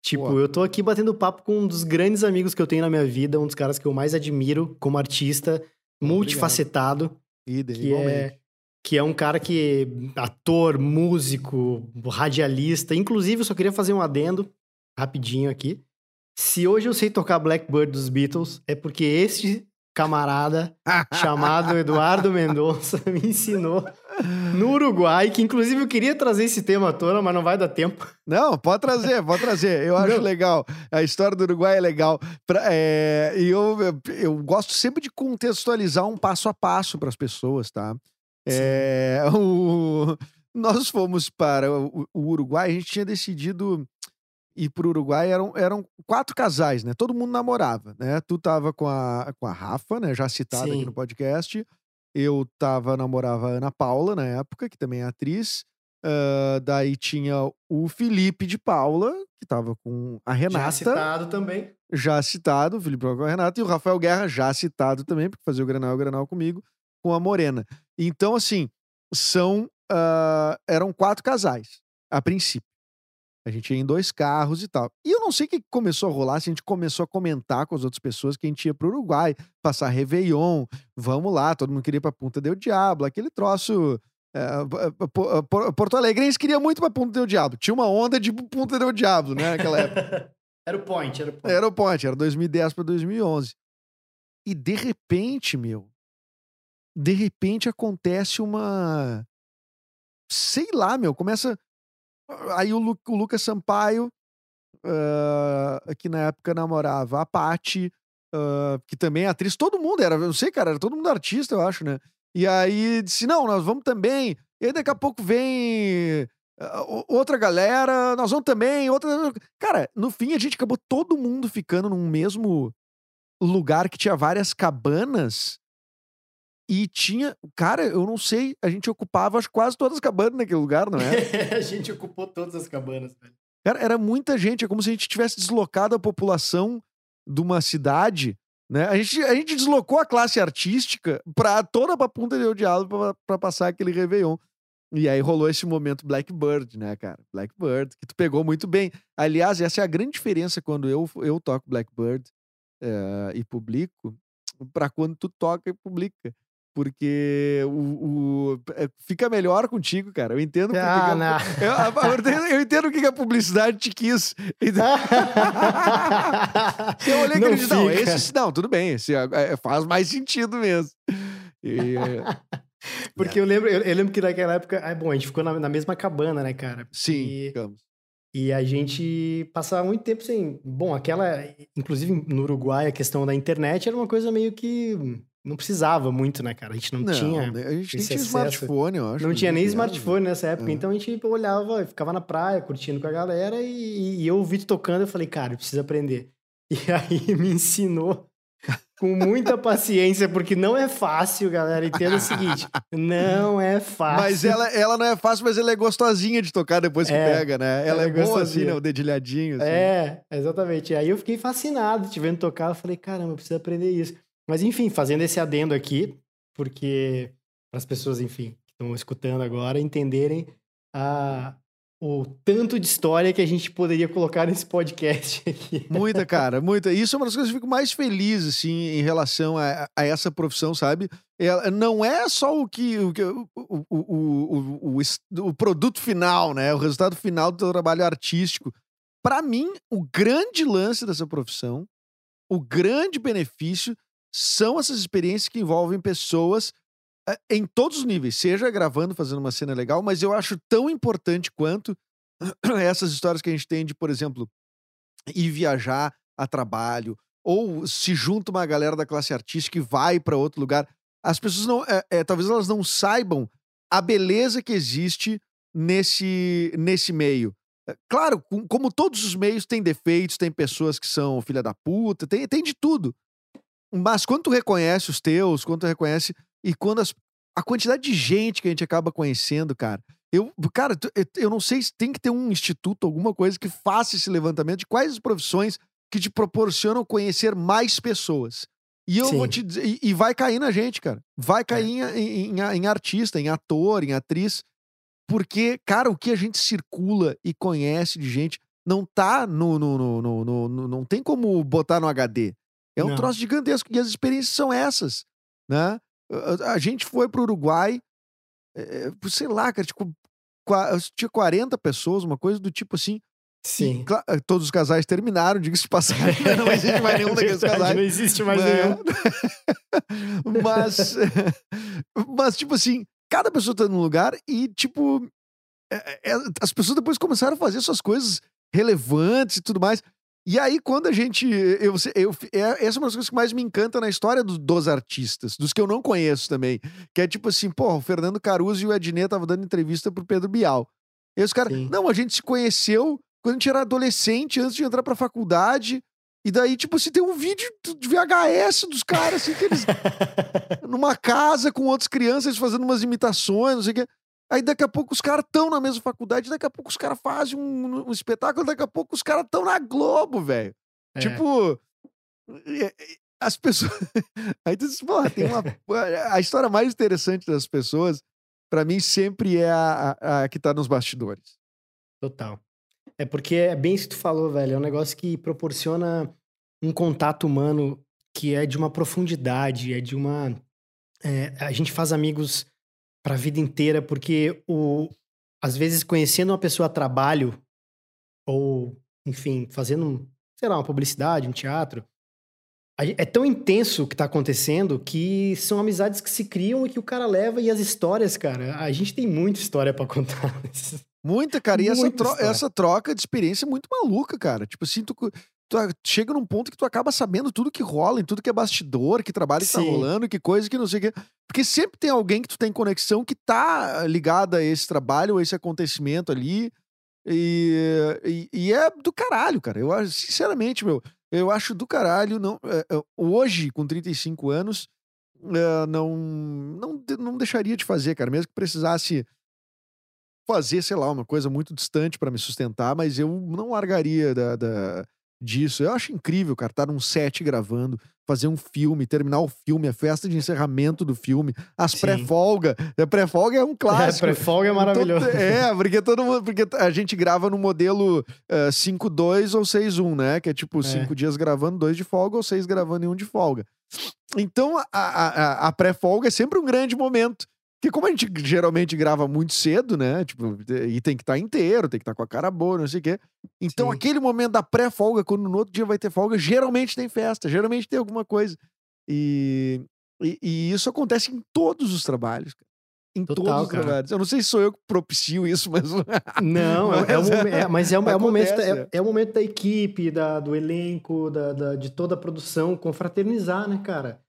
Tipo, eu tô aqui batendo papo com um dos grandes amigos que eu tenho na minha vida, um dos caras que eu mais admiro como artista, multifacetado Idem, que igualmente. é que é um cara que ator, músico, radialista, inclusive eu só queria fazer um adendo rapidinho aqui. Se hoje eu sei tocar Blackbird dos Beatles, é porque este camarada *laughs* chamado Eduardo Mendonça me ensinou no Uruguai, que inclusive eu queria trazer esse tema à tona, mas não vai dar tempo. Não, pode trazer, pode trazer. Eu acho Não. legal. A história do Uruguai é legal. Pra- é, e eu, eu, eu gosto sempre de contextualizar um passo a passo para as pessoas, tá? É, *laughs* o- nós fomos para o, o Uruguai, a gente tinha decidido ir para o Uruguai, eram, eram quatro casais, né? Todo mundo namorava, né? Tu tava com a, com a Rafa, né? Já citada aqui Sim. no podcast. Eu tava, namorava a Ana Paula na época, que também é atriz. Ah, daí tinha o Felipe de Paula, que tava com a Renata, Já citado também. já citado, o Felipe com a Renata, e o Rafael Guerra, já citado também, porque fazia o Granal o Granal comigo, com a Morena. Então, assim, são. ah, eram quatro casais, a princípio. A gente ia em dois carros e tal. E eu não sei o que começou a rolar, se a gente começou a comentar com as outras pessoas que a gente ia pro Uruguai, passar Réveillon, vamos lá, todo mundo queria ir pra Punta del Diablo, aquele troço. p- p- p- Porto Alegrense queria muito pra Punta del Diablo. Tinha uma onda de Punta del Diablo, né, naquela época. *laughs* Era o point, era o point. Era o ponte, era 2010 para 2011. E de repente, meu, de repente acontece uma. Sei lá, meu, começa. Aí o, Lu- o Lucas Sampaio, ah, que na época namorava a Paty, ah, que também é atriz, todo mundo era, não sei, cara, era todo mundo artista, eu acho, né? E aí disse: não, nós vamos também. E aí daqui a pouco vem ah, outra galera, nós vamos também, outra. Cara, no fim a gente acabou todo mundo ficando num mesmo lugar que tinha várias cabanas. E tinha. Cara, eu não sei, a gente ocupava acho, quase todas as cabanas naquele lugar, não é? *laughs* a gente ocupou todas as cabanas, velho. Cara, era muita gente, é como se a gente tivesse deslocado a população de uma cidade, né? A gente, a gente deslocou a classe artística pra toda pra Punta del Diablo pra, pra passar aquele Réveillon. E aí rolou esse momento Blackbird, né, cara? Blackbird, que tu pegou muito bem. Aliás, essa é a grande diferença quando eu, eu toco Blackbird eh, e publico, pra quando tu toca e publica. Porque o, o- é, fica melhor contigo, cara. Eu entendo porque Ah, que eu, eu entendo- eu entendo o que a publicidade te quis. *laughs* Eu olhei e Não acredito, não, esse não, tudo bem, esse é- é- faz mais sentido mesmo. E, *laughs* é, Porque eu lembro, eu, eu lembro que naquela época, ah, bom, a gente ficou na, na mesma cabana, né, cara? sim, E, ficamos. e a gente passava muito tempo sem. Bom, aquela. Inclusive no Uruguai, a questão da internet era uma coisa meio que. Não precisava muito, né, cara? A gente não, Não, tinha. a gente nem tinha smartphone, eu acho. Não tinha nem né? smartphone nessa época, É. então a gente olhava, ficava na praia, curtindo com a galera, e, e eu ouvi tocando, eu falei, cara, eu preciso aprender. *laughs* E aí me ensinou com muita *laughs* paciência, porque não é fácil, galera. Entenda o seguinte: não é fácil. Mas ela, ela não é fácil, mas ela é gostosinha de tocar depois que É, pega, né? Ela, ela é é boa assim, gostosinha. né? O dedilhadinho. Assim. É, exatamente. Aí eu fiquei fascinado te vendo tocar. Eu falei, caramba, eu preciso aprender isso. Mas enfim, fazendo esse adendo aqui, porque para as pessoas, enfim, que estão escutando agora, entenderem a, o tanto de história que a gente poderia colocar nesse podcast *laughs* aqui. Muita, cara, muita. Isso é uma das coisas que eu fico mais feliz, assim, em relação a, a essa profissão, sabe? Ela, não é só o que. O, o, o, o, o, o produto final, né? O resultado final do teu trabalho artístico. Para mim, o grande lance dessa profissão, o grande benefício são essas experiências que envolvem pessoas eh, em todos os níveis, seja gravando, fazendo uma cena legal, mas eu acho tão importante quanto *clears throat* essas histórias que a gente tem de, por exemplo, ir viajar a trabalho, ou se junta uma galera da classe artística e vai para outro lugar. As pessoas não. É, é, talvez elas não saibam a beleza que existe nesse, nesse meio. Claro, como todos os meios têm defeitos, tem pessoas que são filha da puta, tem, tem de tudo. Mas quando tu reconhece os teus, quando tu reconhece e quando as, a quantidade de gente que a gente acaba conhecendo, cara. Eu, cara, eu não sei se tem que ter um instituto, alguma coisa que faça esse levantamento de quais as profissões que te proporcionam conhecer mais pessoas. E eu Sim. vou te dizer, e, e, vai cair na gente, cara. Vai é. cair é. em, em, em, artista, em ator, em atriz. Porque, cara, o que a gente circula e conhece de gente não tá no. no, no, no, no, no não tem como botar no HD. É um não. troço gigantesco. E as experiências são essas, né? A gente foi pro Uruguai, é, sei lá, cara, tipo, tinha 40 pessoas, uma coisa do tipo assim. Sim. E, todos os casais terminaram, diga-se de passagem. *laughs* não existe mais nenhum daqueles *laughs* casais. Não existe mais né? nenhum. *laughs* mas, mas, tipo assim, cada pessoa tá num lugar e, tipo, é, é, as pessoas depois começaram a fazer suas coisas relevantes e tudo mais. E aí, quando a gente. Eu, eu, é, essa é uma das coisas que mais me encanta na história do, dos artistas, dos que eu não conheço também. Que é tipo assim, pô, o Fernando Caruso e o Ednei estavam dando entrevista pro Pedro Bial. E os caras, não, a gente se conheceu quando a gente era adolescente, antes de entrar pra faculdade. E daí, tipo assim, tem um vídeo de VHS dos caras, assim, que eles. *laughs* numa casa com outras crianças, fazendo umas imitações, não sei o quê. Aí daqui a pouco os caras estão na mesma faculdade, daqui a pouco os caras fazem um, um, espetáculo, daqui a pouco os caras estão na Globo, velho. É. Tipo, as pessoas. *laughs* Aí tu diz, pô, tem uma. *laughs* A história mais interessante das pessoas, para mim, sempre é a, a, a, que tá nos bastidores. Total. É porque é bem isso que tu falou, velho. É um negócio que proporciona um contato humano que é de uma profundidade, é de uma. É, a gente faz amigos para a vida inteira, porque o às vezes conhecendo uma pessoa a trabalho ou, enfim, fazendo, sei lá, uma publicidade, um teatro, é tão intenso o que tá acontecendo que são amizades que se criam e que o cara leva e as histórias, cara, a gente tem muita história para contar. *laughs* Muita, cara, e essa, tro essa troca de experiência é muito maluca, cara. Tipo assim, tu, chega num ponto que tu acaba sabendo tudo que rola, em tudo que é bastidor, que trabalho que tá rolando, que coisa que não sei o que. Porque sempre tem alguém que tu tem conexão que tá ligado a esse trabalho, a esse acontecimento ali. E, e, e é do caralho, cara. Eu acho, sinceramente, meu, eu acho do caralho. Não, é, é hoje, com 35 anos, não, não, não deixaria de fazer, cara. Mesmo que precisasse fazer, sei lá, uma coisa muito distante para me sustentar, mas eu não largaria da, da disso. Eu acho incrível, cara, estar num set gravando, fazer um filme, terminar o filme, a festa de encerramento do filme, as pré-folga. A pré-folga é um clássico. É, pré-folga é maravilhoso. É, porque todo mundo. Porque a gente grava no modelo uh, eh, 5-2 ou 6-1, né? Que é tipo 5 é. dias gravando, dois de folga, ou seis gravando e um de folga. Então, a, a, a pré-folga é sempre um grande momento. Porque como a gente geralmente grava muito cedo, né? Tipo, e tem que estar tá inteiro, tem que estar tá com a cara boa, não sei o quê. Então, Sim. aquele momento da pré-folga, quando no outro dia vai ter folga, geralmente tem festa, geralmente tem alguma coisa. E, e, e isso acontece em todos os trabalhos, Em Total, todos os cara. trabalhos. Eu não sei se sou eu que propicio isso, mas. Não, mas é, o, é, mas é, é, o momento, é, é, o momento da equipe, da, do elenco, da, da, de toda a produção confraternizar, né, cara?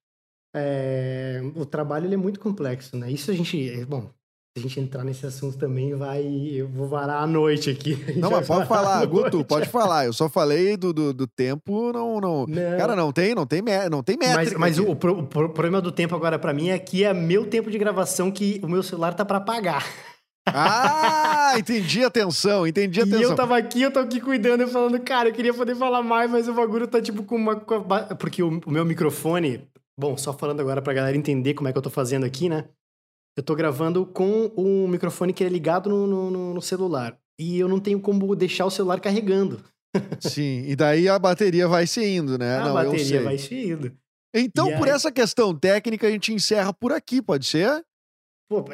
É, o trabalho é muito complexo, né? Isso a gente, é, bom, se a gente entrar nesse assunto também, vai, eu vou varar a noite aqui. A *laughs* não, mas pode falar, Guto, pode falar. Eu só falei do, do, do tempo, não, não, não, Cara, não tem, não tem, não tem métrica. Mas, mas o, o, o, problema do tempo agora para mim é que é meu tempo de gravação que o meu celular tá para apagar. Ah, entendi a tensão, entendi a tensão. E eu tava aqui, eu tô aqui cuidando, eu falando, cara, eu queria poder falar mais, mas o bagulho tá tipo com uma. Porque o, o meu microfone, Bom, só falando agora pra galera entender como é que eu tô fazendo aqui, né? eu tô gravando com um microfone que é ligado no, no, no celular. E eu não tenho como deixar o celular carregando. *laughs* Sim, e daí a bateria vai se indo, né? A não, bateria vai se indo. Então, por essa questão técnica, a gente encerra por aqui, pode ser? Pô,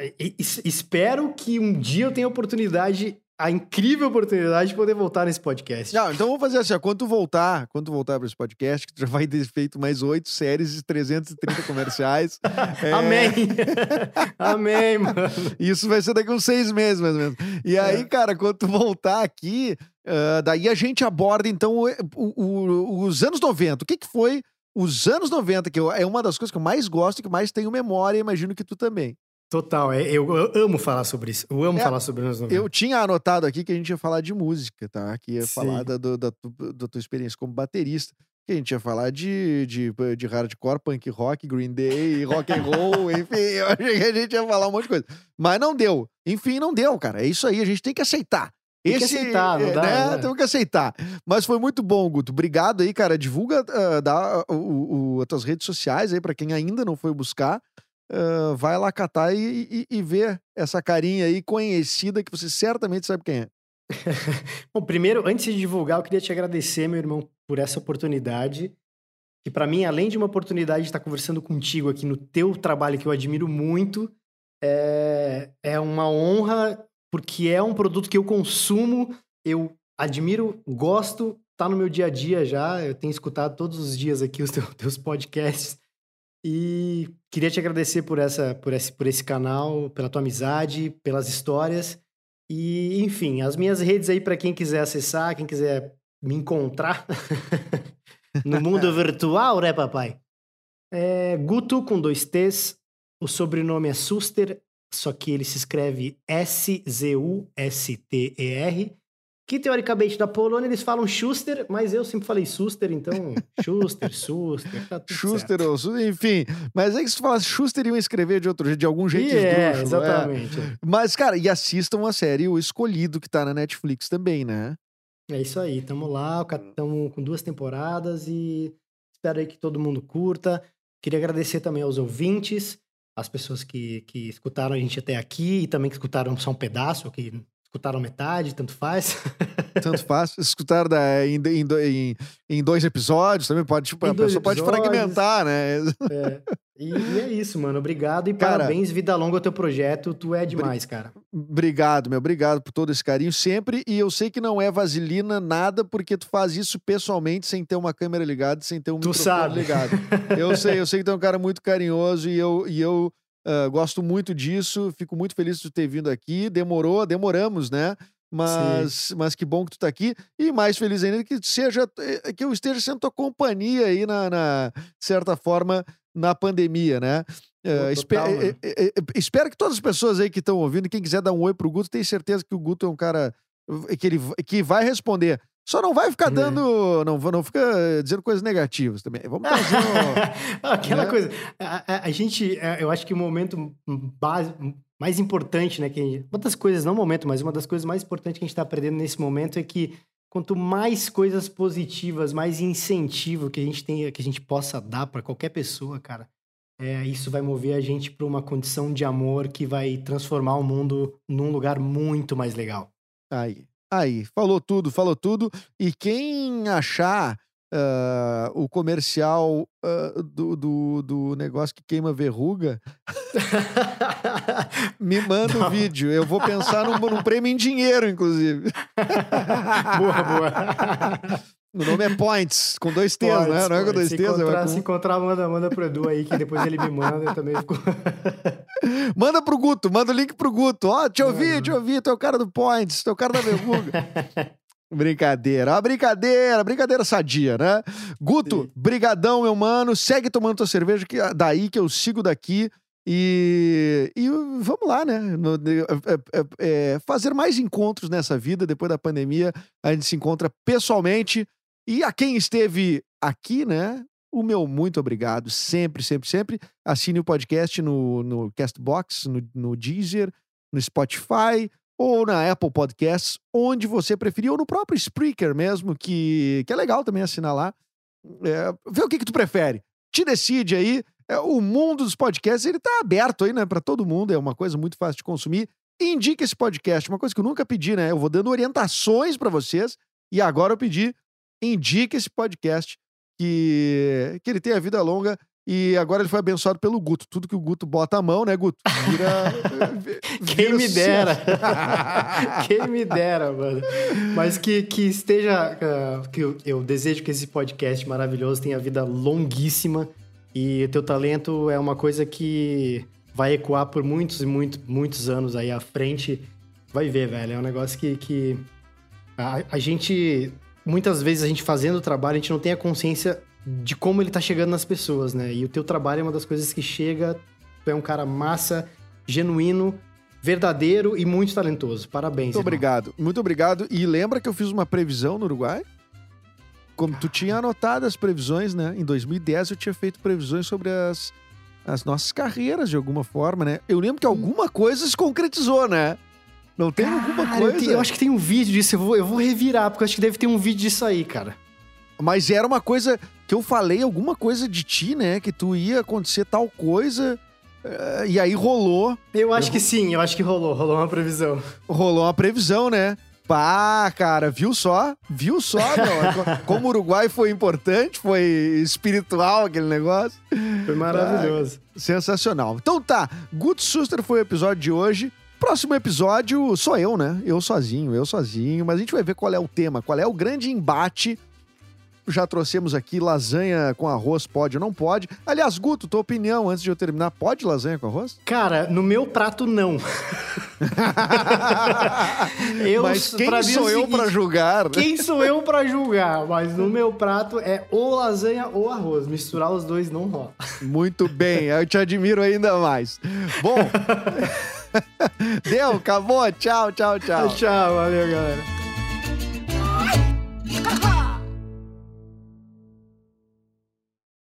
espero que um dia eu tenha a oportunidade, a incrível oportunidade de poder voltar nesse podcast. Não, então vamos fazer assim, ó, quando tu voltar, quando voltar para esse podcast, que tu já vai ter feito mais oito séries e 330 *laughs* comerciais. é, Amém! *laughs* Amém, mano. Isso vai ser daqui uns seis meses, mais ou menos. E aí, É. cara, quando tu voltar aqui, ah, daí a gente aborda, então, o- o- o- os anos 90. O que que foi os anos 90, que eu- é uma das coisas que eu mais gosto e que mais tenho memória, imagino que tu também. Total, é- eu, eu amo falar sobre isso. Eu amo É, falar sobre 90. Eu tinha anotado aqui que a gente ia falar de música, tá? Que ia Sim. falar da, da, da tua experiência como baterista. Que a gente ia falar de, de, de hardcore, punk rock, Green Day, rock and roll, *laughs* enfim. Eu achei que a gente ia falar um monte de coisa. Mas não deu. Enfim, não deu, cara. É isso aí, a gente tem que aceitar. Tem que aceitar, não é, dá, né? né? Temos que aceitar. Mas foi muito bom, Guto. Obrigado aí, cara. Divulga ah, dá, o, o- as tuas redes sociais aí pra quem ainda não foi buscar. Vai lá catar e, e, e ver essa carinha aí conhecida que você certamente sabe quem é. *laughs* Bom, primeiro, antes de divulgar, eu queria te agradecer, meu irmão, por essa oportunidade. Que pra mim, além de uma oportunidade de estar conversando contigo aqui no teu trabalho, que eu admiro muito, é, é uma honra, porque é um produto que eu consumo, eu admiro, gosto, tá no meu dia a dia já. Eu tenho escutado todos os dias aqui os teu- teus podcasts. E queria te agradecer por, essa, por, esse, por esse canal, pela tua amizade, pelas histórias. E, enfim, as minhas redes aí para quem quiser acessar, quem quiser me encontrar *laughs* no mundo *laughs* virtual, né, papai? É Guto com dois T's. O sobrenome é Suster, só que ele se escreve S-Z-U-S-T-E-R. Que teoricamente da Polônia eles falam Schuster, mas eu sempre falei Suster, então *laughs* Schuster, Suster, tá Schuster, certo. ou Su- enfim. Mas é que se tu falasse Schuster, iam escrever de outro jeito, de algum jeito E é, é. exatamente. Mas, cara, e assistam a série O Escolhido, que tá na Netflix também, né? É isso aí, tamo lá, estamos com duas temporadas e espero aí que todo mundo curta. Queria agradecer também aos ouvintes, as pessoas que, que escutaram a gente até aqui e também que escutaram só um pedaço, que escutaram metade, tanto faz. *laughs* Tanto faz. Escutar da, em, em, em, dois episódios também pode, tipo, a pessoa pode episódios. fragmentar, né? É, E, e é isso, mano. Obrigado e Cara- parabéns, vida longa ao teu projeto. Tu é demais, cara. Obrigado, meu. Obrigado por todo esse carinho sempre. E eu sei que não é vaselina nada, porque tu faz isso pessoalmente, sem ter uma câmera ligada, sem ter um Tu microfone sabe. ligado. Eu sei, eu sei que tu é um cara muito carinhoso e eu, e eu ah, gosto muito disso. Fico muito feliz de ter vindo aqui. Demorou, demoramos, né? Mas, mas que bom que tu tá aqui. E mais feliz ainda que seja eh, que eu esteja sendo tua companhia aí na, na de certa forma na pandemia, né? Eh, espe- total, eh, eh, espero que todas as pessoas aí que estão ouvindo, quem quiser dar um oi pro Guto, tenho certeza que o Guto é um cara que ele que vai responder. Só não vai ficar É. dando, não, não fica dizendo coisas negativas também. Vamos trazer um- *laughs* Aquela né? coisa. A, a- a gente, é, eu acho que o momento base, mais importante, né? Que, uma das coisas, não o momento, mas uma das coisas mais importantes que a gente está aprendendo nesse momento é que quanto mais coisas positivas, mais incentivo que a gente tem, que a gente possa dar para qualquer pessoa, cara, é, isso vai mover a gente para uma condição de amor que vai transformar o mundo num lugar muito mais legal. Aí, aí, falou tudo, falou tudo. E quem achar ah, o comercial ah, do, do, do negócio que queima verruga, *laughs* me *laughs* manda o Não. vídeo. Eu vou pensar num, num prêmio em dinheiro, inclusive. *laughs* boa, boa. O nome é Points, com dois T's, né? Não é com dois se T's, é encontrar, se com... encontrar, manda, manda pro Edu aí, que depois ele me manda, eu também fico... Manda pro Guto, manda o link pro Guto. Ó, te ouvi, Manda. te ouvi, tu é o cara do Points, tu é o cara da verruga. *laughs* Brincadeira, ó, brincadeira, brincadeira sadia, né? Guto, Sim. brigadão, meu mano. Segue tomando tua cerveja que, daí que eu sigo daqui. E, e vamos lá, né? No- de- é- é- é, fazer mais encontros nessa vida depois da pandemia. A gente se encontra pessoalmente. E a quem esteve aqui, né? O meu muito obrigado. Sempre, sempre, sempre. Assine o podcast no, no Castbox, no, no Deezer, no Spotify ou na Apple Podcasts, onde você preferir, ou no próprio Spreaker mesmo, que, que é legal também assinar lá. É, vê o que, que tu prefere. Te decide aí. é, o mundo dos podcasts, ele tá aberto aí, né, para todo mundo, é uma coisa muito fácil de consumir. Indica esse podcast, uma coisa que eu nunca pedi, né? Eu vou dando orientações para vocês e agora eu pedi, indica esse podcast que, que ele tenha vida longa e agora ele foi abençoado pelo Guto. Tudo que o Guto bota a mão, né, Guto? Vira. *laughs* Quem vira me sucesso. dera. *laughs* Quem me dera, mano. Mas que, que esteja. ah, que eu, eu desejo que esse podcast maravilhoso tenha vida longuíssima. E o teu talento é uma coisa que vai ecoar por muitos e muito, muitos anos aí à frente. Vai ver, velho. É um negócio que. que a, a gente. Muitas vezes a gente fazendo o trabalho, a gente não tem a consciência de como ele tá chegando nas pessoas, né? E o teu trabalho é uma das coisas que chega. Tu é um cara massa, genuíno, verdadeiro e muito talentoso. Parabéns. Muito irmão. obrigado, muito obrigado. E lembra que eu fiz uma previsão no Uruguai? Como tu tinha anotado as previsões, né? Em 2010 eu tinha feito previsões sobre as, as nossas carreiras, de alguma forma, né? Eu lembro que alguma coisa se concretizou, né? Não tem alguma Cara, eu, coisa. te- eu acho que tem um vídeo disso, eu vou, eu vou revirar, porque eu acho que deve ter um vídeo disso aí, cara. Mas era uma coisa que eu falei, alguma coisa de ti, né? Que tu ia acontecer tal coisa. eh, E aí rolou. Eu acho que sim, eu acho que rolou, rolou uma previsão. Rolou uma previsão, né? Pá, cara, viu só? Viu só, *laughs* meu? Como o Uruguai foi importante, foi espiritual aquele negócio. Foi maravilhoso. Sensacional. Então tá, Guto Suster foi o episódio de hoje. Próximo episódio sou eu, né? Eu sozinho, eu sozinho. Mas a gente vai ver qual é o tema, qual é o grande embate. Já trouxemos aqui lasanha com arroz, pode ou não pode. Aliás, Guto, tua opinião antes de eu terminar, pode lasanha com arroz? Cara, no meu prato, não. *laughs* Eu, Mas quem sou eu pra julgar? Quem sou eu pra julgar? Mas no meu prato é ou lasanha ou arroz. Misturar os dois não rola. Muito bem, eu te admiro ainda mais. Bom, *laughs* *laughs* Deu, acabou. Tchau, tchau, tchau. Tchau, valeu, galera. *laughs*